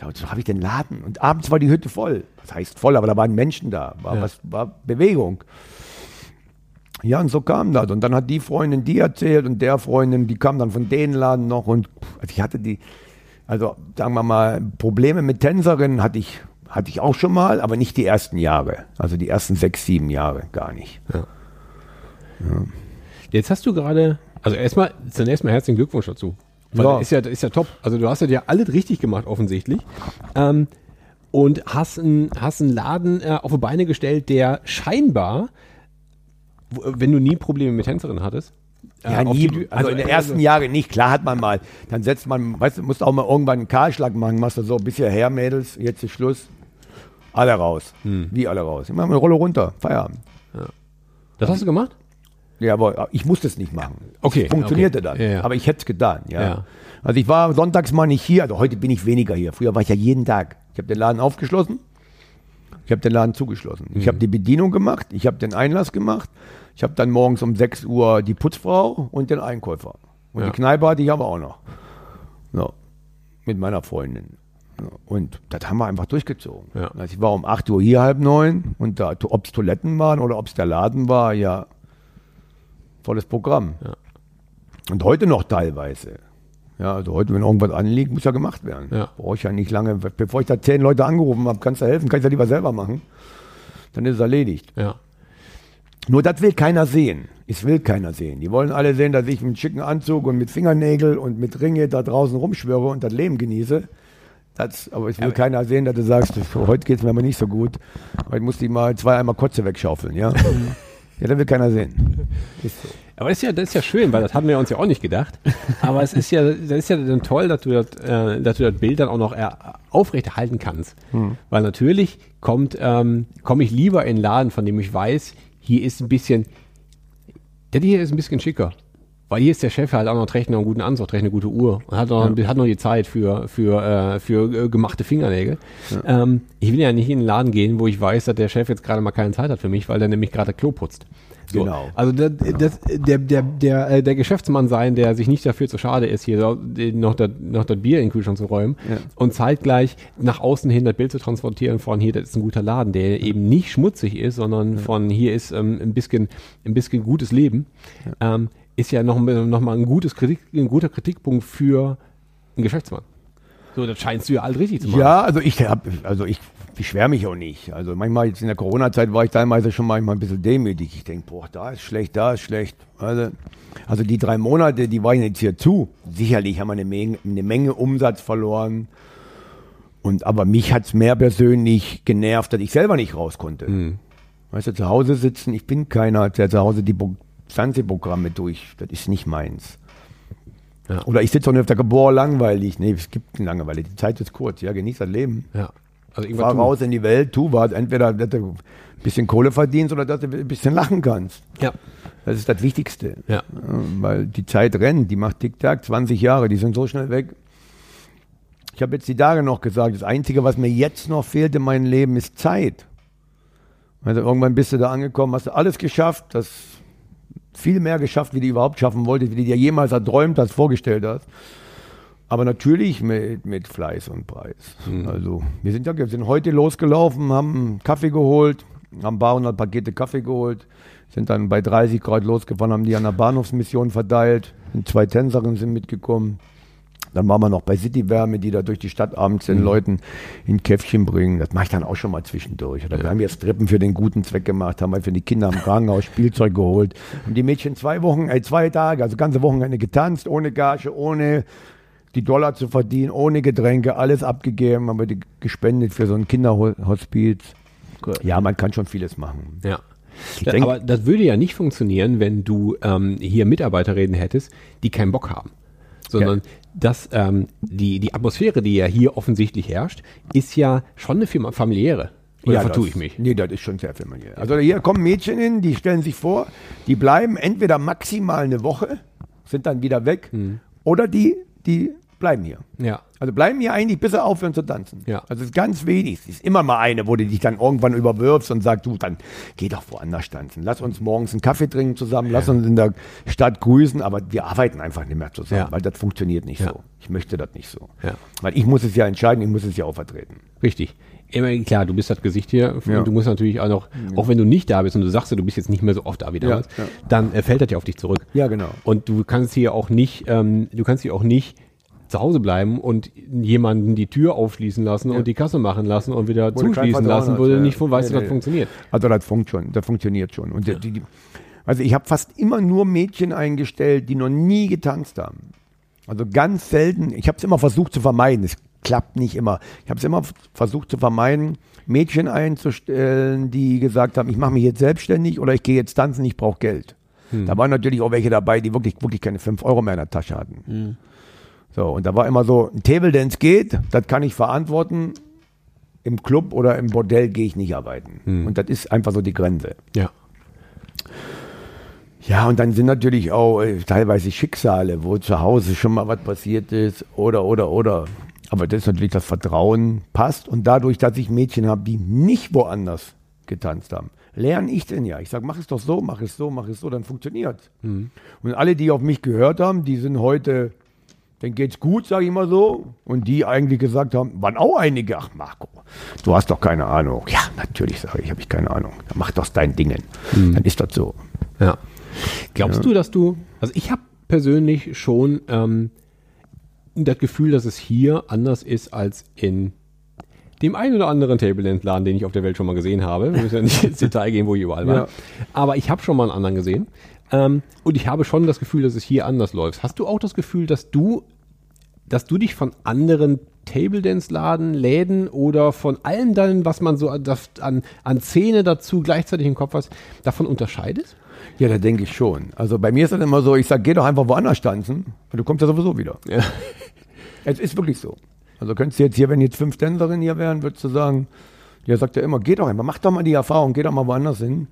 Ja, so habe ich den Laden. Und abends war die Hütte voll. Das heißt voll, aber da waren Menschen da. War, was, war Bewegung. Ja, und so kam das. Und dann hat die Freundin die erzählt und der Freundin, die kam dann von den Laden noch. Und also ich hatte die, also sagen wir mal, Probleme mit Tänzerinnen hatte ich, hatte ich auch schon mal, aber nicht die ersten Jahre. Also die ersten sechs, sieben Jahre gar nicht. Jetzt hast du gerade, also erstmal, zunächst mal herzlichen Glückwunsch dazu. Ja. das ist ja, ist ja top. Also du hast ja alles richtig gemacht, offensichtlich. Ähm, und hast einen, hast einen Laden äh, auf die Beine gestellt, der scheinbar, wo, wenn du nie Probleme mit Tänzerinnen hattest, äh, Ja, nie, die- also, in den ersten Jahren nicht. Klar hat man mal. Dann setzt man, weißt du, musst auch mal irgendwann einen Kahlschlag machen. Machst du so, bisher her, Mädels, jetzt ist Schluss. Alle raus. Wie alle raus? Ich mach mal eine Rolle runter. Feierabend. Das hast du gemacht? Ja, aber ich musste es nicht machen. Okay, Es funktionierte okay. dann. Ja, ja. Aber ich hätte es getan, ja. Ja. Also ich war sonntags mal nicht hier, also heute bin ich weniger hier. Früher war ich ja jeden Tag. Ich habe den Laden aufgeschlossen, ich habe den Laden zugeschlossen. Ich Mhm. habe die Bedienung gemacht, ich habe den Einlass gemacht, ich habe dann morgens um 6 Uhr die Putzfrau und den Einkäufer. Und Ja. die Kneipe hatte ich aber auch noch. So, mit meiner Freundin. Ja, Und das haben wir einfach durchgezogen. Ja. Also ich war um 8 Uhr hier, halb neun. Und da, ob es Toiletten waren oder ob es der Laden war, ja, volles Programm. Und heute noch teilweise. Ja, also heute, wenn irgendwas anliegt, muss ja gemacht werden. Ja. Brauche ich ja nicht lange. Bevor ich da zehn Leute angerufen habe, kannst du helfen, kann ich ja lieber selber machen. Dann ist es erledigt. Ja. Nur das will keiner sehen. Es will keiner sehen. Die wollen alle sehen, dass ich mit schicken Anzug und mit Fingernägel und mit Ringe da draußen rumschwöre und das Leben genieße. Das, aber es will keiner sehen, dass du sagst, heute geht es mir aber nicht so gut. Heute musste ich mal zwei einmal Kotze wegschaufeln, ja? [LAUGHS] ja, das will keiner sehen. Ist so. Aber das ist ja, das ist ja schön, weil das hatten wir uns ja auch nicht gedacht. [LAUGHS] Aber es ist ja, das ist ja dann toll, dass du das, äh, dass du das Bild dann auch noch äh, aufrechterhalten kannst. Weil natürlich kommt, ähm, komme ich lieber in einen Laden, von dem ich weiß, hier ist ein bisschen, der hier ist ein bisschen schicker. Weil hier ist der Chef halt auch noch, trägt noch einen guten Anzug, trägt eine gute Uhr und hat noch, hat noch die Zeit für, für, äh, für äh, gemachte Fingernägel. Ähm, ich will ja nicht in den Laden gehen, wo ich weiß, dass der Chef jetzt gerade mal keine Zeit hat für mich, weil der nämlich gerade Klo putzt. So. Genau. Also das, das, der, der, der, äh, der Geschäftsmann sein, der sich nicht dafür zu schade ist, hier noch das, noch das Bier in den Kühlschrank zu räumen und zeitgleich nach außen hin das Bild zu transportieren von hier, das ist ein guter Laden, der eben nicht schmutzig ist, sondern von hier ist ähm, ein bisschen ein bisschen gutes Leben. Ähm, ist ja noch, noch mal ein, gutes Kritik, ein guter Kritikpunkt für einen Geschäftsmann. So, das scheinst du ja alt richtig zu machen. Ja, also ich hab, also ich beschwere mich auch nicht. Also manchmal jetzt in der Corona-Zeit war ich teilweise schon manchmal ein bisschen demütig. Ich denke, boah, da ist schlecht, da ist schlecht. Also, also die drei Monate, die waren jetzt hier zu. Sicherlich haben wir eine Menge, eine Menge Umsatz verloren. Und aber mich hat's mehr persönlich genervt, dass ich selber nicht raus konnte. Mhm. Weißt du, zu Hause sitzen, ich bin keiner, der zu Hause die Fernsehprogramme durch. Das ist nicht meins. Ja. Oder ich sitze auch nicht auf der Boah, langweilig. Nee, es gibt eine Langeweile. Die Zeit ist kurz. Ja, genieß das Leben. ja. Also Fahr tun. raus in die Welt, tu was. Entweder, dass du ein bisschen Kohle verdienst oder dass du ein bisschen lachen kannst. Ja. Das ist das Wichtigste. Ja. Weil die Zeit rennt, die macht Tick-Tack, 20 Jahre, die sind so schnell weg. Ich habe jetzt die Tage noch gesagt, das Einzige, was mir jetzt noch fehlt in meinem Leben, ist Zeit. Also irgendwann bist du da angekommen, hast du alles geschafft, das viel mehr geschafft, wie du überhaupt schaffen wolltest, wie du dir jemals erträumt hast, vorgestellt hast. Aber natürlich mit, mit Fleiß und Preis. Also wir sind ja wir sind heute losgelaufen, haben einen Kaffee geholt, haben ein paar hundert Pakete Kaffee geholt, sind dann bei 30 Grad losgefahren, haben die an der Bahnhofsmission verteilt. Und zwei Tänzerinnen sind mitgekommen. Dann waren wir noch bei Citywärme, die da durch die Stadt abends den Leuten in Käffchen bringen. Das mache ich dann auch schon mal zwischendurch. Oder wir haben jetzt Treppen für den guten Zweck gemacht, haben wir für die Kinder am Krankenhaus Spielzeug geholt. Und die Mädchen zwei Wochen, äh, zwei Tage, also ganze Wochenende getanzt, ohne Gage, ohne die Dollar zu verdienen, ohne Getränke, alles abgegeben, haben wir die gespendet für so ein Kinderhospiz. Ja, man kann schon vieles machen. Ja. Ich Da- denk- aber das würde ja nicht funktionieren, wenn du ähm, hier Mitarbeiterinnen hättest, die keinen Bock haben. Sondern dass ähm, die, die Atmosphäre, die ja hier offensichtlich herrscht, ist ja schon eine familiäre. Oder vertue das- ich mich? Nee, das ist schon sehr familiär. Also hier kommen Mädchen hin, die stellen sich vor, die bleiben entweder maximal eine Woche, sind dann wieder weg, Hm. oder die, die bleiben hier. Ja. Also bleiben hier eigentlich, bis sie aufhören zu tanzen. Ja. Also es ist ganz wenig. Es ist immer mal eine, wo du dich dann irgendwann überwirfst und sagst, du, dann geh doch woanders tanzen. Lass uns morgens einen Kaffee trinken zusammen, lass uns in der Stadt grüßen, aber wir arbeiten einfach nicht mehr zusammen, Ja. weil das funktioniert nicht Ja. so. Ich möchte das nicht so. Ja. Weil ich muss es ja entscheiden, ich muss es ja auch vertreten. Richtig. Immer klar, du bist das Gesicht hier Ja. und du musst natürlich auch noch, auch wenn du nicht da bist und du sagst, du bist jetzt nicht mehr so oft da wie damals, ja. dann äh, fällt das ja auf dich zurück. Ja, genau. Und du kannst hier auch nicht, ähm, du kannst hier auch nicht zu Hause bleiben und jemanden die Tür aufschließen lassen und die Kasse machen lassen und wieder Wo kein zuschließen lassen, wo hast, du ja. nicht von weißt, Nee, wie das nee. funktioniert. Also das funkt schon, das funktioniert schon. Und die, die, also ich habe fast immer nur Mädchen eingestellt, die noch nie getanzt haben. Also ganz selten. Ich habe es immer versucht zu vermeiden. Es klappt nicht immer. Ich habe es immer versucht zu vermeiden, Mädchen einzustellen, die gesagt haben, ich mache mich jetzt selbstständig oder ich gehe jetzt tanzen, ich brauche Geld. Da waren natürlich auch welche dabei, die wirklich, wirklich keine 5 Euro mehr in der Tasche hatten. So, und da war immer so, ein Table Dance geht, das kann ich verantworten. Im Club oder im Bordell gehe ich nicht arbeiten. Und das ist einfach so die Grenze. Ja. Ja, und dann sind natürlich auch äh, teilweise Schicksale, wo zu Hause schon mal was passiert ist oder, oder, oder. Aber das ist natürlich das Vertrauen passt. Und dadurch, dass ich Mädchen habe, die nicht woanders getanzt haben, lerne ich denn ja. Ich sage, mach es doch so, mach es so, mach es so, dann funktioniert. Und alle, die auf mich gehört haben, die sind heute, denen geht's gut, sage ich mal so. Und die eigentlich gesagt haben, waren auch einige, ach Marco, du hast doch keine Ahnung. Ja, natürlich sage ich, habe ich keine Ahnung. Dann mach doch dein Dingen. Dann ist das so. Ja. Glaubst du, dass du, also ich habe persönlich schon ähm, das Gefühl, dass es hier anders ist als in dem einen oder anderen Table Dance Laden, den ich auf der Welt schon mal gesehen habe. Wir müssen ja nicht [LAUGHS] ins Detail gehen, wo ich überall war. Ja. Aber ich habe schon mal einen anderen gesehen. Ähm, und ich habe schon das Gefühl, dass es hier anders läuft. Hast du auch das Gefühl, dass du, dass du dich von anderen Table Dance Laden, Läden oder von allem dann, was man so an, an, an Szene dazu gleichzeitig im Kopf hat, davon unterscheidest? Ja, da denke ich schon. Also bei mir ist das immer so, ich sage, geh doch einfach woanders tanzen und du kommst ja sowieso wieder. Ja. [LAUGHS] Es ist wirklich so. Also könntest du jetzt hier, wenn jetzt fünf Tänzerinnen hier wären, würdest du sagen, ja, sagt er immer, geh doch einfach, mach doch mal die Erfahrung, geh doch mal woanders hin.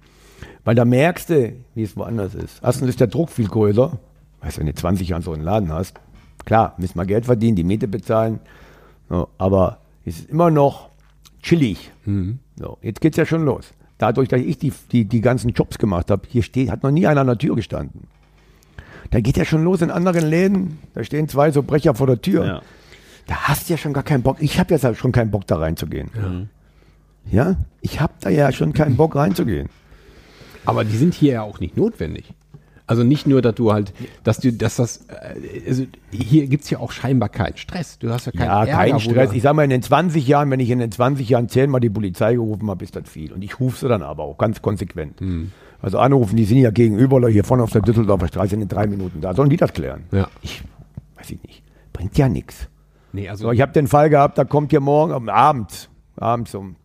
Weil da merkst du, wie es woanders ist. Erstens ist der Druck viel größer. Weißt du, wenn du 20 Jahre so einen Laden hast, klar, müssen wir Geld verdienen, die Miete bezahlen. So, aber es ist immer noch chillig. So, jetzt geht's ja schon los. Dadurch, dass ich die, die, die ganzen Jobs gemacht habe, hier steht, hat noch nie einer an der Tür gestanden. Da geht ja schon los in anderen Läden. Da stehen zwei so Brecher vor der Tür. Ja. Da hast du ja schon gar keinen Bock. Ich habe jetzt schon keinen Bock, da reinzugehen. Ja, ich habe da ja schon keinen Bock reinzugehen. Aber die sind hier ja auch nicht notwendig. Also nicht nur, dass du halt, dass du, dass das, äh, also hier gibt's ja auch scheinbar keinen Stress. Du hast ja keinen Ja, Ärger, kein wo Stress. Ich sag mal, in den 20 Jahren, wenn ich in den 20 Jahren zehnmal die Polizei gerufen habe, ist das viel. Und ich rufe sie dann aber auch ganz konsequent. Hm. Also anrufen, die sind ja gegenüber hier vorne auf der Düsseldorfer Straße sind in drei Minuten da. Sollen die das klären? Ja. Ich weiß ich nicht. Bringt ja nichts. Nee, also So, ich habe den Fall gehabt, da kommt hier morgen am Abend, abends um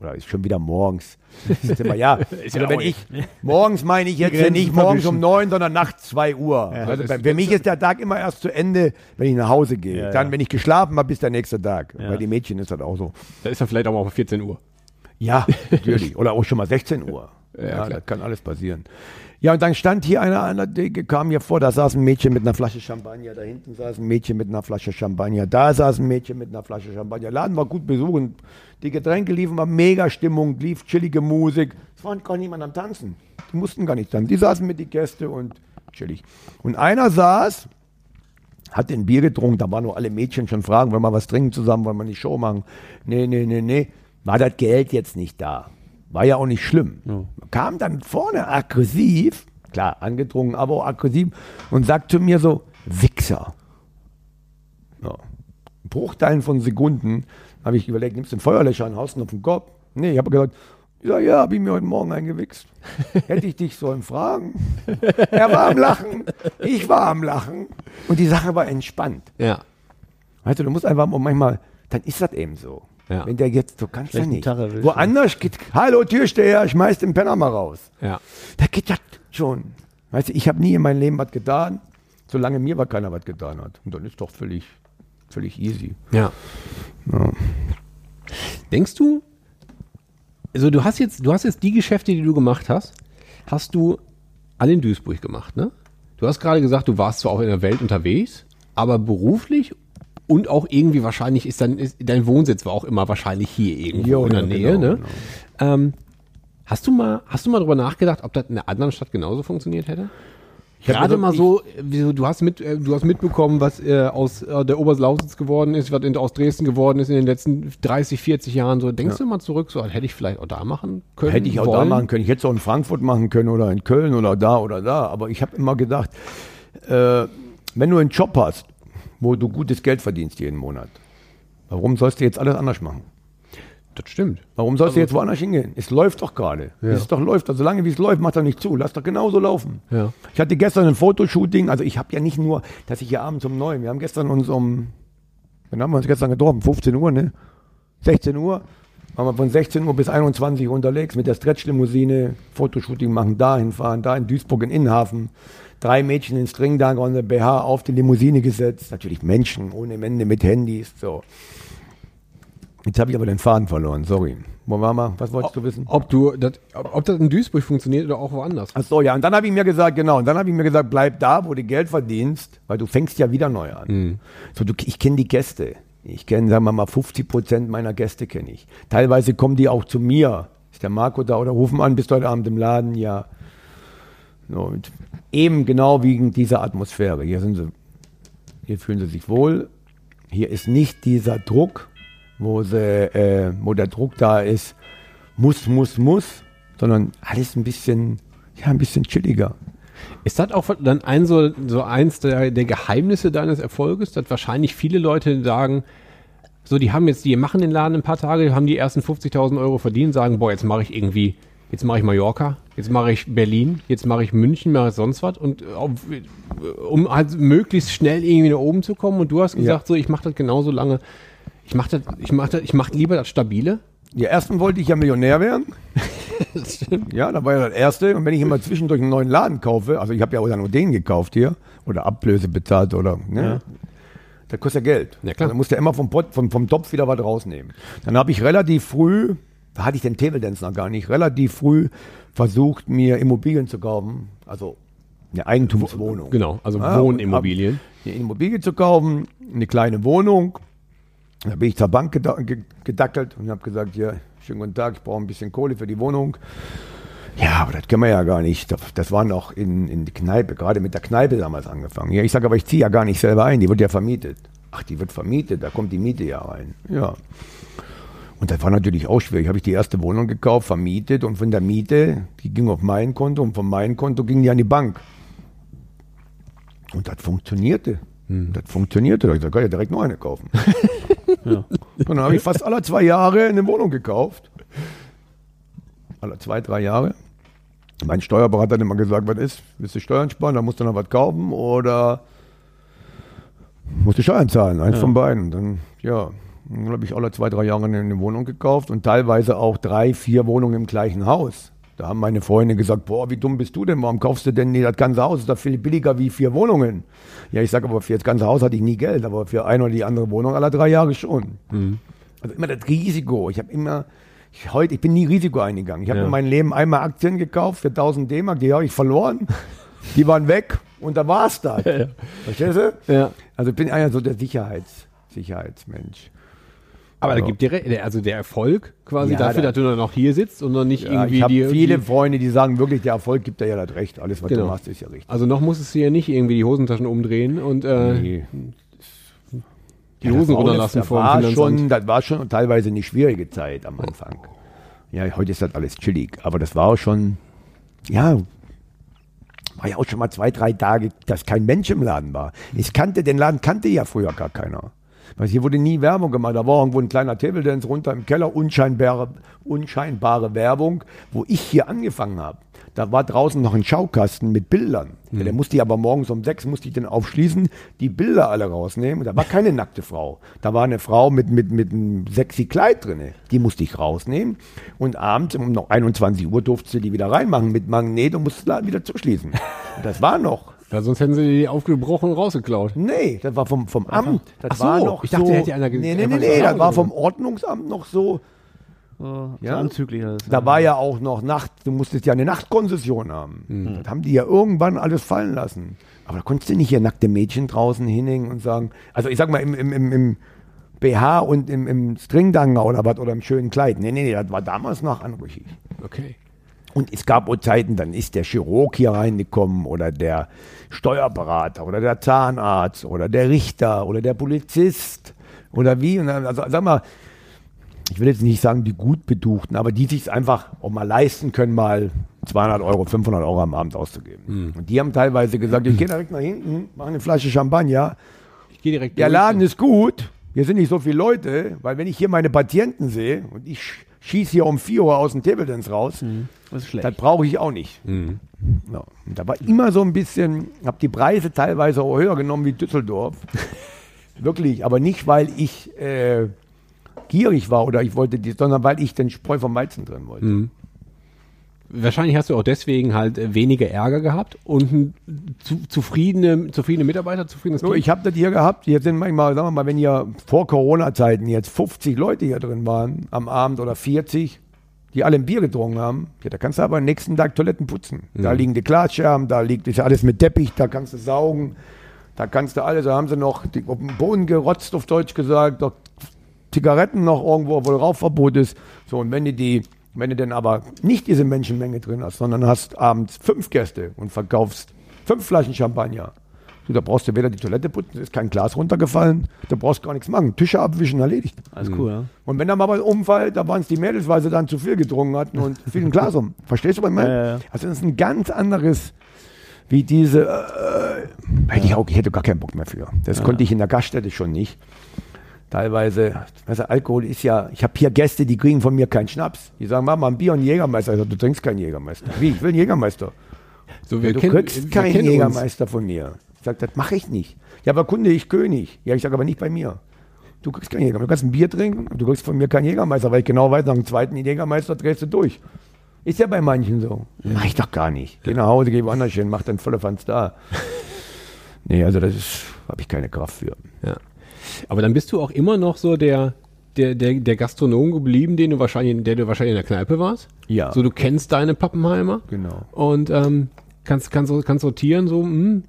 oder ist schon wieder morgens. [LAUGHS] Ist immer, ja, also ja wenn ich [LAUGHS] morgens meine ich jetzt Grenzen nicht morgens um neun, sondern nachts zwei Uhr. also bei, für mich ist der Tag immer erst zu Ende, wenn ich nach Hause gehe. Ja, Dann, ja. wenn ich geschlafen habe, bis der nächste Tag. Ja. Bei den Mädchen ist das auch so. da ist er vielleicht auch mal auf 14 Uhr. Ja, [LAUGHS] natürlich. Oder auch schon mal 16 Uhr. Ja, das kann alles passieren. Ja, und dann stand hier einer an der kam hier vor, da saß ein Mädchen mit einer Flasche Champagner, da hinten saß ein Mädchen mit einer Flasche Champagner, da saß ein Mädchen mit einer Flasche Champagner. Laden war gut besucht, die Getränke liefen, war mega Stimmung, lief chillige Musik. Es war gar niemand am Tanzen. Die mussten gar nicht tanzen. Die saßen mit die Gäste und chillig. Und einer saß, hat den Bier getrunken, da waren nur alle Mädchen schon fragen, wollen wir was trinken zusammen, wollen wir die Show machen? Nee, nee, nee, nee. War das Geld jetzt nicht da? War ja auch nicht schlimm. Kam dann vorne aggressiv, klar, angetrunken, aber auch aggressiv und sagt zu mir so, Wichser. Ja. Bruchteilen von Sekunden habe ich überlegt, nimmst du den Feuerlöscher und haust ihn auf den Kopf? Nee, ich habe gesagt, ja, ja, habe ich mir heute Morgen eingewichst. [LAUGHS] Hätte ich dich sollen fragen. Er war am Lachen, ich war am Lachen und die Sache war entspannt. Ja. Weißt du, du musst einfach manchmal, dann ist das eben so. Ja. Wenn der jetzt, du kannst ja nicht. Woanders geht, hallo Türsteher, schmeiß den Penner mal raus. Ja. Da geht das schon. Weißt du, ich habe nie in meinem Leben was getan, solange mir was keiner was getan hat. Und dann ist doch völlig, völlig easy. Ja. Denkst du, also du hast jetzt, du hast jetzt die Geschäfte, die du gemacht hast, hast du alle in Duisburg gemacht, ne? Du hast gerade gesagt, du warst zwar auch in der Welt unterwegs, aber beruflich und auch irgendwie wahrscheinlich ist dein, ist, dein Wohnsitz war auch immer wahrscheinlich hier irgendwo Jo, in der ja, Nähe, genau, ne? Ähm, hast du mal, hast du mal drüber nachgedacht, ob das in einer anderen Stadt genauso funktioniert hätte? Gerade gesagt, mal so, du hast mit, äh, du hast mitbekommen, was äh, aus äh, der Oberlausitz geworden ist, was in, aus Dresden geworden ist in den letzten 30, 40 Jahren. So, denkst du mal zurück, so hätte ich vielleicht auch da machen können? Hätte ich auch da wollen? machen können. Ich hätte es auch in Frankfurt machen können oder in Köln oder da oder da. Aber ich habe immer gedacht, äh, wenn du einen Job hast, wo du gutes Geld verdienst jeden Monat, warum sollst du jetzt alles anders machen? Das stimmt. Warum sollst du jetzt woanders hingehen? Es läuft doch gerade. Es doch läuft. Also solange wie es läuft, macht er nicht zu. Lass doch genauso laufen. Ja. Ich hatte gestern ein Fotoshooting. Also ich habe ja nicht nur, dass ich hier abends um neun. Wir haben gestern uns um, wann haben wir uns gestern getroffen? 15 Uhr, ne? 16 Uhr. Waren wir von 16 Uhr bis 21 Uhr unterwegs mit der Stretch-Limousine. Fotoshooting machen, dahin fahren, da in Duisburg in Innenhafen. Drei Mädchen in Stringdanker und der BH auf die Limousine gesetzt. Natürlich Menschen ohne Ende mit Handys. So. Jetzt habe ich aber den Faden verloren, sorry. Wo waren wir? Was wolltest du wissen? Ob du, das, ob, ob das in Duisburg funktioniert oder auch woanders. Ach so, ja. Und dann habe ich mir gesagt, genau, und dann habe ich mir gesagt, bleib da, wo du Geld verdienst, weil du fängst ja wieder neu an. So, du, ich kenne die Gäste. Ich kenne, sagen wir mal, 50 Prozent meiner Gäste kenne ich. Teilweise kommen die auch zu mir. Ist der Marco da oder rufen an, bist heute Abend im Laden? Ja. So, und eben genau wegen dieser Atmosphäre. Hier sind sie, hier fühlen sie sich wohl. Hier ist nicht dieser Druck, wo, sie, äh, wo der Druck da ist, muss, muss, muss, sondern alles ein bisschen, ja, ein bisschen chilliger. Ist das auch dann ein so, so eins der, der Geheimnisse deines Erfolges, dass wahrscheinlich viele Leute sagen, so, die haben jetzt, die machen den Laden ein paar Tage, haben die ersten 50.000 Euro verdient, sagen, boah, jetzt mache ich irgendwie, jetzt mache ich Mallorca, jetzt mache ich Berlin, jetzt mache ich München, mache ich sonst was und äh, auf, um halt möglichst schnell irgendwie nach oben zu kommen und du hast gesagt, so, ich mache das genauso lange, ich mache das, ich mache das, ich mache lieber das Stabile. Ja, ersten wollte ich ja Millionär werden. [LAUGHS] Ja, da war ja das Erste. Und wenn ich immer zwischendurch einen neuen Laden kaufe, also ich habe ja auch nur den gekauft hier, oder Ablöse bezahlt oder, ne? Das kostet ja Geld. Ja, klar. Dann musst du immer vom, Pot, vom, vom Topf wieder was rausnehmen. Dann habe ich relativ früh, da hatte ich den Table Dance noch gar nicht, relativ früh versucht, mir Immobilien zu kaufen. Also eine Eigentumswohnung. Genau, also Ja, Wohnimmobilien. Eine Immobilie zu kaufen, eine kleine Wohnung. Da bin ich zur Bank geda ge gedackelt und habe gesagt, ja, schönen guten Tag, ich brauche ein bisschen Kohle für die Wohnung. Ja, aber das können wir ja gar nicht. Das, das war noch in, in die Kneipe, gerade mit der Kneipe damals angefangen. Ja, ich sage, aber ich ziehe ja gar nicht selber ein, die wird ja vermietet. Ach, die wird vermietet, da kommt die Miete ja rein. Ja. Und das war natürlich auch schwierig. Habe ich die erste Wohnung gekauft, vermietet und von der Miete, die ging auf mein Konto und von meinem Konto ging die an die Bank. Und das funktionierte. Das funktionierte. Da hab ich gesagt, kann ich direkt noch eine kaufen. [LAUGHS] Und dann habe ich fast alle zwei Jahre eine Wohnung gekauft. Alle zwei, drei Jahre. Mein Steuerberater hat immer gesagt, was ist? Willst du Steuern sparen, dann musst du noch was kaufen oder musst du Steuern zahlen. Eins von beiden. Dann, ja, habe ich alle zwei, drei Jahre eine, Wohnung gekauft und teilweise auch drei, vier Wohnungen im gleichen Haus. Da haben meine Freunde gesagt, boah, wie dumm bist du denn? Warum kaufst du denn nicht das ganze Haus? Ist doch viel billiger wie vier Wohnungen. Ja, ich sage aber, für das ganze Haus hatte ich nie Geld, aber für eine oder die andere Wohnung alle drei Jahre schon. Also immer das Risiko. Ich habe immer, ich, heute, ich bin nie Risiko eingegangen. Ich habe Ja. in meinem Leben einmal Aktien gekauft für 1000 D-Mark, die habe ich verloren. Die waren weg und da war es das. [LAUGHS] Verstehst du? Ja. Also ich bin einer so der Sicherheits, Sicherheitsmensch. Aber da Also- gibt dir also der Erfolg quasi Ja, dafür, da- dass du dann noch hier sitzt und dann nicht Ja, irgendwie ich habe viele die Freunde, die sagen wirklich, der Erfolg gibt dir ja das Recht. Alles, was Genau. du machst, ist ja richtig. Also noch musstest du ja nicht irgendwie die Hosentaschen umdrehen und äh, Nee. die Hosen war auch runterlassen vor war schon, Das war schon teilweise eine schwierige Zeit am Anfang. Ja, heute ist das alles chillig. Aber das war auch schon, ja, war ja auch schon mal zwei, drei Tage, dass kein Mensch im Laden war. Ich kannte, den Laden kannte ja früher gar keiner. Weil hier wurde nie Werbung gemacht. Da war irgendwo ein kleiner Table Dance runter im Keller, unscheinbare, unscheinbare Werbung, wo ich hier angefangen habe. Da war draußen noch ein Schaukasten mit Bildern. Ja, der musste ich aber morgens um sechs musste ich den aufschließen, die Bilder alle rausnehmen. Da war keine [LAUGHS] nackte Frau. Da war eine Frau mit, mit, mit einem sexy Kleid drin. Die musste ich rausnehmen. Und abends um noch 21 Uhr durfte sie die wieder reinmachen mit Magnet und musste Laden wieder zuschließen. [LAUGHS] Und das war noch. Ja, sonst hätten sie die aufgebrochen und rausgeklaut. Nee, das war vom, vom Amt. Das Ach so, war noch ich dachte, so, hätte einer ge- Nee, nee, nee, nee, das war vom Ordnungsamt noch so. So, Ja. so anzüglich alles. Da war ja auch noch Nacht, du musstest ja eine Nachtkonzession haben. Hm. Das haben die ja irgendwann alles fallen lassen. Aber da konntest du nicht hier nackte Mädchen draußen hinhängen und sagen, also ich sag mal im, im, im, im BH und im, im Stringdanger oder was oder im schönen Kleid. Nee, nee, nee, das war damals noch anrüchig. Okay. Und es gab auch Zeiten, dann ist der Chirurg hier reingekommen oder der Steuerberater oder der Zahnarzt oder der Richter oder der Polizist oder wie. Und dann, also sag mal, ich will jetzt nicht sagen die gut beduchten, aber die sich einfach auch mal leisten können, mal 200 Euro, 500 Euro am Abend auszugeben. Und die haben teilweise gesagt, ich gehe direkt nach hinten, mache eine Flasche Champagner. Ich gehe direkt Der. Laden ist gut, hier sind nicht so viele Leute, weil wenn ich hier meine Patienten sehe und ich schieße hier um 4 Uhr aus dem Table Dance raus, Das ist schlecht. das brauche ich auch nicht. Ja. Und da war immer so ein bisschen, habe die Preise teilweise auch höher genommen wie Düsseldorf. [LAUGHS] Wirklich, aber nicht, weil ich äh, gierig war oder ich wollte die, sondern weil ich den Spreu vom Weizen drin wollte. Wahrscheinlich hast du auch deswegen halt äh, weniger Ärger gehabt und ein zu, zufriedene, zufriedene Mitarbeiter, zufriedenes So, Team. ich habe das hier gehabt. Hier sind manchmal, sagen wir mal, wenn hier vor Corona-Zeiten jetzt 50 Leute hier drin waren am Abend oder 40, die alle ein Bier getrunken haben, ja, da kannst du aber am nächsten Tag Toiletten putzen. Da liegen die Glasscherben, da liegt ist ja alles mit Teppich, da kannst du saugen, da kannst du alles, da haben sie noch die, auf den Boden gerotzt, auf Deutsch gesagt, doch Zigaretten noch irgendwo, wo Rauchverbot ist. So, und wenn du die, wenn du denn aber nicht diese Menschenmenge drin hast, sondern hast abends fünf Gäste und verkaufst fünf Flaschen Champagner, du, da brauchst du weder die Toilette putzen, ist kein Glas runtergefallen, da brauchst gar nichts machen. Tische abwischen, erledigt. Alles cool, ja. Und wenn da mal was umfällt, da waren es die Mädels, weil sie dann zu viel getrunken hatten und [LAUGHS] fiel ein Glas um. Verstehst du, was ich meine? Ja, ja. Also das ist ein ganz anderes, wie diese, äh, hätte ich, auch, ich hätte gar keinen Bock mehr für. Das konnte ich in der Gaststätte schon nicht. Teilweise, du, Alkohol ist ja, ich habe hier Gäste, die kriegen von mir keinen Schnaps. Die sagen, mach mal ein Bier und einen Jägermeister. Ich sag, du trinkst keinen Jägermeister. Wie, ich will einen Jägermeister. so, Ja, du kennen- kriegst wir keinen kennen uns. Jägermeister von mir. Ich sage, das mache ich nicht. Ja, aber Kunde, ich König. Ja, ich sage aber nicht bei mir. Du kriegst keinen Jägermeister. Du kannst ein Bier trinken, du kriegst von mir keinen Jägermeister, weil ich genau weiß, nach dem zweiten Jägermeister drehst du durch. Ist ja bei manchen so. Mach ich doch gar nicht. Geh nach Hause, geh woanders hin, mach dann volle Fans da. [LAUGHS] Nee, also das ist, habe ich keine Kraft für. Ja. Aber dann bist du auch immer noch so der, der, der, der Gastronom geblieben, den du wahrscheinlich, der du wahrscheinlich in der Kneipe warst. Ja. So, du kennst deine Pappenheimer. Genau. Und ähm, kannst, kannst, kannst sortieren, so, hm,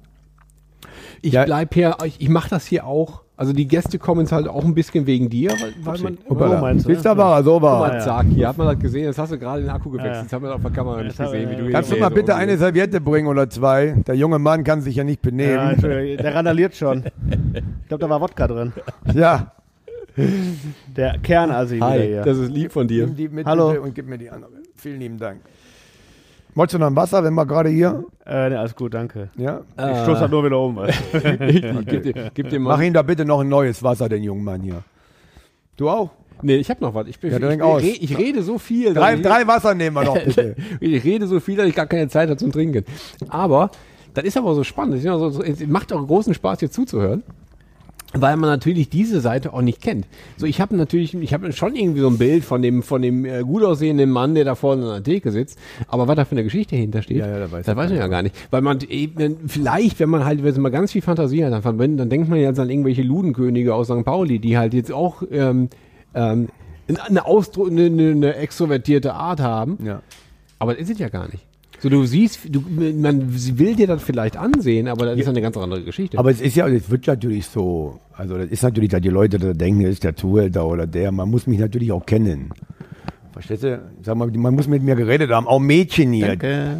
ich Ja. bleib hier, ich, ich mache das hier auch. Also die Gäste kommen jetzt halt auch ein bisschen wegen dir, weil, weil man. Hoppala. meinst du, Bist ne? aber so Guck war. zack, hier hat man das gesehen, jetzt hast du gerade den Akku gewechselt, Ja. jetzt haben wir das auf der Kamera nicht gesehen, wie du hier Kannst du mal bitte eine. Serviette bringen oder zwei? Der junge Mann kann sich ja nicht benehmen. Der randaliert schon. Ich glaube, da war Wodka drin. Ja. Der Kernasi wieder Hi, hier. das ist lieb von dir. Nimm die mit Hallo. und gib mir die andere. Vielen lieben Dank. Wolltest du noch ein Wasser, wenn wir gerade hier? Äh, ne, alles gut, danke. Ja. Ich stoß halt nur wieder um. [LAUGHS] [LAUGHS] gib, dir, gib dir mal. Mach ihm da bitte noch ein neues Wasser, den jungen Mann hier. Du auch? Nee, ich habe noch was. Ich, bin, Ja, ich, ich, re- ich rede so viel. Drei, ich, drei Wasser nehmen wir noch [LAUGHS] bitte. Ich rede so viel, dass ich gar keine Zeit habe zum Trinken. Aber das ist aber so spannend. Es macht auch großen Spaß, hier zuzuhören. Weil man natürlich diese Seite auch nicht kennt. So, ich habe natürlich, ich habe schon irgendwie so ein Bild von dem, von dem äh, gut aussehenden Mann, der da vorne an der Theke sitzt. Aber was da für eine Geschichte hintersteht, Ja, ja, da weiß das weiß man ja gar nicht. Weil man eben, vielleicht, wenn man halt, wenn man ganz viel Fantasie hat, dann, verbindet- dann denkt man jetzt an irgendwelche Ludenkönige aus St. Pauli, die halt jetzt auch ähm, ähm, eine, Ausdruck, eine, eine, eine extrovertierte Art haben. Ja. Aber das ist es ja gar nicht. So, du siehst, du, man will dir das vielleicht ansehen, aber das ist eine ganz andere Geschichte. Aber es ist ja, es wird natürlich so, also das ist natürlich, dass die Leute da denken, das ist der Zuhälter oder der, man muss mich natürlich auch kennen. Verstehst du? Sag mal, man muss mit mir geredet haben, auch Mädchen hier. Danke.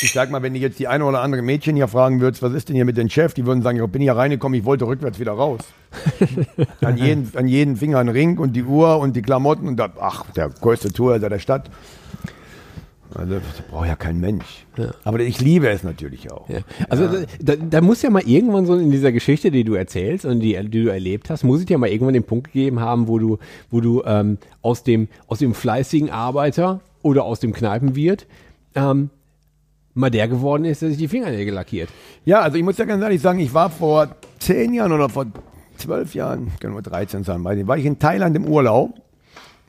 Ich sag mal, wenn du jetzt die eine oder andere Mädchen hier fragen würdest, was ist denn hier mit dem Chef, die würden sagen, ich bin hier reingekommen, ich wollte rückwärts wieder raus. [LAUGHS] an, jeden, an jeden Finger ein Ring und die Uhr und die Klamotten und da, ach, der größte Tourhälter der Stadt. Also, das braucht ja kein Mensch. Aber ich liebe es natürlich auch. Ja. Also Da, da muss ja mal irgendwann so in dieser Geschichte, die du erzählst und die, die du erlebt hast, muss es ja mal irgendwann den Punkt gegeben haben, wo du, wo du ähm, aus dem aus dem fleißigen Arbeiter oder aus dem Kneipenwirt ähm, mal der geworden ist, der sich die Fingernägel lackiert. Ja, also ich muss ja ganz ehrlich sagen, ich war vor zehn Jahren oder vor zwölf Jahren, kann nur 13 sein, war ich in Thailand im Urlaub,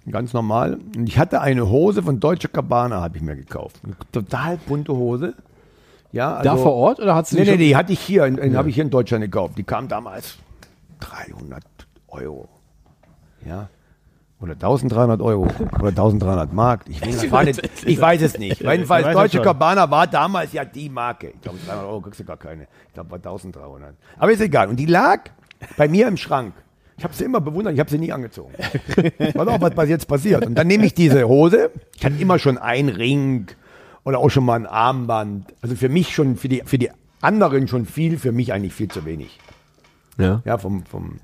ganz normal, und ich hatte eine Hose von Deutsche Cabana, habe ich mir gekauft. Eine total bunte Hose. Ja, also, da vor Ort oder hast du Nee, die nee, die hatte ich hier, in, in, habe ich hier in Deutschland gekauft. Die kam damals 300 Euro. Ja. Oder 1300 Euro oder 1300 Mark. Ich, weiß, nicht, [LAUGHS] ich weiß es nicht. Jedenfalls, Deutsche. Cabana war damals ja die Marke. Ich glaube, 300 Euro kriegst du gar keine. Ich glaube, war 1300. Aber ist egal. Und die lag bei mir im Schrank. Ich habe sie immer bewundert, ich habe sie nie angezogen. [LAUGHS] Pass auf, was was jetzt passiert. Und dann nehme ich diese Hose. Ich hatte immer schon einen Ring oder auch schon mal ein Armband. Also für mich schon, für die, für die anderen schon viel, für mich eigentlich viel zu wenig. Ja. Ja, vom, vom.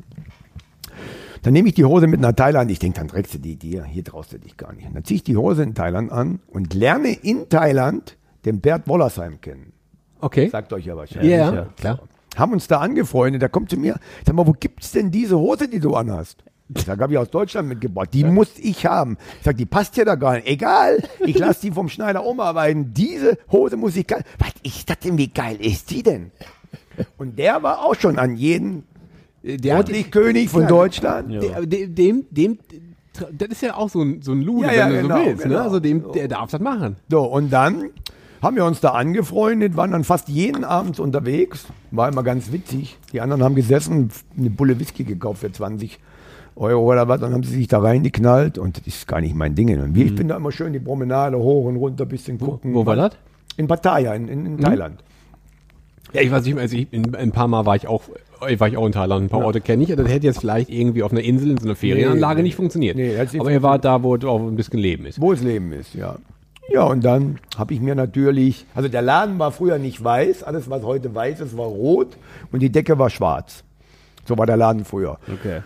Dann nehme ich die Hose mit nach Thailand. Ich denke, dann trägst du die dir. Hier traust du dich gar nicht. Und dann ziehe ich die Hose in Thailand an und lerne in Thailand den Bert Wollersheim kennen. Okay. Sagt euch ja Ja, wahrscheinlich. ja, klar. Haben uns da angefreundet. Der kommt zu mir. Sag mal, wo gibt's denn diese Hose, die du anhast? Ich sag, habe ich aus Deutschland mitgebracht. Die muss ich haben. Ich sag, die passt ja da gar nicht. Egal, ich lasse die vom Schneider umarbeiten. Diese Hose muss ich. Was ist das denn? Wie geil ist die denn? Und der war auch schon an jeden Der hat, ordentlich König von Deutschland. der, dem, dem, dem, das ist ja auch so ein, so ein Lude, Ja, ja, wenn du genau, so willst. Ne? genau. Also dem, der darf das machen. So, und dann haben wir uns da angefreundet, waren dann fast jeden Abend unterwegs. War immer ganz witzig. Die anderen haben gesessen, eine Bulle Whisky gekauft für 20 Euro oder was, dann haben sie sich da reingeknallt und das ist gar nicht mein Ding. Und ich bin da immer schön die Promenade hoch und runter, bisschen gucken. Wo war das? In Pattaya, in, in, in Thailand. Ja, ich weiß nicht, also ich, in, ein paar Mal war ich auch, war ich auch in Thailand. Ein paar Orte kenne ich. Das hätte jetzt vielleicht irgendwie auf einer Insel in so einer Ferienanlage nee. nicht funktioniert. Nee, Aber ihr wart da, wo auch ein bisschen Leben ist. Wo es Leben ist, ja. Ja, und dann habe ich mir natürlich, also der Laden war früher nicht weiß, alles was heute weiß ist, war rot und die Decke war schwarz. So war der Laden früher. Okay.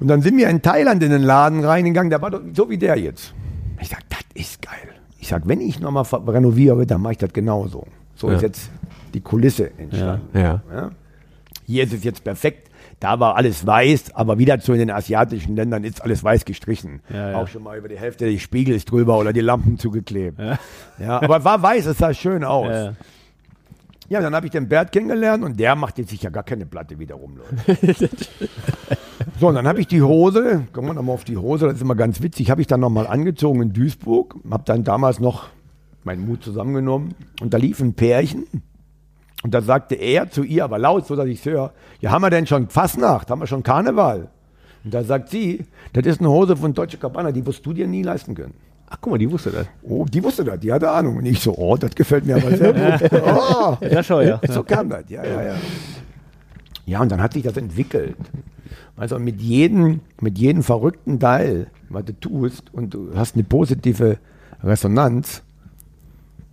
Und dann sind wir in Thailand in den Laden reingegangen, der war doch so wie der jetzt. Ich sag, das ist geil. Ich sag, wenn ich nochmal renoviere, dann mache ich das genauso. So Ja. ist jetzt die Kulisse entstanden. Ja. Ja. Hier ist es jetzt perfekt. Da war alles weiß, aber wieder zu in den asiatischen Ländern ist alles weiß gestrichen. Ja, ja. Auch schon mal über die Hälfte des Spiegels drüber oder die Lampen zugeklebt. Ja. aber war weiß, es sah schön aus. Ja, Ja, ja. dann habe ich den Bert kennengelernt und der macht jetzt sich ja gar keine Platte, wie der rumläuft. [LAUGHS] so, und dann habe ich die Hose, kommen wir nochmal auf die Hose, das ist immer ganz witzig, habe ich dann nochmal angezogen in Duisburg, habe dann damals noch meinen Mut zusammengenommen und da lief ein Pärchen und da sagte er zu ihr, aber laut, so dass ich es höre, ja, haben wir denn schon Fastnacht, haben wir schon Karneval? Und da sagt sie, das ist eine Hose von Deutsche Cabana, die wirst du dir nie leisten können. Ach, guck mal, die wusste das. Oh, die wusste das, die hatte Ahnung. Und ich so, oh, das gefällt mir aber sehr [LAUGHS] gut. Oh, Ja, schon, ja. so kam das, ja, ja, ja. Ja, und dann hat sich das entwickelt. Also mit jedem, mit jedem verrückten Teil, was du tust und du hast eine positive Resonanz,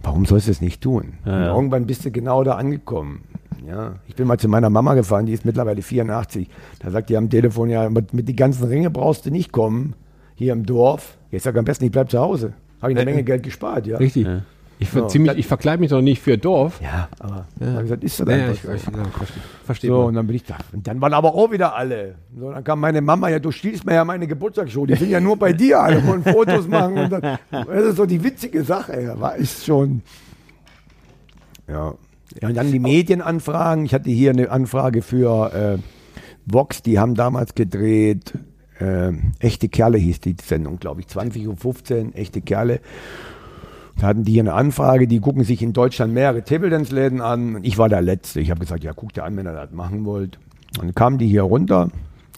warum sollst du es nicht tun? Ja, ja. Irgendwann bist du genau da angekommen. ja. Ich bin mal zu meiner Mama gefahren, die ist mittlerweile 84. Da sagt die am Telefon, ja, mit, mit die ganzen Ringe brauchst du nicht kommen, hier im Dorf. Ich sage am besten, ich bleib zu Hause. Habe ich eine Menge Geld gespart, ja. Richtig. Ich, ver ziemlich, ich verkleide mich doch nicht für Dorf. Ja, aber ich gesagt, ist das Ja, ja, einfach ich, so. ich, ja, verstehe, So, und dann bin ich da. Und dann waren aber auch wieder alle. So, dann kam meine Mama, ja, du stiehlst mir ja meine Geburtstagsshow. Die sind ja nur bei [LAUGHS] dir, alle wollen Fotos machen. Und dann, das ist so die witzige Sache, ja, war ist schon. Ja. ja. Und dann die Medienanfragen. Ich hatte hier eine Anfrage für äh, Vox, die haben damals gedreht. Äh, Echte Kerle hieß die Sendung, glaube ich. 20.15 Uhr, Echte Kerle. Da hatten die hier eine Anfrage, die gucken sich in Deutschland mehrere Table Dance Läden an. Ich war der Letzte. Ich habe gesagt, ja, guckt ihr an, wenn ihr das machen wollt. Und dann kamen die hier runter.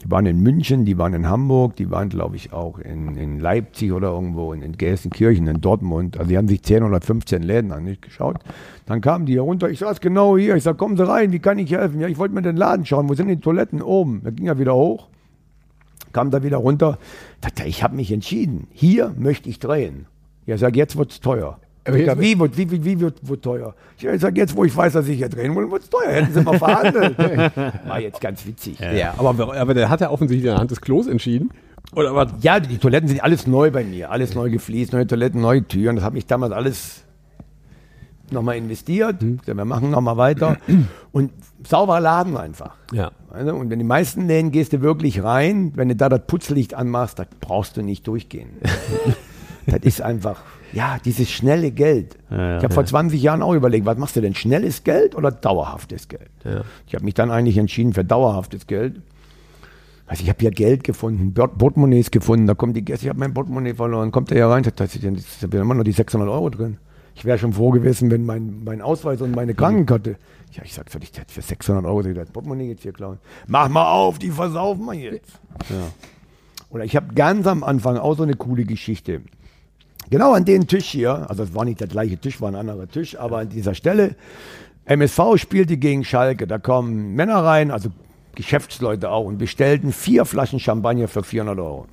Die waren in München, die waren in Hamburg, die waren, glaube ich, auch in, in Leipzig oder irgendwo, in, in Gelsenkirchen, in Dortmund. Also die haben sich 10 oder 15 Läden angeschaut. Dann kamen die hier runter. Ich saß genau hier. Ich sag, kommen Sie rein, wie kann ich helfen? Ja, ich wollte mir den Laden schauen. Wo sind die Toiletten? Oben. Da ging er wieder hoch kam da wieder runter. Ich habe mich entschieden. Hier möchte ich drehen. Ja, sag, jetzt wird's teuer. Sag, wie, wird- wie, wie, wie wird, wird teuer? Ich sag, jetzt, wo ich weiß, dass ich hier drehen will, wird's teuer. Hätten sie mal verhandelt. [LAUGHS] War jetzt ganz witzig. Ja, aber, aber der hat ja offensichtlich anhand des Klos entschieden. Oder was? Ja, die Toiletten sind alles neu bei mir. Alles neu gefliest, neue Toiletten, neue Türen. Das habe ich damals alles nochmal investiert. Ja, Wir machen nochmal weiter. [CLEARS THROAT] Und sauberer Laden einfach. Ja. Und in die meisten Läden gehst du wirklich rein, wenn du da das Putzlicht anmachst, da brauchst du nicht durchgehen. [LAUGHS] das ist einfach, ja, dieses schnelle Geld. ja. ich habe vor 20 Jahren auch überlegt, was machst du denn, schnelles Geld oder dauerhaftes Geld? Ja. Ich habe mich dann eigentlich entschieden für dauerhaftes Geld. Also ich habe hier Geld gefunden, Portemonnaies gefunden, da kommen die Gäste, ich habe mein Portemonnaie verloren, kommt der hier rein, da sind ja immer noch die 600 Euro drin. Ich wäre schon froh gewesen, wenn mein, mein Ausweis und meine Krankenkarte. Ja, ich sag, soll ich das für 600 Euro das Portemonnaie jetzt hier klauen? Mach mal auf, die versaufen wir jetzt. Oder ich habe ganz am Anfang auch so eine coole Geschichte. Genau an den Tisch hier, also es war nicht der gleiche Tisch, war ein anderer Tisch, aber an dieser Stelle, MSV spielte gegen Schalke, da kommen Männer rein, also Geschäftsleute auch, und bestellten vier Flaschen Champagner für 400 Euro.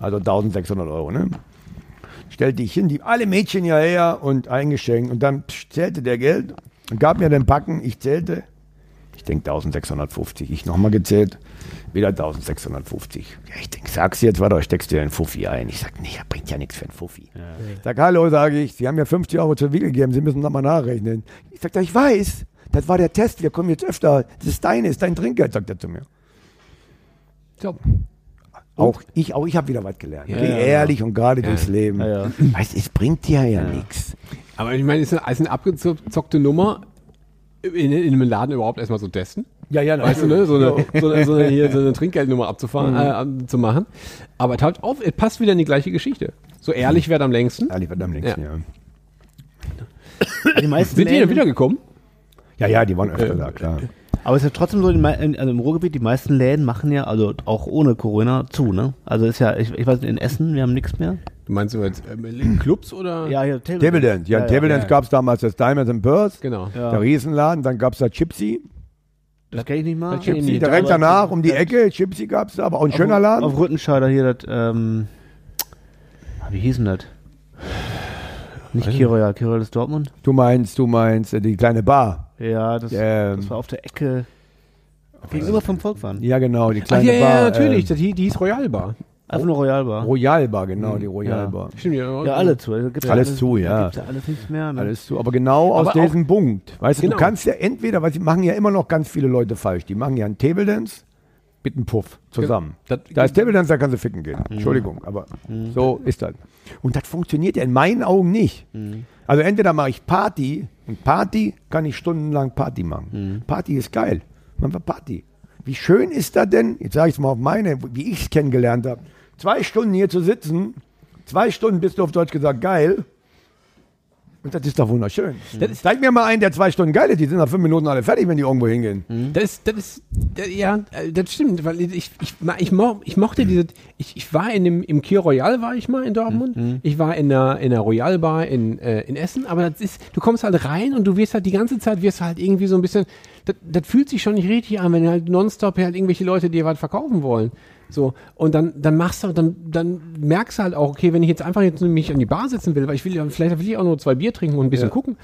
Also 1600 Euro, ne? Stellte ich hin, die, alle Mädchen hierher und eingeschenkt. Und dann zählte der Geld und gab mir den Packen, ich zählte, ich denke 1650, ich nochmal gezählt, wieder 1650. Ja, ich denke, sag's jetzt, warte, steckst du dir einen Fuffi ein. Ich sag, nee, das bringt ja nichts für einen Fuffi. Sag, hallo, sage ich, Sie haben mir 50 Euro zu viel gegeben, Sie müssen nochmal nachrechnen. Ich sag, ich weiß, das war der Test, wir kommen jetzt öfter, das ist deines, dein Trinkgeld, sagt er zu mir. So. Auch ich, auch ich habe wieder was gelernt. Ja, Geh ja, ehrlich und gerade durchs Leben. Ja, ja. Weißt, es bringt dir ja, nichts. Aber ich meine, ist eine, ist eine abgezockte Nummer, in, in einem Laden überhaupt erstmal so testen. Ja, ja, Weißt du, ne? So eine, so eine, so eine, hier, so eine [LAUGHS] Trinkgeldnummer abzufahren, Mhm. äh, zu machen. Aber es halt auf, es passt wieder in die gleiche Geschichte. So ehrlich wäre am längsten. Ehrlich, was am längsten, ja. Die meisten Sind die denn wiedergekommen? Ja, ja, die waren öfter da, klar. Aber es ist ja trotzdem so, in, also im Ruhrgebiet, die meisten Läden machen ja, also auch ohne Corona, zu, ne? Also ist ja, ich, ich weiß nicht, in Essen, wir haben nichts mehr. Du meinst du jetzt ähm, in Clubs oder? Ja, hier, Table, Table Dance. Ja, Table Dance ja. gab es damals das Diamonds and Pearls, Genau. Ja. der Riesenladen. Dann gab es da Chipsy. Das kenne ich nicht mal. Chipsy nicht. direkt danach um die Ecke. Chipsy gab es da, aber auch ein schöner Laden. Auf Rüttenscheider hier, das, ähm, wie hieß denn das? Nicht Kiroyal, Kiroyal ist Dortmund? Du meinst, du meinst äh, die kleine Bar. Ja, das, Ähm. das war auf der Ecke. Gegenüber vom Volkfahren. Ja, genau, die Ach kleine ja, ja, Bar. natürlich. Äh, das, die, die ist Royal Bar. Einfach nur Royal Bar. Royal Bar, genau, die Royal Bar. Stimmt, ja. Ja, alle zu. Also gibt's Alles alles zu, da ja. Gibt's ja alles nichts mehr. Ne? Alles zu, aber genau aus Aber auch- diesem Punkt. Weißt du, Genau. du kannst ja entweder, weil sie machen ja immer noch ganz viele Leute falsch. Die machen ja einen Table Dance mit einem Puff zusammen. Das- da ist Table Dance, da kannst du ficken gehen. Entschuldigung, aber so ist das. Und das funktioniert ja in meinen Augen nicht. Also entweder mache ich Party und Party kann ich stundenlang Party machen. Party ist geil. Man war Party. Wie schön ist das denn, jetzt sage ich es mal auf meine, wie ich es kennengelernt habe, zwei Stunden hier zu sitzen, zwei Stunden bist du auf Deutsch gesagt geil. Und das ist doch wunderschön. Zeig mir mal einen, der zwei Stunden geil ist. Die sind nach fünf Minuten alle fertig, wenn die irgendwo hingehen. Das ist, das ist, das, ja, das stimmt, weil ich, ich, ich, mo, ich mochte diese, ich, ich war in dem, im Kier Royal war ich mal in Dortmund, ich war in der, in der Royal Bar in, äh, in Essen, aber das ist, du kommst halt rein und du wirst halt die ganze Zeit, wirst halt irgendwie so ein bisschen, das, das fühlt sich schon nicht richtig an, wenn halt nonstop halt irgendwelche Leute dir was verkaufen wollen. So, und dann, dann machst du, dann, dann merkst du halt auch, okay, wenn ich jetzt einfach jetzt mich an die Bar setzen will, weil ich will ja, vielleicht will ich auch nur zwei Bier trinken und ein bisschen gucken.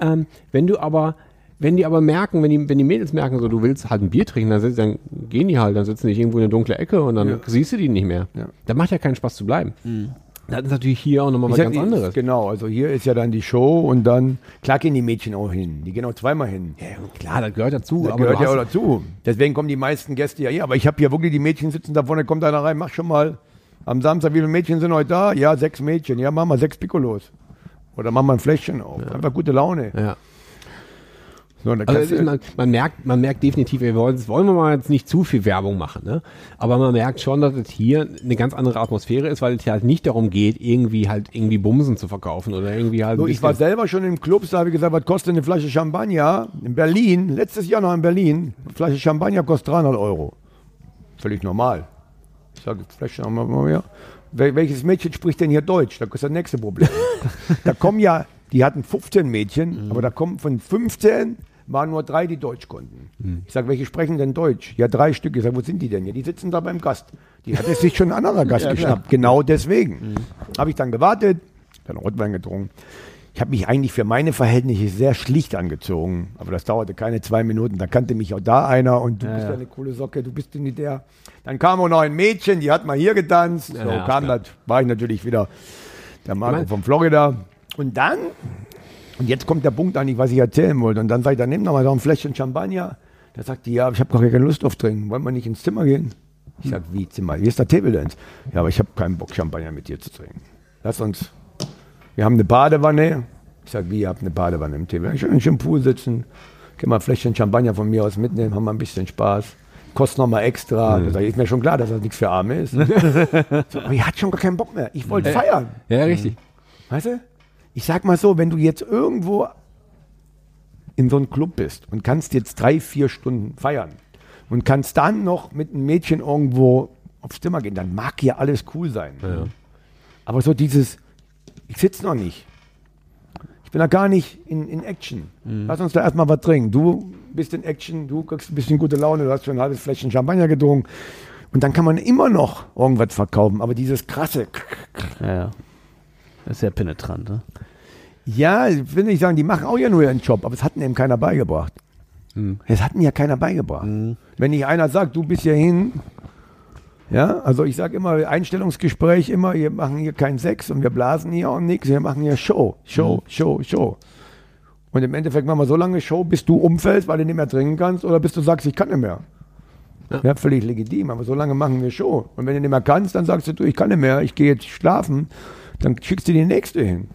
Ähm, wenn du aber wenn die aber merken, wenn die, wenn die Mädels merken, so du willst halt ein Bier trinken, dann, dann gehen die halt, dann sitzen die irgendwo in eine dunkle Ecke und dann Ja. siehst du die nicht mehr. Ja. Da macht ja keinen Spaß zu bleiben. Das ist natürlich hier auch nochmal was ganz anderes. Genau, also hier ist ja dann die Show und dann, klar gehen die Mädchen auch hin. Die gehen auch zweimal hin. Ja, klar, das gehört dazu. Das gehört ja auch dazu. Deswegen kommen die meisten Gäste ja hier. Aber ich habe hier wirklich die Mädchen sitzen da vorne, kommt einer rein, mach schon mal am Samstag, wie viele Mädchen sind heute da? Ja, sechs Mädchen. Ja, machen wir sechs Piccolos. Oder machen wir ein Fläschchen auf. Einfach gute Laune. ja. So, da Also ist, man, man, merkt, man merkt definitiv, wir wollen, das wollen wir mal jetzt nicht zu viel Werbung machen, ne? aber man merkt schon, dass es hier eine ganz andere Atmosphäre ist, weil es hier halt nicht darum geht, irgendwie halt irgendwie Bumsen zu verkaufen oder irgendwie halt. so, ich war selber schon im Club, da habe ich gesagt, was kostet eine Flasche Champagner? In Berlin, letztes Jahr noch in Berlin, eine Flasche Champagner kostet 300 Euro. Völlig normal. Ich sage, Flasche haben wir mal mehr. Wel welches Mädchen spricht denn hier Deutsch? Das ist das nächste Problem. [LAUGHS] da kommen ja, die hatten 15 Mädchen, aber da kommen von 15 waren nur drei, die Deutsch konnten. Ich sage, welche sprechen denn Deutsch? Ja, drei Stück. Ich sage, wo sind die denn? Ja, die sitzen da beim Gast. Die hat es sich schon ein anderer [LAUGHS] Gast geschnappt. Genau deswegen. Habe ich dann gewartet, dann Rotwein getrunken. Ich habe mich eigentlich für meine Verhältnisse sehr schlicht angezogen, aber das dauerte keine zwei Minuten. Da kannte mich auch da einer und du bist ja eine coole Socke, du bist nicht der. Dann kam auch noch ein Mädchen, die hat mal hier getanzt. So ja, kam klar. das, war ich natürlich wieder der Marco von Florida. Und dann, und jetzt kommt der Punkt eigentlich, was ich erzählen wollte. Und dann sage ich, dann nimm doch mal so ein Fläschchen Champagner. Da sagt die, ja, ich habe gar keine Lust auf trinken. Wollen wir nicht ins Zimmer gehen? Ich sage, wie Zimmer? Hier ist der Table Dance. Ja, aber ich habe keinen Bock, Champagner mit dir zu trinken. Lass uns wir haben eine Badewanne. Ich sage, wie, ihr habt eine Badewanne im Tee. Schön im Pool sitzen, können wir ein Fläschchen Champagner von mir aus mitnehmen, haben wir ein bisschen Spaß. Kostet nochmal extra. Da sag ich, ist mir schon klar, dass das nichts für Arme ist. [LAUGHS] so, aber ich hatte schon gar keinen Bock mehr. Ich wollte feiern. Ja, richtig. Weißt du? Ich sag mal so, wenn du jetzt irgendwo in so einem Club bist und kannst jetzt drei, vier Stunden feiern und kannst dann noch mit einem Mädchen irgendwo aufs Zimmer gehen, dann mag hier alles cool sein. Aber so dieses, ich sitze noch nicht. Ich bin da gar nicht in, in Action. Lass uns da erstmal was trinken. Du bist in Action, du kriegst ein bisschen gute Laune, du hast schon ein halbes Fläschchen Champagner getrunken. Und dann kann man immer noch irgendwas verkaufen. Aber dieses krasse, Ja, ja. Das ist sehr penetrant, ne? Ja, ich will nicht sagen, die machen auch ja nur ihren Job, aber es hat ihnen eben keiner beigebracht. Es hat ihnen ja keiner beigebracht. Wenn nicht einer sagt, du bist hier hin, ja, also ich sage immer, Einstellungsgespräch immer, wir machen hier keinen Sex und wir blasen hier auch nichts, wir machen hier Show, Show, Show, Show. Und im Endeffekt machen wir so lange Show, bis du umfällst, weil du nicht mehr trinken kannst oder bis du sagst, ich kann nicht mehr. Ja. völlig legitim, aber so lange machen wir Show. Und wenn du nicht mehr kannst, dann sagst du, du, ich kann nicht mehr, ich gehe jetzt schlafen, dann schickst du die nächste hin.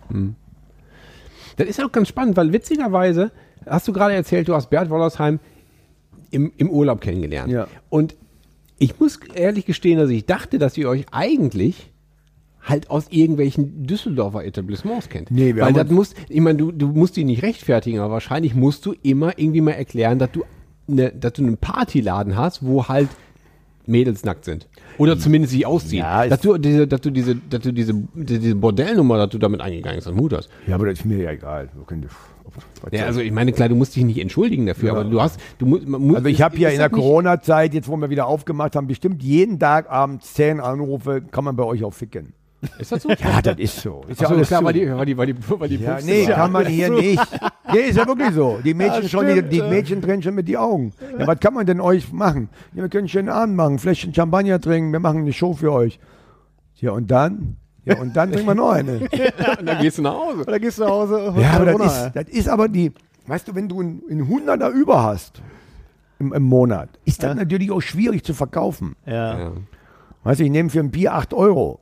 Das ist auch ganz spannend, weil witzigerweise hast du gerade erzählt, du hast Bert Wollersheim im, im Urlaub kennengelernt. Ja. Und ich muss ehrlich gestehen, dass ich dachte, dass ihr euch eigentlich halt aus irgendwelchen Düsseldorfer Etablissements kennt. Nee, wir Weil das muss, ich meine, du, du musst die nicht rechtfertigen, aber wahrscheinlich musst du immer irgendwie mal erklären, dass du, ne, dass du einen Partyladen hast, wo halt Mädels nackt sind. Oder zumindest sich ausziehen. Ja, dass, du diese, dass du diese, dass du diese, diese Bordellnummer, dass du damit eingegangen bist, am Hut hast. Ja, aber das ist mir ja egal. Ja, also ich meine, klar, du musst dich nicht entschuldigen dafür, aber du hast, du musst, muss, Also ich habe ja in der nicht- Corona-Zeit, jetzt wo wir wieder aufgemacht haben, bestimmt jeden Tag abends zehn Anrufe, kann man bei euch auch ficken. Ist das so? Ja, das ist so. Ist Ach so, alles klar, zu. weil die, weil die, weil die, weil die ja, nee, kann man hier nicht. Nee, ist ja wirklich so. Die [LAUGHS] Mädchen, schon, die, die Mädchen drehen schon mit die Augen. Ja, was kann man denn euch machen? Ja, wir können einen schönen Abend machen, Fläschchen Champagner trinken, wir machen eine Show für euch. Ja, und dann? Ja, und dann trinken wir noch eine. [LAUGHS] Und dann gehst du nach Hause. Oder gehst du nach Hause? Ja, aber Corona, das ist, das ist aber die, weißt du, wenn du einen einen Hunderter über hast im, im Monat, ist das natürlich auch schwierig zu verkaufen. Ja, Ja. Weißt du, ich nehme für ein Bier 8 Euro.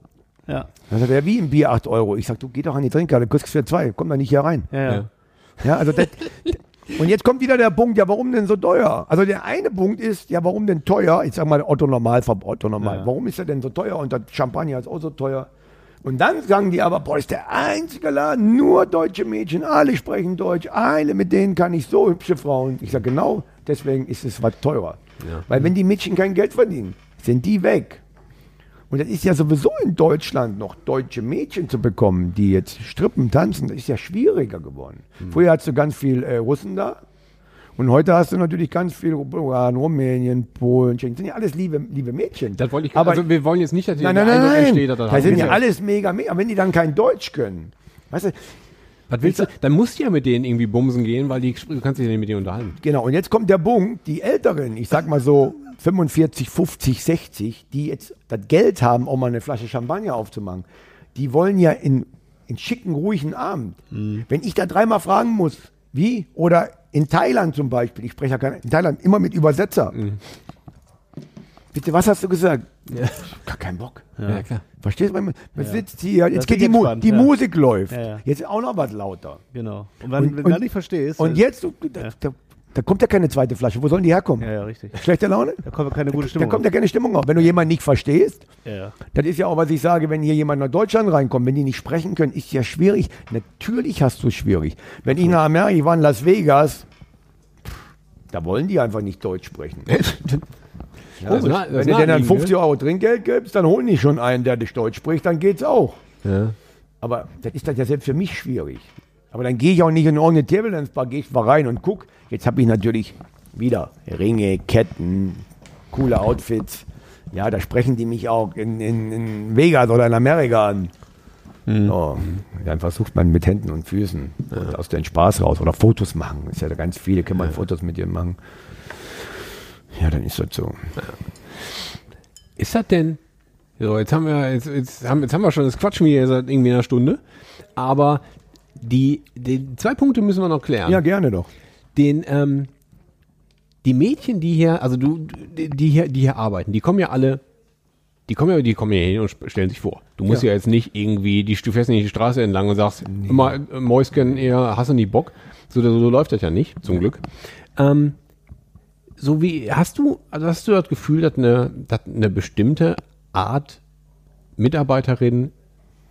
Ja, Dann sagt er, wie ein Bier 8 Euro? Ich sag, du geh doch an die Trinker, du kriegst für zwei, komm da nicht hier rein. ja. ja. Ja. Ja, also das, und jetzt kommt wieder der Punkt, ja, warum denn so teuer? Also der eine Punkt ist, ja, warum denn teuer? Ich sag mal, Otto Normal, Otto Normal. Ja. Warum ist er denn so teuer? Und das Champagner ist auch so teuer. Und dann sagen die aber, boah, ist der einzige Laden, nur deutsche Mädchen, alle sprechen Deutsch, alle, mit denen kann ich so hübsche Frauen. Ich sag, genau, deswegen ist es was teurer. Weil wenn die Mädchen kein Geld verdienen, sind die weg. Und das ist ja sowieso in Deutschland noch deutsche Mädchen zu bekommen, die jetzt strippen, tanzen, das ist ja schwieriger geworden. Früher hattest du ganz viel äh, Russen da und heute hast du natürlich ganz viel Bulgarien, Rumänien, Polen, Tschechien. Das sind ja alles liebe, liebe Mädchen. Das wollte ich, Aber also wir wollen jetzt nicht, dass dir Nein, nein, nein, nein. entsteht, das Das sind ja alles mega, mega. Aber wenn die dann kein Deutsch können, weißt du, Was willst du? Dann musst du ja mit denen irgendwie bumsen gehen, weil die, du kannst dich ja nicht mit denen unterhalten. Genau, und jetzt kommt der Punkt, die Älteren, ich sag mal so 45, 50, 60, die jetzt das Geld haben, um mal eine Flasche Champagner aufzumachen, die wollen ja in, in schicken, ruhigen Abend. Wenn ich da dreimal fragen muss, wie? Oder in Thailand zum Beispiel, ich spreche ja kein, in Thailand immer mit Übersetzer. Bitte, was hast du gesagt? Gar keinen Bock. Ja, klar. Verstehst du? Man, man sitzt hier, Das jetzt geht die, Mu die ja. Musik läuft. Ja, ja. Jetzt auch noch was lauter. Genau. Und wenn Und- wenn und- du das nicht verstehst. Und dann- jetzt, du- da, da, da kommt ja keine zweite Flasche. Wo sollen die herkommen? Ja, ja, richtig. Schlechte Laune? Da kommt keine gute Da Stimmung. kommt ja keine Stimmung auf. Wenn du jemanden nicht verstehst, ja, ja. das ist ja auch, was ich sage, wenn hier jemand nach Deutschland reinkommt, wenn die nicht sprechen können, ist ja schwierig. Natürlich hast du es schwierig. Wenn ich nach Amerika, ich war in Las Vegas, da wollen die einfach nicht Deutsch sprechen. [LAUGHS] Ja, Das nah- das wenn du denen dann naheliegend, 50 Euro Trinkgeld gibst, dann holen die schon einen, der dich Deutsch spricht, dann geht's auch. Ja. Aber das ist dann ja selbst für mich schwierig. Aber dann gehe ich auch nicht in irgendeine Table-Dance-Bar, gehe ich mal rein und guck. Jetzt habe ich natürlich wieder Ringe, Ketten, coole Outfits. Ja, da sprechen die mich auch in, in, in Vegas oder in Amerika an. So, dann versucht man mit Händen und Füßen und aus den Spaß raus oder Fotos machen. Ist ja da ganz viele, kann man Fotos mit dir machen. Ja, dann ist das so. Ist das denn? So, jetzt haben wir, jetzt, jetzt haben, jetzt haben wir schon, das quatschen wir hier seit irgendwie einer Stunde. Aber die, die zwei Punkte müssen wir noch klären. Ja, gerne doch. Den, ähm, die Mädchen, die hier, also du, die hier, die hier arbeiten, die kommen ja alle, die kommen ja, die kommen ja hin und stellen sich vor. Du musst ja, Ja. jetzt nicht irgendwie, die, du fährst nicht die Straße entlang und sagst, immer, äh, Mäuschen, eher, hast du nicht Bock? So, so, so läuft das ja nicht, zum Glück. Ähm, so wie, hast du, also hast du das Gefühl, dass eine, dass eine bestimmte Art Mitarbeiterin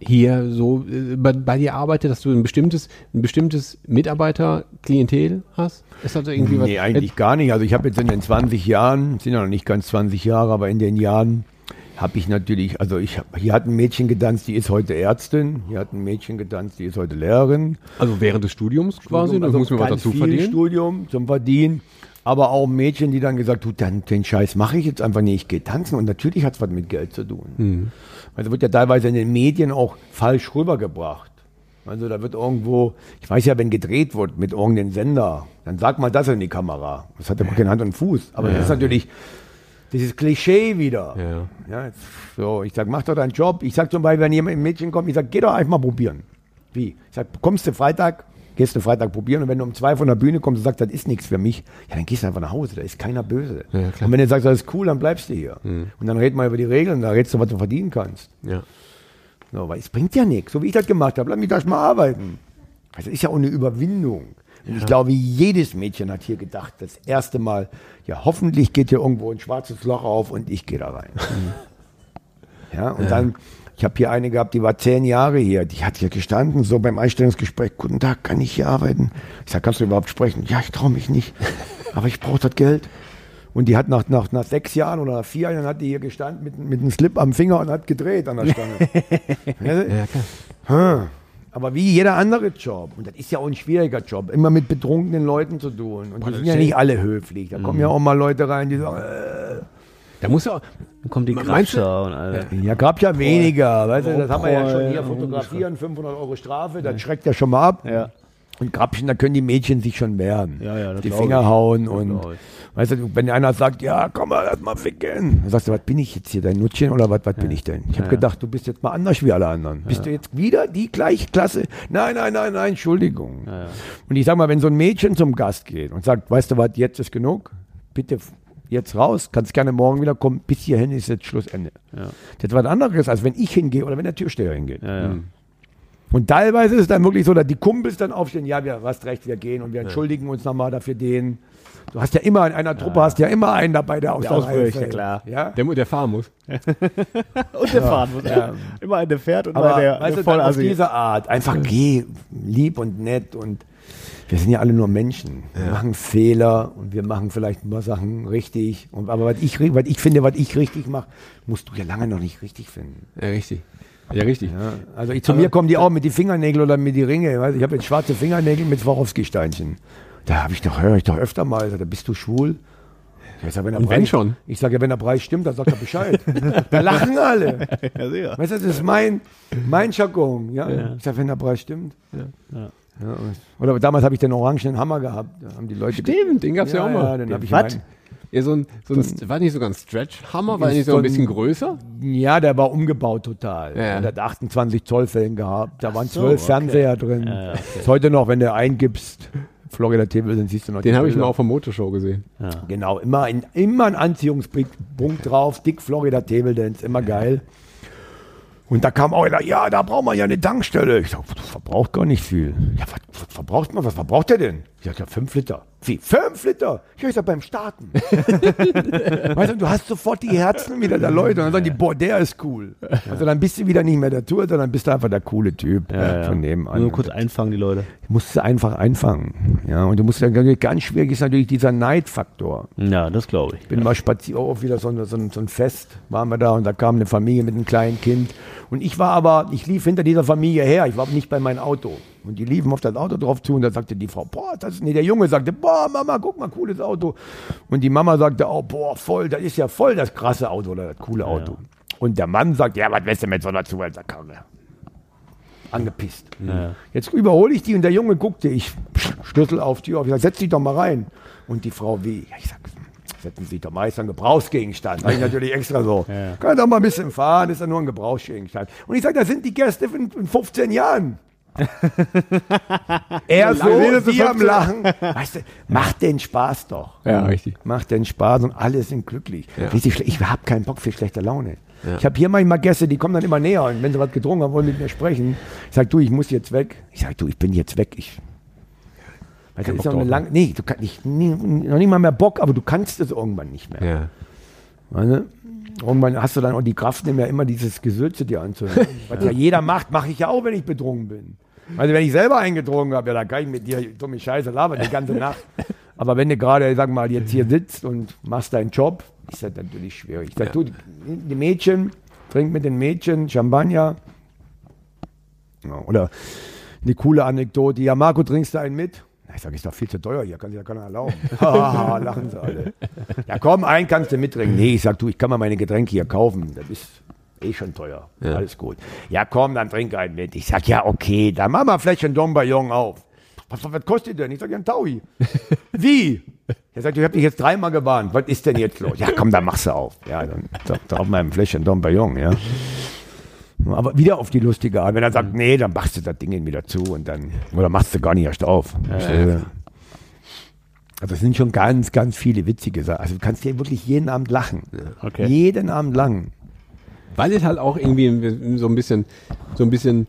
hier so äh, bei, bei dir arbeitet, dass du ein bestimmtes, ein bestimmtes Mitarbeiterklientel hast? Ist das irgendwie Nee, eigentlich gar nicht. Also ich habe jetzt in den 20 Jahren, sind ja noch nicht ganz 20 Jahre, aber in den Jahren habe ich natürlich, also ich hab, hier hat ein Mädchen getanzt, die ist heute Ärztin, hier hat ein Mädchen getanzt, die ist heute Lehrerin. Also während des Studiums quasi, also du musst mir was dazu viel verdienen. Studium zum Verdienen. Aber auch Mädchen, die dann gesagt, du, dann, den Scheiß mache ich jetzt einfach nicht, ich gehe tanzen. Und natürlich hat es was mit Geld zu tun. Hm. Also wird ja teilweise in den Medien auch falsch rübergebracht. Also da wird irgendwo, ich weiß ja, wenn gedreht wird mit irgendeinem Sender, dann sagt man das in die Kamera. Das hat ja keine Hand und Fuß. Aber das ist natürlich dieses Klischee wieder. Ja. Ja, jetzt, so, ich sag, mach doch deinen Job. Ich sag zum Beispiel, wenn jemand ein Mädchen kommt, ich sag, geh doch einfach mal probieren. Wie? Ich sag, kommst du Freitag, gehst du Freitag probieren und wenn du um zwei von der Bühne kommst und sagst, das ist nichts für mich, ja, dann gehst du einfach nach Hause, da ist keiner böse. Ja, und wenn du sagst, das ist cool, dann bleibst du hier. Und dann reden wir über die Regeln, da redest du, was du verdienen kannst. Ja. So, weil es bringt ja nichts, so wie ich das gemacht habe. Lass mich da mal arbeiten. Das ist ja auch eine Überwindung. Und ich glaube, jedes Mädchen hat hier gedacht, das erste Mal, ja, hoffentlich geht hier irgendwo ein schwarzes Loch auf und ich gehe da rein. ja, und dann, ich habe hier eine gehabt, die war zehn Jahre hier, die hat hier gestanden, so beim Einstellungsgespräch, guten Tag, kann ich hier arbeiten? Ich sage, kannst du überhaupt sprechen? Ja, ich traue mich nicht, [LAUGHS] aber ich brauche das Geld. Und die hat nach, nach, nach sechs Jahren oder nach vier Jahren hat die hier gestanden mit, mit einem Slip am Finger und hat gedreht an der Stange. [LAUGHS] ja, klar. hm. Aber wie jeder andere Job, und das ist ja auch ein schwieriger Job, immer mit betrunkenen Leuten zu tun. Und die sind ja nicht alle höflich. Da kommen ja auch mal Leute rein, die sagen, äh, Da muss ja, Dann kommen die Krabscher und alle. ja, gab ja weniger. Weißt du, das haben wir ja schon hier fotografieren, 500 Euro Strafe, das schreckt ja schon mal ab. Ja. Und Grabchen, da können die Mädchen sich schon wehren. Ja, ja, das die Finger ich. hauen Das und, weißt du, wenn einer sagt, ja, komm mal, lass mal ficken. Dann sagst du, was bin ich jetzt hier, dein Nuttchen oder was, was bin ich denn? Ich habe gedacht, du bist jetzt mal anders wie alle anderen. Bist du jetzt wieder die gleiche Klasse? Nein, nein, nein, nein, Entschuldigung. Und ich sag mal, wenn so ein Mädchen zum Gast geht und sagt, weißt du was, jetzt ist genug, bitte jetzt raus, kannst gerne morgen wieder kommen, bis hierhin ist jetzt Schlussende. Das ist was anderes, als wenn ich hingehe oder wenn der Türsteher hingeht. Ja, ja. Und teilweise ist es dann wirklich so, dass die Kumpels dann aufstehen, ja, wir hast recht, wir gehen und wir entschuldigen uns nochmal dafür den. Du hast ja immer in einer Truppe hast ja immer einen dabei, der aus der, Reihe ausbricht, ja fällt. klar. Ja? der, der fahren muss. [LAUGHS] Und der fahren muss. Ja. Immer einer der fährt und Aber mal der, weißt der du, dann auf diese Art, einfach geh, lieb und nett und wir sind ja alle nur Menschen. Wir machen Fehler und wir machen vielleicht ein paar Sachen richtig. Und, aber was ich, was ich finde, was ich richtig mache, musst du ja lange noch nicht richtig finden. Ja, richtig. Ja, richtig. Ja, also ich, zu mir kommen die auch mit die Fingernägel oder mit die Ringe. Ich habe jetzt schwarze Fingernägel mit Swarovski-Steinchen. Da habe ich doch, höre ich doch öfter mal, da bist du schwul. Ich sag, wenn der Preis, schon. Ich sage, ja, wenn der Preis stimmt, dann sagt er Bescheid. [LAUGHS] da lachen alle. Ja, sehr. Weißt du, das ist mein, mein Jargon. Ja? Ich sage, wenn der Preis stimmt. Ja, oder damals habe ich den orangenen Hammer gehabt. Da haben die Leute. Stimmt, den gab's ja, auch mal. Ja, den ich Was? in Ja, so ein, so ein, war nicht sogar ein Stretch-Hammer, war nicht so so ein ein- bisschen größer? ja, der war umgebaut total. Ja. Der hat 28 Zoll Fällen gehabt. Da waren so, zwölf okay. Fernseher drin. Ja, ja, okay. Ist heute noch, wenn du eingibst, Florida TV, dann siehst du noch Den habe ich mal auf der Motorshow gesehen. Genau, immer ein, immer ein Anziehungspunkt drauf. Dick Florida Table Dance, immer geil. Und da kam auch einer, ja, da braucht man ja eine Tankstelle. Ich sag, verbraucht gar nicht viel. Ja, was, was verbraucht man? Was verbraucht der denn? Ich sag, ja, fünf Liter. Wie? Fünf Liter? Ja, ich sag, beim Starten. [LAUGHS] weißt du, du hast sofort die Herzen wieder der Leute und dann sagen die, boah, der ist cool. Also dann bist du wieder nicht mehr der Tour, sondern bist du einfach der coole Typ Ja, ja. von nebenan. Nur kurz einfangen, die Leute. musst du einfach einfangen. Ja, und du musst ja ganz schwierig ist natürlich dieser Neidfaktor. Ja, das glaube ich. bin mal spazieren, auch wieder so, so, so ein Fest waren wir da und da kam eine Familie mit einem kleinen Kind. Und ich war aber, ich lief hinter dieser Familie her, ich war nicht bei meinem Auto. Und die liefen auf das Auto drauf zu und da sagte die Frau, boah, das ist, nee, der Junge sagte, boah, Mama, guck mal, cooles Auto. Und die Mama sagte auch, boah, voll, das ist ja voll das krasse Auto oder das coole Auto. Und der Mann sagt, ja, was willst du mit so einer Zuhälterkarre? Angepisst. Ja. Jetzt überhole ich die und der Junge guckte, ich Schlüssel auf Tür auf, ich sag, setz dich doch mal rein. Und die Frau, wie? Ja, ich sag, setzen Sie doch mal, ist ein Gebrauchsgegenstand. Sag ich natürlich extra so. Ja. Kann doch mal ein bisschen fahren, ist ja nur ein Gebrauchsgegenstand. Und ich sag, da sind die Gäste in, in 15 Jahren. [LAUGHS] er so, sie am Lachen. Weißt du, macht den Spaß doch. Ja, richtig. Macht den Spaß und alle sind glücklich. Richtig schle- Ich habe keinen Bock für schlechte Laune. Ich habe hier manchmal Gäste, die kommen dann immer näher und wenn sie was getrunken haben, wollen mit mir sprechen. Ich sag, du, ich muss jetzt weg. Ich sag, du, ich bin jetzt weg. Ich, das ist auch eine lange, nee, du kannst nicht, nie, noch nicht mal mehr Bock, aber du kannst es irgendwann nicht mehr. Ja. Weißt du? Irgendwann hast du dann auch die Kraft nicht mehr, immer dieses Gesülze dir anzuhören. [LAUGHS] Was ja jeder macht, mache ich ja auch, wenn ich betrunken bin. Also wenn ich selber eingetrunken habe, ja, da kann ich mit dir dumme Scheiße labern die ganze Nacht. [LAUGHS] Aber wenn du gerade, sag mal, jetzt hier sitzt und machst deinen Job, ist das natürlich schwierig. Du, die, die Mädchen, trink mit den Mädchen Champagner. Ja, oder eine coole Anekdote. Ja, Marco, trinkst du einen mit? Na, Ich sage, ist doch viel zu teuer hier, kann sich ja keiner erlauben. Haha, [LAUGHS] lachen sie alle. Ja, komm, einen kannst du mittrinken. Nee, ich sag, du, ich kann mal meine Getränke hier kaufen. Das ist eh schon teuer. Alles gut. Ja, komm, dann trink einen mit. Ich sag, ja, okay, dann mach mal vielleicht einen Bayong auf. Was, was kostet denn? Ich sag, ja, ein Taui. [LAUGHS] Wie? Er sagt, ich habe dich jetzt dreimal gewarnt. Was ist denn jetzt los? Ja, komm, dann machst du auf. Ja, dann drauf meinem Fläschchen Dom Bayong, ja. Aber wieder auf die lustige Art. Wenn er sagt, nee, dann machst du das Ding wieder zu und dann, oder machst du gar nicht erst auf. Du? Also es sind schon ganz, ganz viele witzige Sachen. Also du kannst hier wirklich jeden Abend lachen. Okay. Jeden Abend lang. Weil es halt auch irgendwie so ein bisschen, so ein bisschen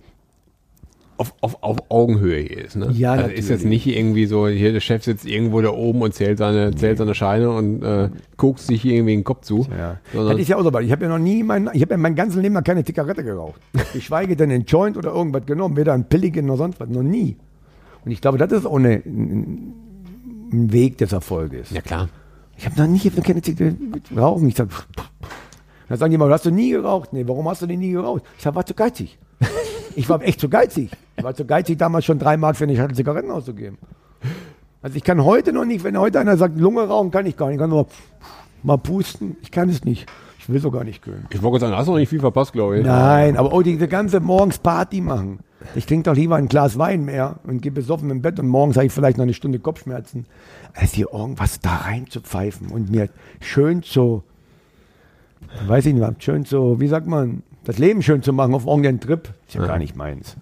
auf, auf, auf Augenhöhe hier ist. Ne? Ja, also ist jetzt natürlich. nicht irgendwie so, hier der Chef sitzt irgendwo da oben und zählt seine, zählt seine Scheine und äh, guckt sich irgendwie den Kopf zu. Ja. Das ist ja auch so, ich habe ja noch nie, mein, ich habe ja mein ganzes Leben noch keine Zigarette geraucht. [LAUGHS] Geschweige denn einen Joint oder irgendwas genommen, weder ein Pilligen noch sonst was, noch nie. Und ich glaube, das ist auch eine, ein, ein Weg des Erfolges. ja klar. Ich habe noch nie ich hab noch keine Zigarette geraucht. Ich sag, dann sagen die mal, hast du nie geraucht? Nee, warum hast du denn nie geraucht? Ich sag, war zu geizig. [LAUGHS] Ich war echt zu geizig. Ich war zu geizig, damals schon drei Mark für eine Schachtel Zigaretten auszugeben. Also ich kann heute noch nicht, wenn heute einer sagt, Lunge rauchen, kann ich gar nicht. Ich kann nur mal pusten. Ich kann es nicht. Ich will so gar nicht können. Ich wollte sagen, hast du noch nicht viel verpasst, glaube ich. Nein, aber oh, diese ganze morgens Party machen. Ich trinke doch lieber ein Glas Wein mehr und gehe besoffen im Bett und morgens habe ich vielleicht noch eine Stunde Kopfschmerzen, als hier irgendwas da rein zu pfeifen und mir schön zu, weiß ich nicht, schön zu, wie sagt man, das Leben schön zu machen auf irgendeinen Trip. Ist ja gar nicht meins.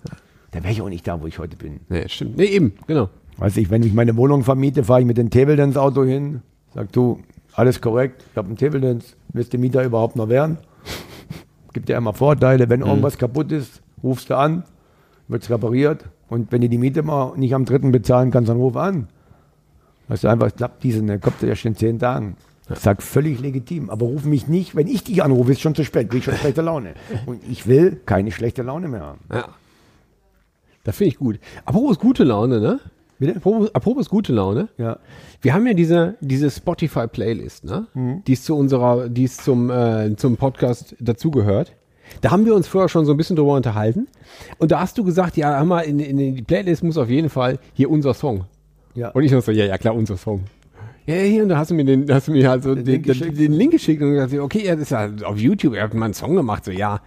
Da wäre ich auch nicht da, wo ich heute bin. Nee, stimmt. Nee, eben, genau. Weiß ich, wenn ich meine Wohnung vermiete, fahre ich mit dem Table Dance Auto hin, sag du, alles korrekt, ich habe einen Table Dance, willst du Mieter überhaupt noch werden? [LAUGHS] Gibt ja immer Vorteile, wenn irgendwas kaputt ist, rufst du an, wird's repariert und wenn du die Miete mal nicht am dritten bezahlen kannst, dann ruf an. Weißt du, einfach, klappt diese, ne, kommt erst in zehn Tagen. Ich sag völlig legitim, aber ruf mich nicht, wenn ich dich anrufe, ist schon zu spät, krieg ich schon [LAUGHS] schlechte Laune. Und ich will keine schlechte Laune mehr haben. Ja. Das finde ich gut. Apropos gute Laune, ne? Bitte? Apropos, apropos gute Laune. Ja. Wir haben ja diese, diese Spotify-Playlist, ne? Die ist zu unserer, die ist zum, äh, zum Podcast dazugehört. Da haben wir uns vorher schon so ein bisschen drüber unterhalten. Und da hast du gesagt, ja, hör mal, in, in die Playlist muss auf jeden Fall hier unser Song. Ja. Und ich so, ja, ja, klar, unser Song. Ja, ja, hier, und da hast du mir den, hast du mir halt so den, Link den, geschickt. den Link geschickt und gesagt, okay, er ist ja auf YouTube, er hat mal einen Song gemacht, so, ja.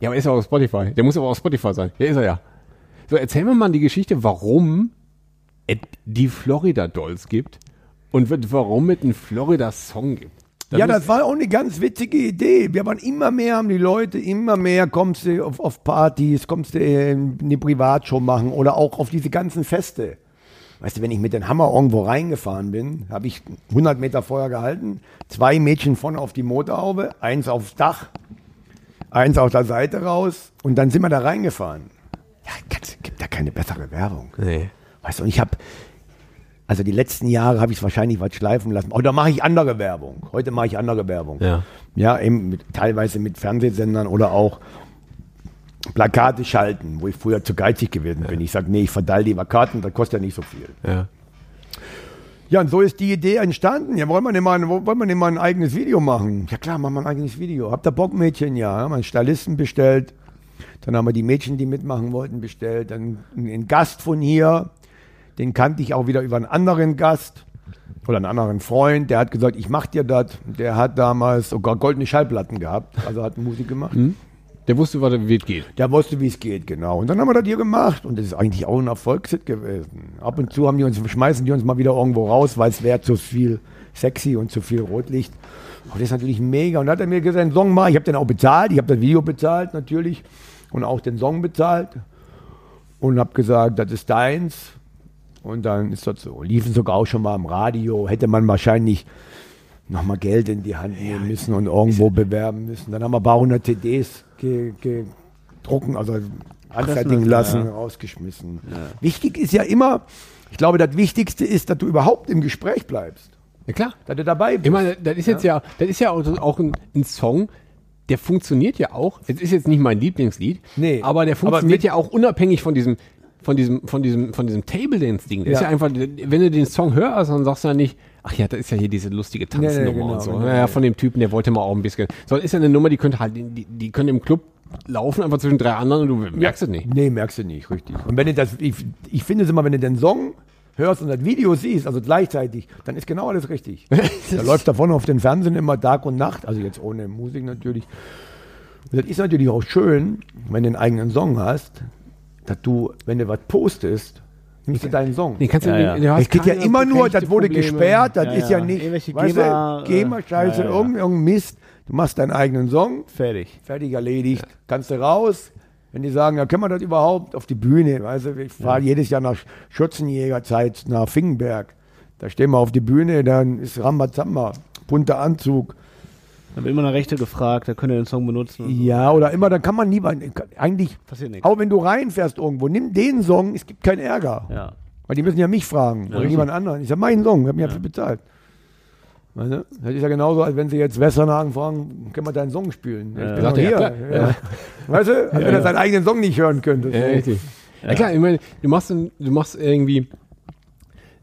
Ja, aber ist er auf Spotify. Der muss aber auf Spotify sein. Ja, ist er ja. So, erzähl mir mal die Geschichte, warum es die Florida Dolls gibt und warum es einen Florida Song gibt. ja, muss- das war auch eine ganz witzige Idee. Wir waren immer mehr, haben die Leute immer mehr, kommst du auf, auf Partys, kommst du in eine Privatshow machen oder auch auf diese ganzen Feste. Weißt du, wenn ich mit dem Hammer irgendwo reingefahren bin, habe ich 100 Meter vorher gehalten, zwei Mädchen vorne auf die Motorhaube, eins aufs Dach, eins auf der Seite raus und dann sind wir da reingefahren. Ja, gibt da keine bessere Werbung. Nee. Weißt du, und ich habe, also die letzten Jahre habe ich es wahrscheinlich was schleifen lassen. Oder mache ich andere Werbung. Heute mache ich andere Werbung. Ja. Ja, eben mit, teilweise mit Fernsehsendern oder auch Plakate schalten, wo ich früher zu geizig gewesen bin. Ich sage, nee, ich verteile lieber Karten, das kostet ja nicht so viel. Ja. Ja, und so ist die Idee entstanden. Ja, wollen wir denn mal, ein- wollen wir denn mal ein eigenes Video machen? Ja klar, machen wir ein eigenes Video. Habt ihr Bock, Mädchen? Ja, haben wir einen Stylisten bestellt. Dann haben wir die Mädchen, die mitmachen wollten, bestellt. Dann einen Gast von hier. Den kannte ich auch wieder über einen anderen Gast oder einen anderen Freund. Der hat gesagt, ich mach dir das. Der hat damals sogar goldene Schallplatten gehabt. Also hat Musik gemacht. Der wusste, wie es geht. Der wusste, wie es geht, genau. Und dann haben wir das hier gemacht und das ist eigentlich auch ein Erfolgshit gewesen. Ab und zu haben die uns, schmeißen die uns mal wieder irgendwo raus, weil es wäre zu viel sexy und zu viel Rotlicht. Aber das ist natürlich mega. Und dann hat er mir gesagt, einen Song mal, ich habe den auch bezahlt, ich habe das Video bezahlt natürlich und auch den Song bezahlt und habe gesagt, das ist deins. Und dann ist das so. Liefen sogar auch schon mal im Radio, hätte man wahrscheinlich nochmal Geld in die Hand nehmen müssen und irgendwo bewerben müssen. Dann haben wir ein paar hundert CDs ge- gedrucken, also anfertigen lassen, ja. rausgeschmissen. Wichtig ist ja immer, ich glaube, das Wichtigste ist, dass du überhaupt im Gespräch bleibst, Ja klar. dass du dabei bist. Ich meine, das ist jetzt ja, das ist ja auch, auch ein, ein Song, der funktioniert ja auch. Es ist jetzt nicht mein Lieblingslied, Nee, aber der aber funktioniert mit- ja auch unabhängig von diesem, von diesem, von diesem, von diesem Table Dance Ding. Das ist Ja. ja einfach, wenn du den Song hörst, dann sagst du ja nicht, ach ja, das ist ja hier diese lustige Tanznummer Nee, nee, genau, und so. genau, ja, ja. von dem Typen, der wollte mal auch ein bisschen. Sondern ist ja eine Nummer, die könnte halt, die, die können im Club laufen, einfach zwischen drei anderen und du merkst es nicht. Nee, merkst du nicht, richtig. Und wenn du das, ich, ich finde es immer, wenn du den Song hörst und das Video siehst, also gleichzeitig, dann ist genau alles richtig. [LAUGHS] da läuft davon auf den Fernsehen immer Tag und Nacht, also jetzt ohne Musik natürlich. Und das ist natürlich auch schön, wenn du einen eigenen Song hast, dass du, wenn du was postest, nimmst du deinen Song. Den kannst du, Ja, ja. Es geht ja immer nur, das wurde Probleme. gesperrt, das Ja, ist ja, ja. nicht, weißt GEMA, du, GEMA-Scheiße, äh, ja, ja. irgendein irgendein Mist. Du machst deinen eigenen Song, Fertig. fertig erledigt, kannst du raus. Wenn die sagen, ja, können wir das überhaupt auf die Bühne? Weißt du, ich fahre jedes Jahr nach Schützenjägerzeit nach Fingenberg. Da stehen wir auf die Bühne, dann ist Rambazamba, bunter Anzug. Da wird immer nach Rechte gefragt, da könnt ihr den Song benutzen. und so. Ja, oder immer, dann kann man nie, eigentlich, Passiert nichts. auch wenn du reinfährst irgendwo, nimm den Song, es gibt keinen Ärger. Ja. Weil die müssen ja mich fragen oder jemand anderen. Ich sage, mein Song, ich habe mir Ja. dafür bezahlt. Weißt du? Das ist ja genauso, als wenn sie jetzt Westernhagen fragen, können wir deinen Song spielen? Ich bin er, ja, hier. klar. Ja. Weißt du, als wenn er seinen eigenen Song nicht hören könnte. Ja, richtig. Ja. klar, ich meine, du machst, dann- du machst irgendwie,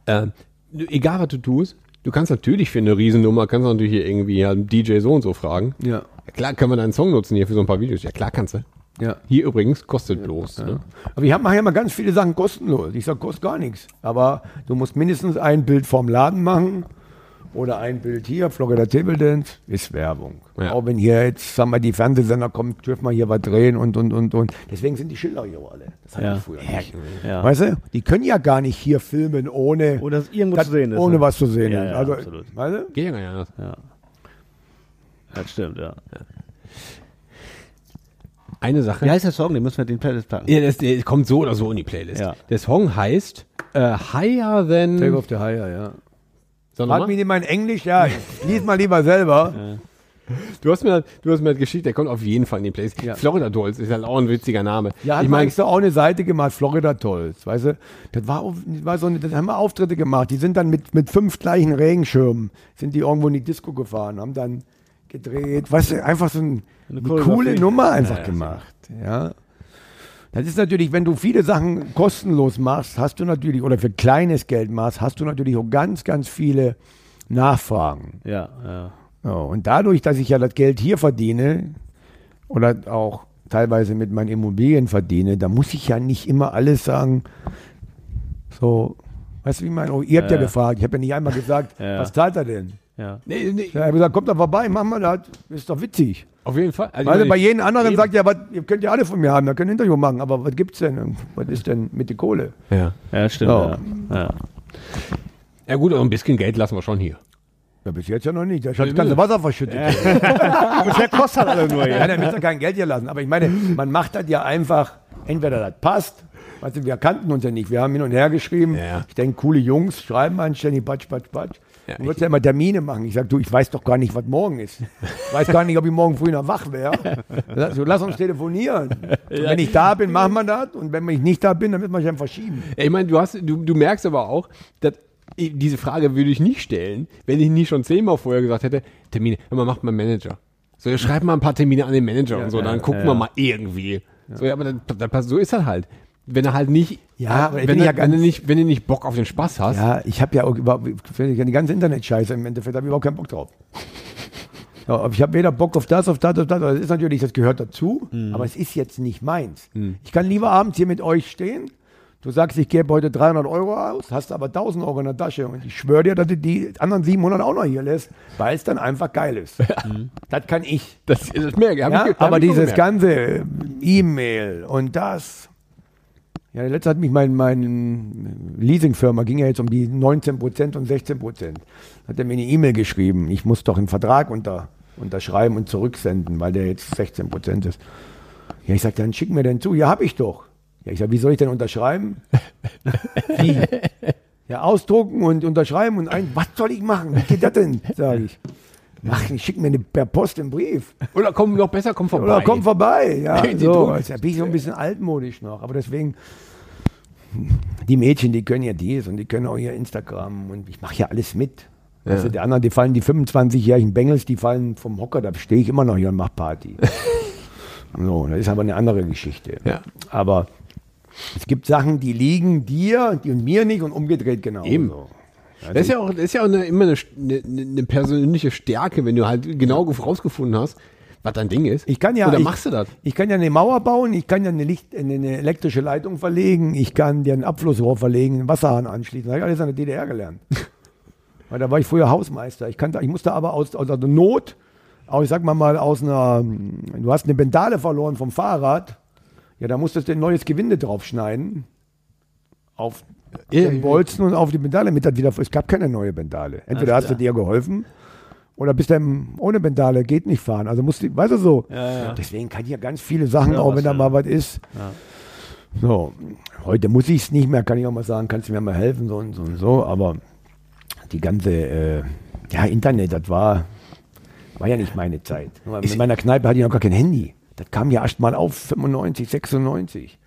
äh, egal was du tust, du kannst natürlich für eine Riesennummer, kannst du natürlich hier irgendwie ja, einen DJ so und so fragen. Ja. Ja, klar, können wir deinen Song nutzen hier für so ein paar Videos. Ja, klar kannst du. Ja. Hier übrigens kostet bloß. Ne? Aber ich habe nachher mal ganz viele Sachen kostenlos. Ich sage, kostet gar nichts. Aber du musst mindestens ein Bild vom Laden machen oder ein Bild hier, Florida Table Dance, ist Werbung. Ja. Auch wenn hier jetzt, sagen wir, die Fernsehsender kommen, dürfen wir hier was drehen und, und, und, und. Deswegen sind die Schilder hier auch alle. Das hatten Ja. die früher nicht. Ja. Weißt du, die können ja gar nicht hier filmen, ohne, Oder dass irgendwo das- zu sehen ist. ohne ne? was zu sehen Ja, ist. also, absolut. Weißt du? Geht ja gar nicht anders. Ja. Das stimmt, ja. Eine Sache. Wie heißt der Song? Den müssen wir in den Playlist packen. Ja, das, der kommt so oder so in die Playlist. Ja. Der Song heißt äh, Higher Than. Take off the higher, ja. Frag mich nicht mal in Englisch, ja. Lies mal lieber selber. Du hast mir, du hast mir das geschickt, der kommt auf jeden Fall in die Playlist. Ja. Florida Dolls ist halt auch ein witziger Name. Ja, ich meine, extra auch eine Seite gemacht, Florida Tolls, weißt du? Das war, das war so eine, das haben wir Auftritte gemacht. Die sind dann mit, mit fünf gleichen Regenschirmen, sind die irgendwo in die Disco gefahren, haben dann gedreht, weißt du, einfach so ein, eine, Choreografie. coole Nummer einfach Ja, ja, gemacht, ja. Das ist natürlich, wenn du viele Sachen kostenlos machst, hast du natürlich, oder für kleines Geld machst, hast du natürlich auch ganz, ganz viele Nachfragen. Ja, ja. Ja, und dadurch, dass ich ja das Geld hier verdiene oder auch teilweise mit meinen Immobilien verdiene, da muss ich ja nicht immer alles sagen, so, weißt du, wie ich meine? Oh, ihr habt ja, Ja. gefragt, ich habe ja nicht einmal gesagt, Ja. was zahlt er denn? Ja. Nee, nee, Ja, er hat gesagt, kommt doch vorbei, machen wir das. Ist doch witzig. auf jeden Fall. Also, Weil ich bei jedem anderen eben. sagt ja, was, ihr könnt ja alle von mir haben, da könnt ihr ein Interview machen, aber was gibt's denn? Was ist denn mit der Kohle? ja. Ja, stimmt. Ja. Ja. Ja. ja, gut, aber ein bisschen Geld lassen wir schon hier. Ja, bis jetzt ja noch nicht. Da hat das ganze Wasser verschüttet. Bisher kostet alle nur Ja, dann müsst ihr kein Geld hier lassen. Aber ich meine, man macht das ja einfach, entweder das passt, du, wir kannten uns ja nicht, wir haben hin und her geschrieben. Ja. Ich denke, coole Jungs schreiben anständig, patsch, patsch, patsch. Ja, du würdest ja immer Termine machen. Ich sag, du, ich weiß doch gar nicht, was morgen ist. Ich weiß gar nicht, ob ich morgen früh noch wach wäre. So, lass uns telefonieren. [LAUGHS] Und wenn ich da bin, machen wir das. Und wenn ich nicht da bin, dann wird man sich einfach verschieben. Ich meine, du, hast, du, du merkst aber auch, dass diese Frage würde ich nicht stellen, wenn ich nicht schon zehnmal vorher gesagt hätte, Termine, mal, macht mein Manager. So, ihr schreibt mal ein paar Termine an den Manager und so, dann gucken wir mal irgendwie. So, ja, aber dann, dann, so ist das halt. Wenn er halt nicht, Ja, ich wenn, er, ja wenn, du nicht, wenn du nicht Bock auf den Spaß hast, Ja, ich habe ja auch überhaupt, die ganze Internet-Scheiße im Endeffekt, habe ich überhaupt keinen Bock drauf. [LAUGHS] Ja, ich habe weder Bock auf das, auf das, auf das. Das ist natürlich, das gehört dazu, aber es ist jetzt nicht meins. Ich kann lieber abends hier mit euch stehen. Du sagst, ich gebe heute 300 Euro aus, hast aber 1000 Euro in der Tasche und ich schwöre dir, dass du die anderen 700 auch noch hier lässt, weil es dann einfach geil ist. [LAUGHS] Das kann ich. das, ich. hab Ja, aber dieses ganze äh, E-Mail und das. Ja, der letzte hat mich mein, mein Leasingfirma, ging ja jetzt um die 19% und 16%. Hat er mir eine E-Mail geschrieben, ich muss doch einen Vertrag unter, unterschreiben und zurücksenden, weil der jetzt 16% ist. Ja, ich sag, dann schick mir den zu. Ja, hab ich doch. Ja, ich sag, wie soll ich denn unterschreiben? [LAUGHS] Wie? Ja, ausdrucken und unterschreiben und ein, was soll ich machen? Wie geht das denn? Sag ich. Ach, ich schick mir eine, per Post einen Brief. Oder komm, noch besser, komm vorbei. Oder komm vorbei. Ja, [LAUGHS] so. da bin ich so ein bisschen altmodisch noch. Aber deswegen, die Mädchen, die können ja dies und die können auch ihr Instagram und ich mache ja alles mit. Also die anderen, die fallen, die 25-jährigen Bengels, die fallen vom Hocker, da stehe ich immer noch hier und mache Party. [LAUGHS] so, das ist aber eine andere Geschichte. Ja. Aber es gibt Sachen, die liegen dir und mir nicht und umgedreht genau. Eben. Das ist ja auch, das ist ja auch eine, immer eine, eine, eine persönliche Stärke, wenn du halt genau rausgefunden hast, was dein Ding ist. Ich kann ja. Dann ich, machst du das. Ich kann ja eine Mauer bauen, ich kann ja eine, Licht, eine, elektrische Leitung verlegen, ich kann dir ein Abflussrohr verlegen, einen Wasserhahn anschließen. Das habe ich alles an der DDR gelernt. [LAUGHS] Weil da war ich früher Hausmeister. Ich, kannte, ich musste aber aus, aus der Not, auch ich sag mal mal aus einer, du hast eine Bendale verloren vom Fahrrad, ja, da musstest du ein neues Gewinde draufschneiden. Auf den Bolzen und auf die Bendale mit das wieder. Es gab keine neue Bendale. Entweder hast du dir geholfen oder bist dann ohne Bendale, geht nicht fahren. Also musst du, weißt du so. Deswegen kann ich ja ganz viele Sachen, Ja, auch wenn da mal was ist. So, heute muss ich es nicht mehr, kann ich auch mal sagen, kannst du mir mal helfen, so und so und so. Aber die ganze, äh, ja, Internet, das war, war ja nicht meine Zeit. In meiner Kneipe hatte ich noch gar kein Handy. Das kam ja erst mal auf 95, 96.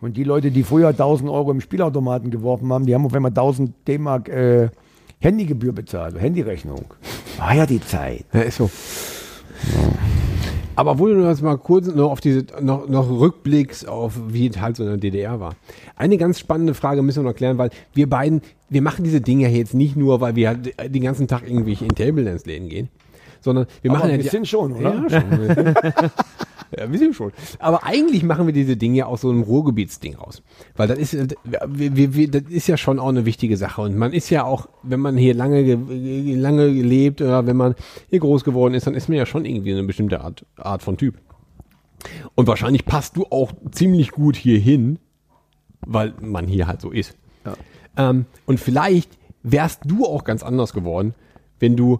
Und die Leute, die früher 1000 Euro im Spielautomaten geworfen haben, die haben auf einmal 1000 D-Mark äh, Handygebühr bezahlt, Handyrechnung. War ja die Zeit. Ja, ist so. Aber wo du jetzt mal kurz noch auf diese, noch, noch rückblickst auf, wie es halt so in der DDR war. Eine ganz spannende Frage müssen wir noch klären, weil wir beiden, wir machen diese Dinge jetzt nicht nur, weil wir halt den ganzen Tag irgendwie in Table Dance Läden gehen, sondern wir Aber machen ja ein die- bisschen schon, oder? Ja, schon. [LAUGHS] ja, wir sind schon. Aber eigentlich machen wir diese Dinge aus so einem Ruhrgebietsding raus. Weil das ist, wir, wir, wir, das ist ja schon auch eine wichtige Sache. Und man ist ja auch, wenn man hier lange, ge- lange gelebt oder wenn man hier groß geworden ist, dann ist man ja schon irgendwie eine bestimmte Art, Art von Typ. Und wahrscheinlich passt du auch ziemlich gut hier hin, weil man hier halt so ist. Ähm, und vielleicht wärst du auch ganz anders geworden, wenn du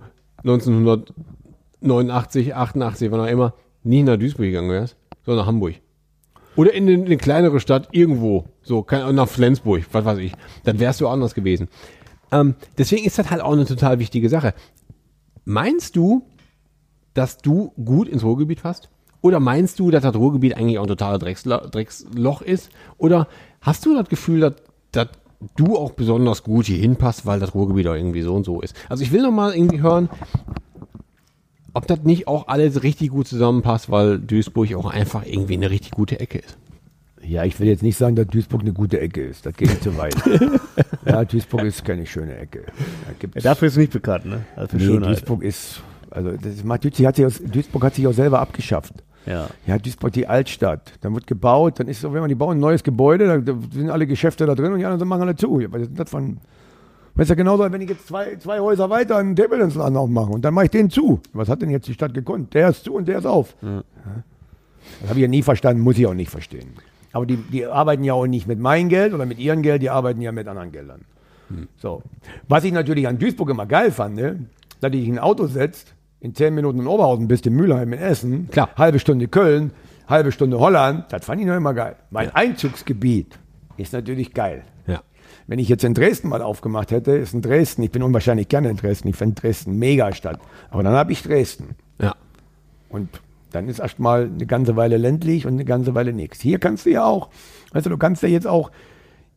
1989, 88, wann auch immer, nicht nach Duisburg gegangen wärst, sondern nach Hamburg. Oder in eine, eine kleinere Stadt irgendwo, so nach Flensburg, was weiß ich. Dann wärst du anders gewesen. Ähm, deswegen ist das halt auch eine total wichtige Sache. Meinst du, dass du gut ins Ruhrgebiet passt? Oder meinst du, dass das Ruhrgebiet eigentlich auch ein totaler Dreckslo Drecksloch ist? Oder hast du das Gefühl, dass, dass du auch besonders gut hier hinpasst, weil das Ruhrgebiet auch irgendwie so und so ist? Also ich will noch mal irgendwie hören, ob das nicht auch alles richtig gut zusammenpasst, weil Duisburg auch einfach irgendwie eine richtig gute Ecke ist. Ja, ich will jetzt nicht sagen, dass Duisburg eine gute Ecke ist. Das geht zu weit. [LAUGHS] ja, Duisburg ist keine schöne Ecke. Da gibt's, Ja, dafür ist es nicht bekannt, ne? Also für nee, Schönheit. Duisburg ist, also das macht, Duisburg, hat sich aus, Duisburg hat sich auch selber abgeschafft. Ja. Ja, Duisburg, die Altstadt. Dann wird gebaut, dann ist so, wenn man die bauen, ein neues Gebäude, da, da sind alle Geschäfte da drin und die anderen machen alle zu. Was ist das von, Weißt du, genauso, wenn ich jetzt zwei, zwei Häuser weiter einen Table Dance Laden aufmache und dann mache ich den zu. Was hat denn jetzt die Stadt gekonnt? Der ist zu und der ist auf. Ja. Das habe ich ja nie verstanden, muss ich auch nicht verstehen. Aber die, die arbeiten ja auch nicht mit meinem Geld oder mit ihrem Geld, die arbeiten ja mit anderen Geldern. So. Was ich natürlich an Duisburg immer geil fand, ne? dass ich ein Auto setzt, in zehn Minuten in Oberhausen bist in Mülheim in Essen, Klar. halbe Stunde Köln, halbe Stunde Holland, das fand ich noch immer geil. Mein Einzugsgebiet ist natürlich geil. Ja. Wenn ich jetzt in Dresden mal aufgemacht hätte, ist in Dresden, ich bin unwahrscheinlich gerne in Dresden, ich finde Dresden mega Stadt. Aber dann habe ich Dresden. Ja. Und dann ist erst mal eine ganze Weile ländlich und eine ganze Weile nichts. Hier kannst du ja auch, weißt du, kannst ja jetzt auch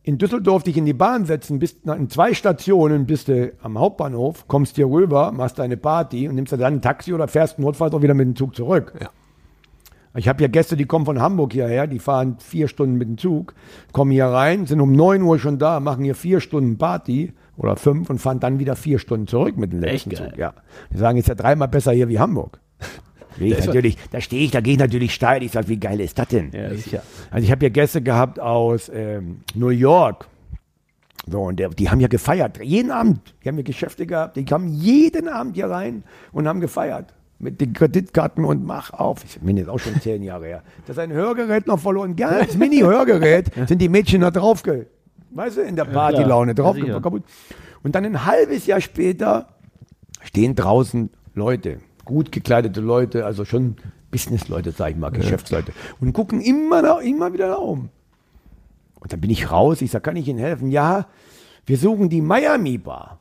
in Düsseldorf dich in die Bahn setzen, bist in zwei Stationen, bist du am Hauptbahnhof, kommst hier rüber, machst deine Party und nimmst dann ein Taxi oder fährst notfalls auch wieder mit dem Zug zurück. Ja. Ich habe ja Gäste, die kommen von Hamburg hierher, die fahren vier Stunden mit dem Zug, kommen hier rein, sind um 9 Uhr schon da, machen hier vier Stunden Party oder fünf und fahren dann wieder vier Stunden zurück mit dem letzten Echt geil. Zug. Ja. Die sagen, ist ja dreimal besser hier wie Hamburg. [LAUGHS] Ich natürlich, da stehe ich, da gehe ich natürlich steil. Ich sage, wie geil ist das denn? Ja, sicher. Also ich habe hier Gäste gehabt aus ähm, New York. So, und der, die haben ja gefeiert. Jeden Abend. Die haben ja Geschäfte gehabt. Die kamen jeden Abend hier rein und haben gefeiert. Mit den Kreditkarten und mach auf. Ich bin jetzt auch schon zehn Jahre her. Das ist ein Hörgerät noch verloren. Ja, das Mini-Hörgerät [LAUGHS] sind die Mädchen da drauf, weißt du, in der Partylaune drauf. Ja, kaputt. Und dann ein halbes Jahr später stehen draußen Leute, gut gekleidete Leute, also schon Businessleute, sag ich mal, Geschäftsleute, und gucken immer, da, immer wieder da um. Und dann bin ich raus, ich sag, kann ich Ihnen helfen? Ja, wir suchen die Miami Bar.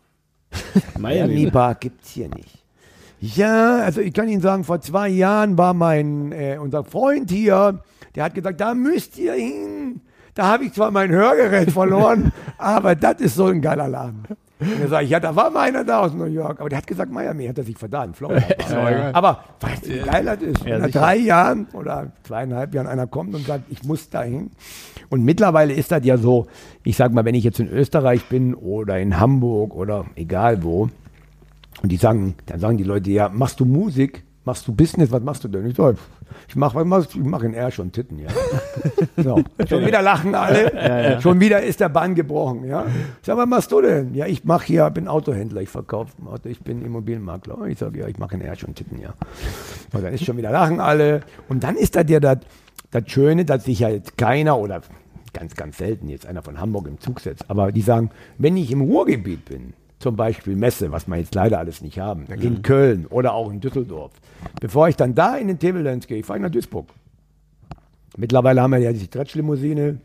[LAUGHS] Miami Bar gibt's hier nicht. Ja, also ich kann Ihnen sagen, vor zwei Jahren war mein, äh, unser Freund hier, der hat gesagt, da müsst ihr hin. Da habe ich zwar mein Hörgerät [LAUGHS] verloren, aber das ist so ein geiler Laden. Und dann sage ich, ja, da war mal einer da aus New York, aber der hat gesagt, Miami hat [LAUGHS] er sich verdammt, Florida. Aber weißt du, wie geil das ist? Wenn nach sicher. drei Jahren oder zweieinhalb Jahren einer kommt und sagt, ich muss dahin. Und mittlerweile ist das ja so, ich sag mal, wenn ich jetzt in Österreich bin oder in Hamburg oder egal wo, und die sagen, dann sagen die Leute, ja, machst du Musik? Machst du Business? Was machst du denn? Ich sag, ich mache ich mache in R schon Titten, ja. [LAUGHS] So. Schon wieder lachen alle. Schon wieder ist der Bann gebrochen, ja. Ich sag, was machst du denn? Ja, ich mache hier, bin Autohändler, ich verkaufe Auto, ich bin Immobilienmakler. Ich sage, ja, ich mache in R schon Titten, ja. Und dann ist schon wieder lachen alle. Und dann ist da dir das, das Schöne, dass sich ja jetzt keiner oder ganz, ganz selten jetzt einer von Hamburg im Zug setzt. Aber die sagen, wenn ich im Ruhrgebiet bin, zum Beispiel Messe, was wir jetzt leider alles nicht haben, in Köln oder auch in Düsseldorf, bevor ich dann da in den Table Dance gehe, fahre ich nach Duisburg. Mittlerweile haben wir ja die Stretchlimousine,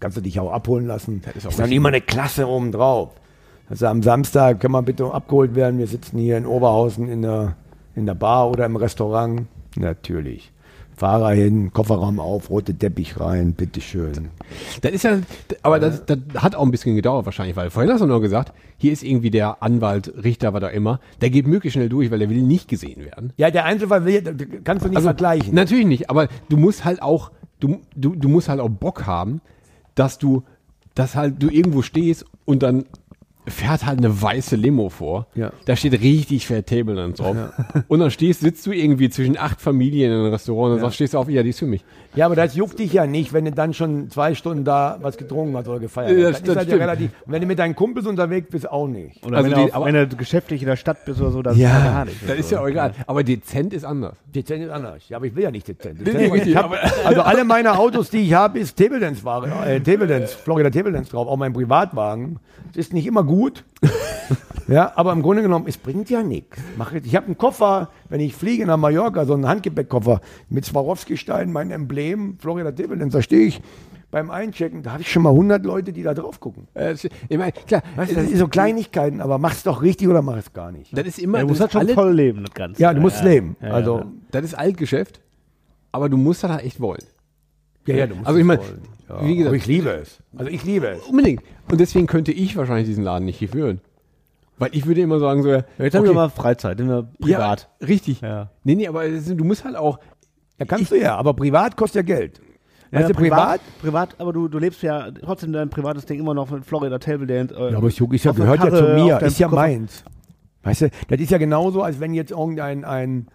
kannst du dich auch abholen lassen. Das ist, dann immer eine Klasse oben drauf. Also am Samstag kann man bitte abgeholt werden. Wir sitzen hier in Oberhausen in der, in der Bar oder im Restaurant. Natürlich. Fahrer hin, Kofferraum auf, rote Teppich rein, bitteschön. Das ist ja, aber das, das hat auch ein bisschen gedauert wahrscheinlich, weil vorhin hast du nur gesagt, hier ist irgendwie der Anwalt, Richter, was auch immer, der geht möglichst schnell durch, weil der will nicht gesehen werden. Ja, der Einzelfall will, kannst du nicht vergleichen. Natürlich nicht, aber du musst halt auch, du, du, du musst halt auch Bock haben, dass du, dass halt du irgendwo stehst und dann fährt halt eine weiße Limo vor. Ja. Da steht richtig fett Table Dance drauf. [LAUGHS] Und dann stehst, sitzt du irgendwie zwischen acht Familien in einem Restaurant und sagst, stehst du auf, ja, die ist für mich. Ja, aber das juckt dich ja nicht, wenn du dann schon zwei Stunden da was getrunken hast oder gefeiert Ja, hast. das Dann ist halt ja relativ, und wenn du mit deinen Kumpels unterwegs bist, auch nicht. Oder Also wenn, die- du auf, aber- wenn du geschäftlich in der Stadt bist oder so, das Ja. ist ja gar nicht. Das ist ja auch egal. Aber dezent ist anders. Dezent ist anders. Ja, aber ich will ja nicht dezent. Dezent richtig, ich hab, also alle meine Autos, die ich habe, ist Table Dance Ware, äh, Table Dance, Florida Table Dance drauf, auch mein Privatwagen. Das ist nicht immer gut. [LAUGHS] ja, aber im Grunde genommen, es bringt ja nichts. Mach ich habe einen Koffer, wenn ich fliege nach Mallorca, so einen Handgepäckkoffer mit Swarovski-Stein, mein Emblem, Florida Dance, da stehe ich beim Einchecken, da habe ich schon mal 100 Leute, die da drauf gucken. Äh, Ich meine, klar, Weißt du, das ist so Kleinigkeiten, aber mach's doch richtig oder mach es gar nicht. das ist immer, Du das musst halt schon voll leben, das Ganze. Ja, du musst leben. Ja, also, ja. das ist Altgeschäft, aber du musst das halt echt wollen. ja, ja, du musst Also ich es meine, wollen. Ja, wie gesagt- aber ich liebe es. Also ich liebe es. Unbedingt. Und deswegen könnte ich wahrscheinlich diesen Laden nicht hier führen. Weil ich würde immer sagen, so, ja, Jetzt haben wir mal Freizeit, sind wir privat. Ja, richtig. Ja. Nee, nee, aber du musst halt auch, Ja, kannst du ja, aber privat kostet ja Geld. Weißt du, privat? Privat, aber du, du lebst ja trotzdem dein privates Ding immer noch mit Florida Table Dance. äh, Ja, aber es ist ja, gehört ja Karre, zu auf mir, ist ja Koffer. meins. Weißt du, das ist ja genauso, als wenn jetzt irgendein ein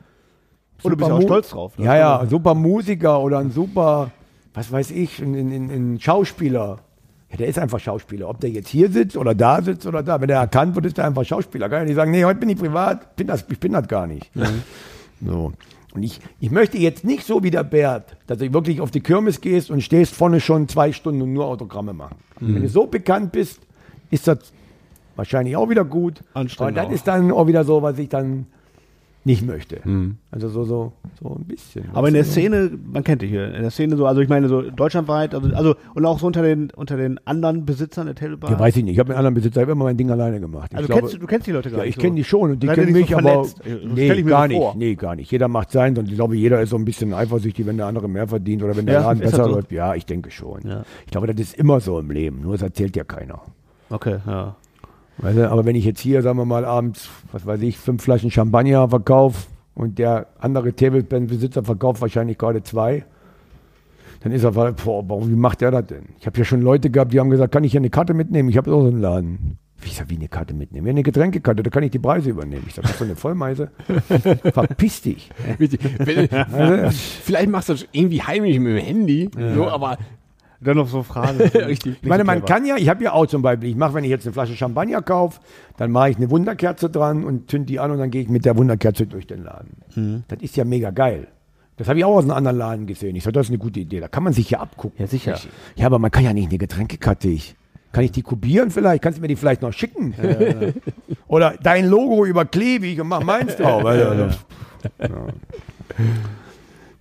Und du bist ja auch stolz drauf. ne? Ja, ja, ein super Musiker oder ein super, was weiß ich, ein, ein, ein, Schauspieler Ja, der ist einfach Schauspieler. Ob der jetzt hier sitzt oder da sitzt oder da. Wenn der erkannt wird, ist der einfach Schauspieler. Kann ja nicht sagen, nee, heute bin ich privat, bin das, ich bin das gar nicht. So. Und ich, ich möchte jetzt nicht so wie der Bert, dass du wirklich auf die Kirmes gehst und stehst vorne schon zwei Stunden und nur Autogramme machen. Wenn du so bekannt bist, ist das wahrscheinlich auch wieder gut. Anstrengend Aber das auch. ist dann auch wieder so, was ich dann nicht möchte. Also so, so, so ein bisschen. Aber in der Szene, man kennt dich hier, in der Szene so, also ich meine so deutschlandweit, also, also und auch so unter den unter den anderen Besitzern der Telebar. Ja, weiß ich nicht. Ich habe mit anderen Besitzer ich hab immer mein Ding alleine gemacht. Ich also glaube- kennst, du- du kennst die Leute gar Ja, nicht. ich so. kenne die schon und die kennen mich, so aber stell nee, gar nicht. vor. Nee, gar nicht. Jeder macht sein und ich glaube, jeder ist so ein bisschen eifersüchtig, wenn der andere mehr verdient oder wenn der Ja, Laden besser so? läuft. Ja, ich denke schon. Ja. Ich glaube, das ist immer so im Leben. Nur das erzählt ja keiner. Okay, ja. Weißt du, aber wenn ich jetzt hier, sagen wir mal, abends, was weiß ich, fünf Flaschen Champagner verkaufe und der andere Tableband-Besitzer verkauft wahrscheinlich gerade zwei, dann ist er, boah, warum, wie macht der das denn? Ich habe ja schon Leute gehabt, die haben gesagt, kann ich hier eine Karte mitnehmen? Ich habe auch so einen Laden. Wie, ich sag, wie eine Karte mitnehmen? Ja, eine Getränkekarte, da kann ich die Preise übernehmen. Ich sage, das ist doch eine Vollmeise. [LAUGHS] Verpiss dich. Wenn, [LAUGHS] vielleicht machst du das irgendwie heimlich mit dem Handy, so, aber Dann noch so Fragen. [LAUGHS] Richtig. Ich meine, man kann ja, ich habe ja auch zum Beispiel, ich mache, wenn ich jetzt eine Flasche Champagner kaufe, dann mache ich eine Wunderkerze dran und zünd die an und dann gehe ich mit der Wunderkerze durch den Laden. Das ist ja mega geil. Das habe ich auch aus einem anderen Laden gesehen. Ich sage, das ist eine gute Idee. Da kann man sich ja abgucken. Ja, sicher. Ja, aber man kann ja nicht eine Getränkekarte. Ich. Kann ich die kopieren vielleicht? Kannst du mir die vielleicht noch schicken? [LAUGHS] Oder dein Logo überklebe ich und mach meins [LAUGHS] drauf. Also, ja.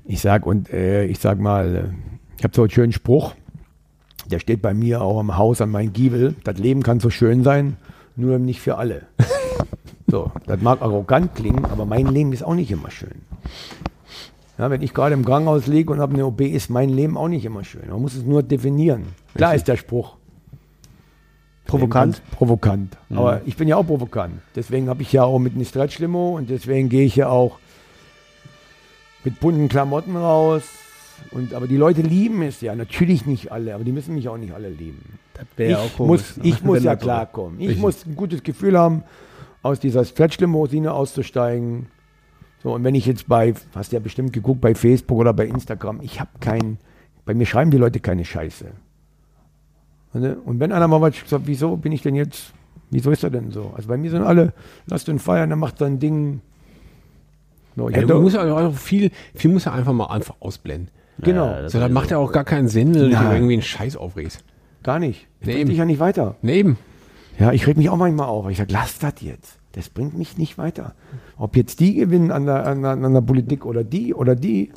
Ich sag und äh, ich sag mal, äh, ich habe so einen schönen Spruch. Der steht bei mir auch am Haus an meinem Giebel. Das Leben kann so schön sein, nur nicht für alle. [LAUGHS] so, das mag arrogant klingen, aber mein Leben ist auch nicht immer schön. Ja, wenn ich gerade im Krankenhaus liege und habe eine OP, ist mein Leben auch nicht immer schön. Man muss es nur definieren. Klar ist der Spruch. Provokant. Provokant. Aber ich bin ja auch provokant. Deswegen habe ich ja auch mit einem Stretch-Limo und deswegen gehe ich ja auch mit bunten Klamotten raus. Und, aber die Leute lieben es ja. Natürlich nicht alle, aber die müssen mich auch nicht alle lieben. Ich ja komisch, muss, ne? ich muss ja klarkommen. Ich muss ein gutes Gefühl haben, aus dieser Stretch-Limousine auszusteigen. So, und wenn ich jetzt bei, hast du ja bestimmt geguckt, bei Facebook oder bei Instagram, ich habe kein, bei mir schreiben die Leute keine Scheiße. Und wenn einer mal was sagt, wieso bin ich denn jetzt, wieso ist er denn so? Also bei mir sind alle, lass den feiern, der macht sein Ding. Ich Ja, du musst auch viel, viel muss ja einfach mal einfach ausblenden. Genau, Ja, das So, ist macht ja auch gar keinen Sinn, wenn du dich Nein. über irgendwie einen Scheiß aufregst. gar nicht. Das Nee, bringt dich ja nicht weiter. Ne, eben. Ja, ich reg mich auch manchmal auf. Ich sage, lass das jetzt. Das bringt mich nicht weiter. Ob jetzt die gewinnen an der, an der, an der Politik oder die oder die.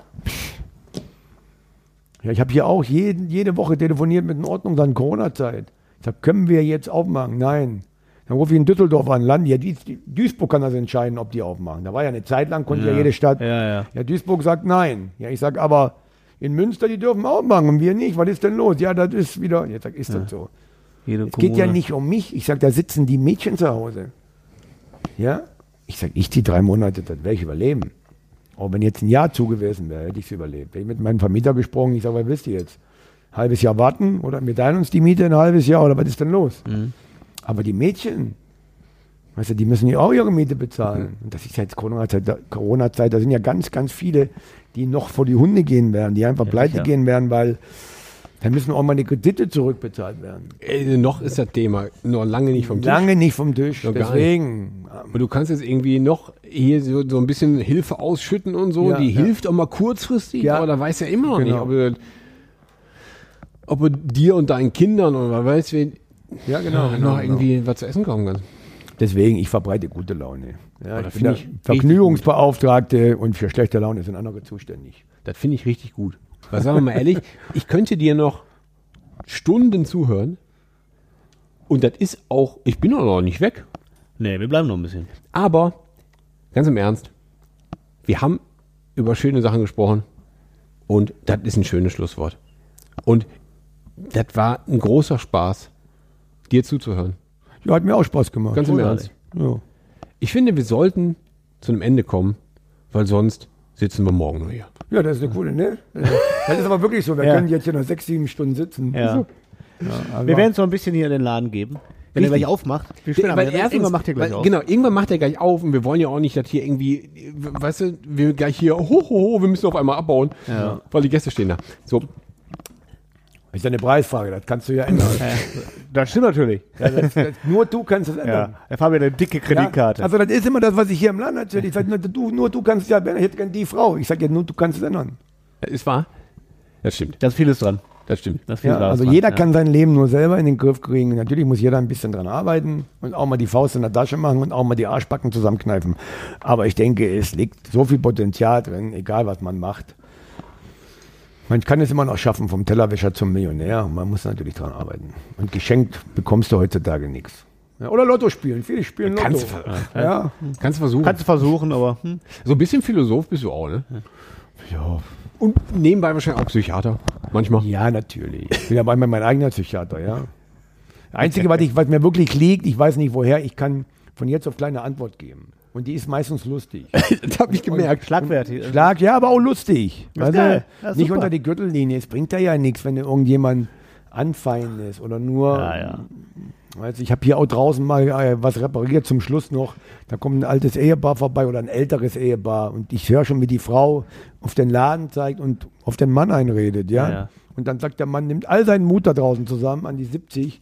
Ja, ich habe hier auch jeden, jede Woche telefoniert mit in Ordnung, dann Corona-Zeit. Ich sage, können wir jetzt aufmachen? Nein. Dann rufe ich in Düsseldorf an, Land. Ja, Duisburg kann das entscheiden, ob die aufmachen. Da war ja eine Zeit lang, konnte ja, jede Stadt. Ja, ja. Ja, Duisburg sagt nein. Ja, ich sage aber, in Münster, die dürfen auch machen und wir nicht. Was ist denn los? Ja, das ist wieder, jetzt sag, ist das so. Jede Es geht ja Kommune. nicht um mich. Ich sage, da sitzen die Mädchen zu Hause. Ja? Ich sage, ich die drei Monate, das werde ich überleben. Auch wenn jetzt ein Jahr zugewiesen wäre, hätte ich es überlebt. Hätte ich mit meinem Vermieter gesprochen, ich sage, was wisst ihr jetzt? Halbes Jahr warten oder wir teilen uns die Miete ein halbes Jahr oder was ist denn los? Aber die Mädchen, weißt du, die müssen ja auch ihre Miete bezahlen. Und das ist jetzt Corona-Zeit, da- Corona-Zeit, da sind ja ganz, ganz viele, die noch vor die Hunde gehen werden, die einfach pleite sicher. gehen werden, weil dann müssen auch mal die Kredite zurückbezahlt werden. Äh, noch ist das Thema noch lange nicht vom Tisch. Lange nicht vom Tisch. Noch Deswegen. Und du kannst jetzt irgendwie noch hier so, so ein bisschen Hilfe ausschütten und so. Ja, die ja. hilft auch mal kurzfristig, Ja. aber da weiß ja immer noch Genau. nicht, ob, du- ob du dir und deinen Kindern oder weiß wen Ja, genau. noch genau, irgendwie was zu essen kaufen kannst. Deswegen, ich verbreite gute Laune. Ja, ich bin ich Vergnügungsbeauftragte und für schlechte Laune sind andere zuständig. Das finde ich richtig gut. Weil sagen wir mal ehrlich, [LAUGHS] ich könnte dir noch Stunden zuhören und das ist auch, ich bin auch noch nicht weg, Nee, wir bleiben noch ein bisschen. aber ganz im Ernst, wir haben über schöne Sachen gesprochen und das ist ein schönes Schlusswort. Und das war ein großer Spaß, dir zuzuhören. Ja, hat mir auch Spaß gemacht. Ganz im. Ernst. Ja. Ich finde, wir sollten zu einem Ende kommen, weil sonst sitzen wir morgen noch hier. ja, das ist eine coole, ne? Das ist aber wirklich so. Wir [LAUGHS] Ja. können jetzt hier noch sechs, sieben Stunden sitzen. Ja. also Wir werden es noch ein bisschen hier in den Laden geben. Wenn er Richtig. gleich aufmacht. Wir spielen Weil aber- erstens- irgendwann macht er gleich weil, auf. Genau, irgendwann macht er gleich auf und wir wollen ja auch nicht, dass hier irgendwie, weißt du, wir gleich hier, ho, ho, ho, wir müssen auf einmal abbauen, Ja. weil die Gäste stehen da. So, Das ist ja eine Preisfrage, das kannst du ja ändern. Das stimmt natürlich. Ja, das, das, nur du kannst es ändern. Ja. Der Fabian eine dicke Kreditkarte. Ja, also das ist immer das, was ich hier im Land erzähle. Ich sage, nur du, nur du kannst ja, ich hätte gern die Frau. Ich sage ja, nur du kannst es ändern. Ist wahr? Das stimmt. da ist vieles dran. Das stimmt. Da ist vieles Ja, also dran. jeder ja. kann sein Leben nur selber in den Griff kriegen. Natürlich muss jeder ein bisschen dran arbeiten und auch mal die Faust in der Tasche machen und auch mal die Arschbacken zusammenkneifen. Aber ich denke, es liegt so viel Potenzial drin, egal was man macht. Man kann es immer noch schaffen, vom Tellerwäscher zum Millionär. Man muss natürlich dran arbeiten. Und geschenkt bekommst du heutzutage nichts. Ja, oder Lotto spielen. Viele spielen Lotto. Kannst du- ja. Kannst du versuchen. Kannst du versuchen, aber hm. so ein bisschen Philosoph bist du auch, ne? Ja. Und nebenbei wahrscheinlich auch Psychiater. Manchmal. Ja, natürlich. Ich bin ja manchmal mein eigener Psychiater, ja. Das [LAUGHS] Einzige, was, ich, was mir wirklich liegt, ich weiß nicht woher, ich kann von jetzt auf kleine Antwort geben. Und die ist meistens lustig. [LAUGHS] Das habe ich gemerkt. schlagfertig. Schlag, ja, aber auch lustig. Ist du? geil. Nicht super. unter die Gürtellinie. Es bringt ja ja nichts, wenn irgendjemand anfeindest oder nur. Ja, ja. Du, ich habe hier auch draußen mal äh, was repariert zum Schluss noch. Da kommt ein altes Ehepaar vorbei oder ein älteres Ehepaar und ich höre schon, wie die Frau auf den Laden zeigt und auf den Mann einredet, ja. Ja, ja. Und dann sagt der Mann, nimmt all seinen Mut da draußen zusammen an die 70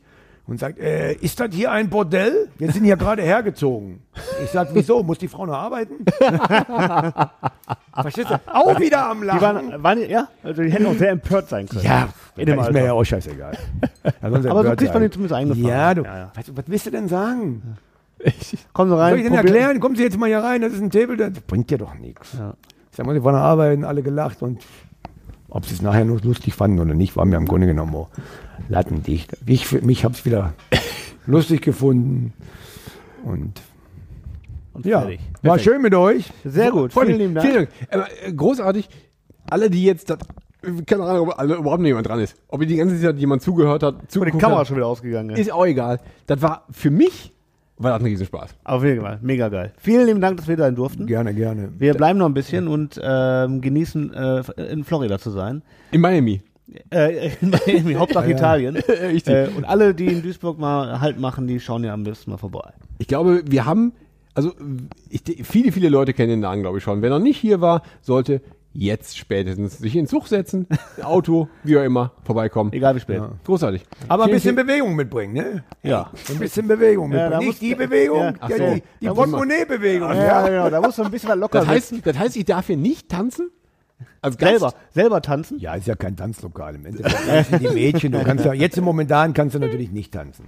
und sagt, äh, ist das hier ein Bordell? Wir sind hier gerade hergezogen. Ich sag, wieso? Muss die Frau noch arbeiten? [LAUGHS] Verstehst du? Auch wieder am Die Lachen. waren, waren, ja, also die hätten auch sehr empört sein können. Ja, In dem ist Alter. mir ja auch scheißegal. Ja, sonst Aber so kriegt man den zumindest eingefangen. Ja, du, Ja, ja. Weißt du, was willst du denn sagen? [LAUGHS] Kommen Sie rein. Soll ich denn probieren- erklären? Kommen Sie jetzt mal hier rein, das ist ein Table, das bringt dir doch nichts. Ja. Ich sag mal, sie waren Arbeiten, alle gelacht und ob sie es nachher nur lustig fanden oder nicht, war mir im Grunde genommen auch lattendicht. Ich für mich habe es wieder [LAUGHS] lustig gefunden und Und ja, fertig. war Perfekt. schön mit euch. Sehr gut. Vielen lieben Dank. Vielen Dank. Äh, großartig. Alle, die jetzt, das, keine Ahnung, ob alle, überhaupt jemand dran ist. Ob die ganze Zeit jemand zugehört hat, Oh, die zugeguckt Kamera hat, schon wieder ausgegangen. ist auch egal. Das war für mich, war das ein Riesenspaß. Auf jeden Fall. Mega geil. Vielen lieben Dank, dass wir da sein durften. Gerne, gerne. Wir bleiben noch ein bisschen und ähm, genießen, äh, in Florida zu sein. In Miami. Äh, [LAUGHS] Miami, Hauptsache Italien. [LAUGHS] Richtig. Äh, und alle, die in Duisburg mal Halt machen, die schauen ja am besten mal vorbei. Ich glaube, wir haben, also ich, viele, viele Leute kennen den Namen, glaube ich schon. Wer noch nicht hier war, sollte jetzt spätestens sich in Zug setzen, [LAUGHS] Auto, wie auch immer, vorbeikommen. Egal wie spät. Großartig. Aber ein bisschen Bewegung mitbringen, ne? Ja. Ein bisschen Bewegung Ja, mitbringen. da Nicht die Bewegung, Ja. ja, so. die, die Da muss man- Portemonnaie-Bewegung. Ja, Ja, genau. Da muss so ein bisschen was locker Das heißt, das heißt, ich darf hier nicht tanzen? Als Gast? Selber, selber tanzen. Ja, ist ja kein Tanzlokal im Endeffekt. tanzen die Mädchen, du kannst ja, jetzt im Momentan kannst du natürlich nicht tanzen.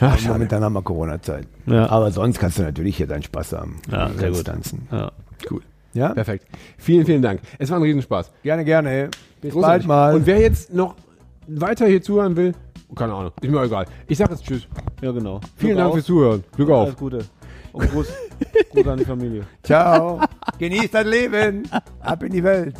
Ach, momentan haben wir Corona-Zeit. Ja. Aber sonst kannst du natürlich hier deinen Spaß haben. Ja, Du sehr gut. tanzen. Ja. Cool. Ja? Perfekt. Vielen, vielen Dank. Es war ein Riesenspaß. Gerne, gerne. Bis Großartig. bald mal. Und wer jetzt noch weiter hier zuhören will, keine Ahnung, ist mir egal. Ich sage jetzt Tschüss. ja, genau. Vielen Glück Dank auf. fürs Zuhören. Glück auf. Alles Gute. Und Gruß, Gruß an die Familie. Ciao. Genießt das Leben. Ab in die Welt.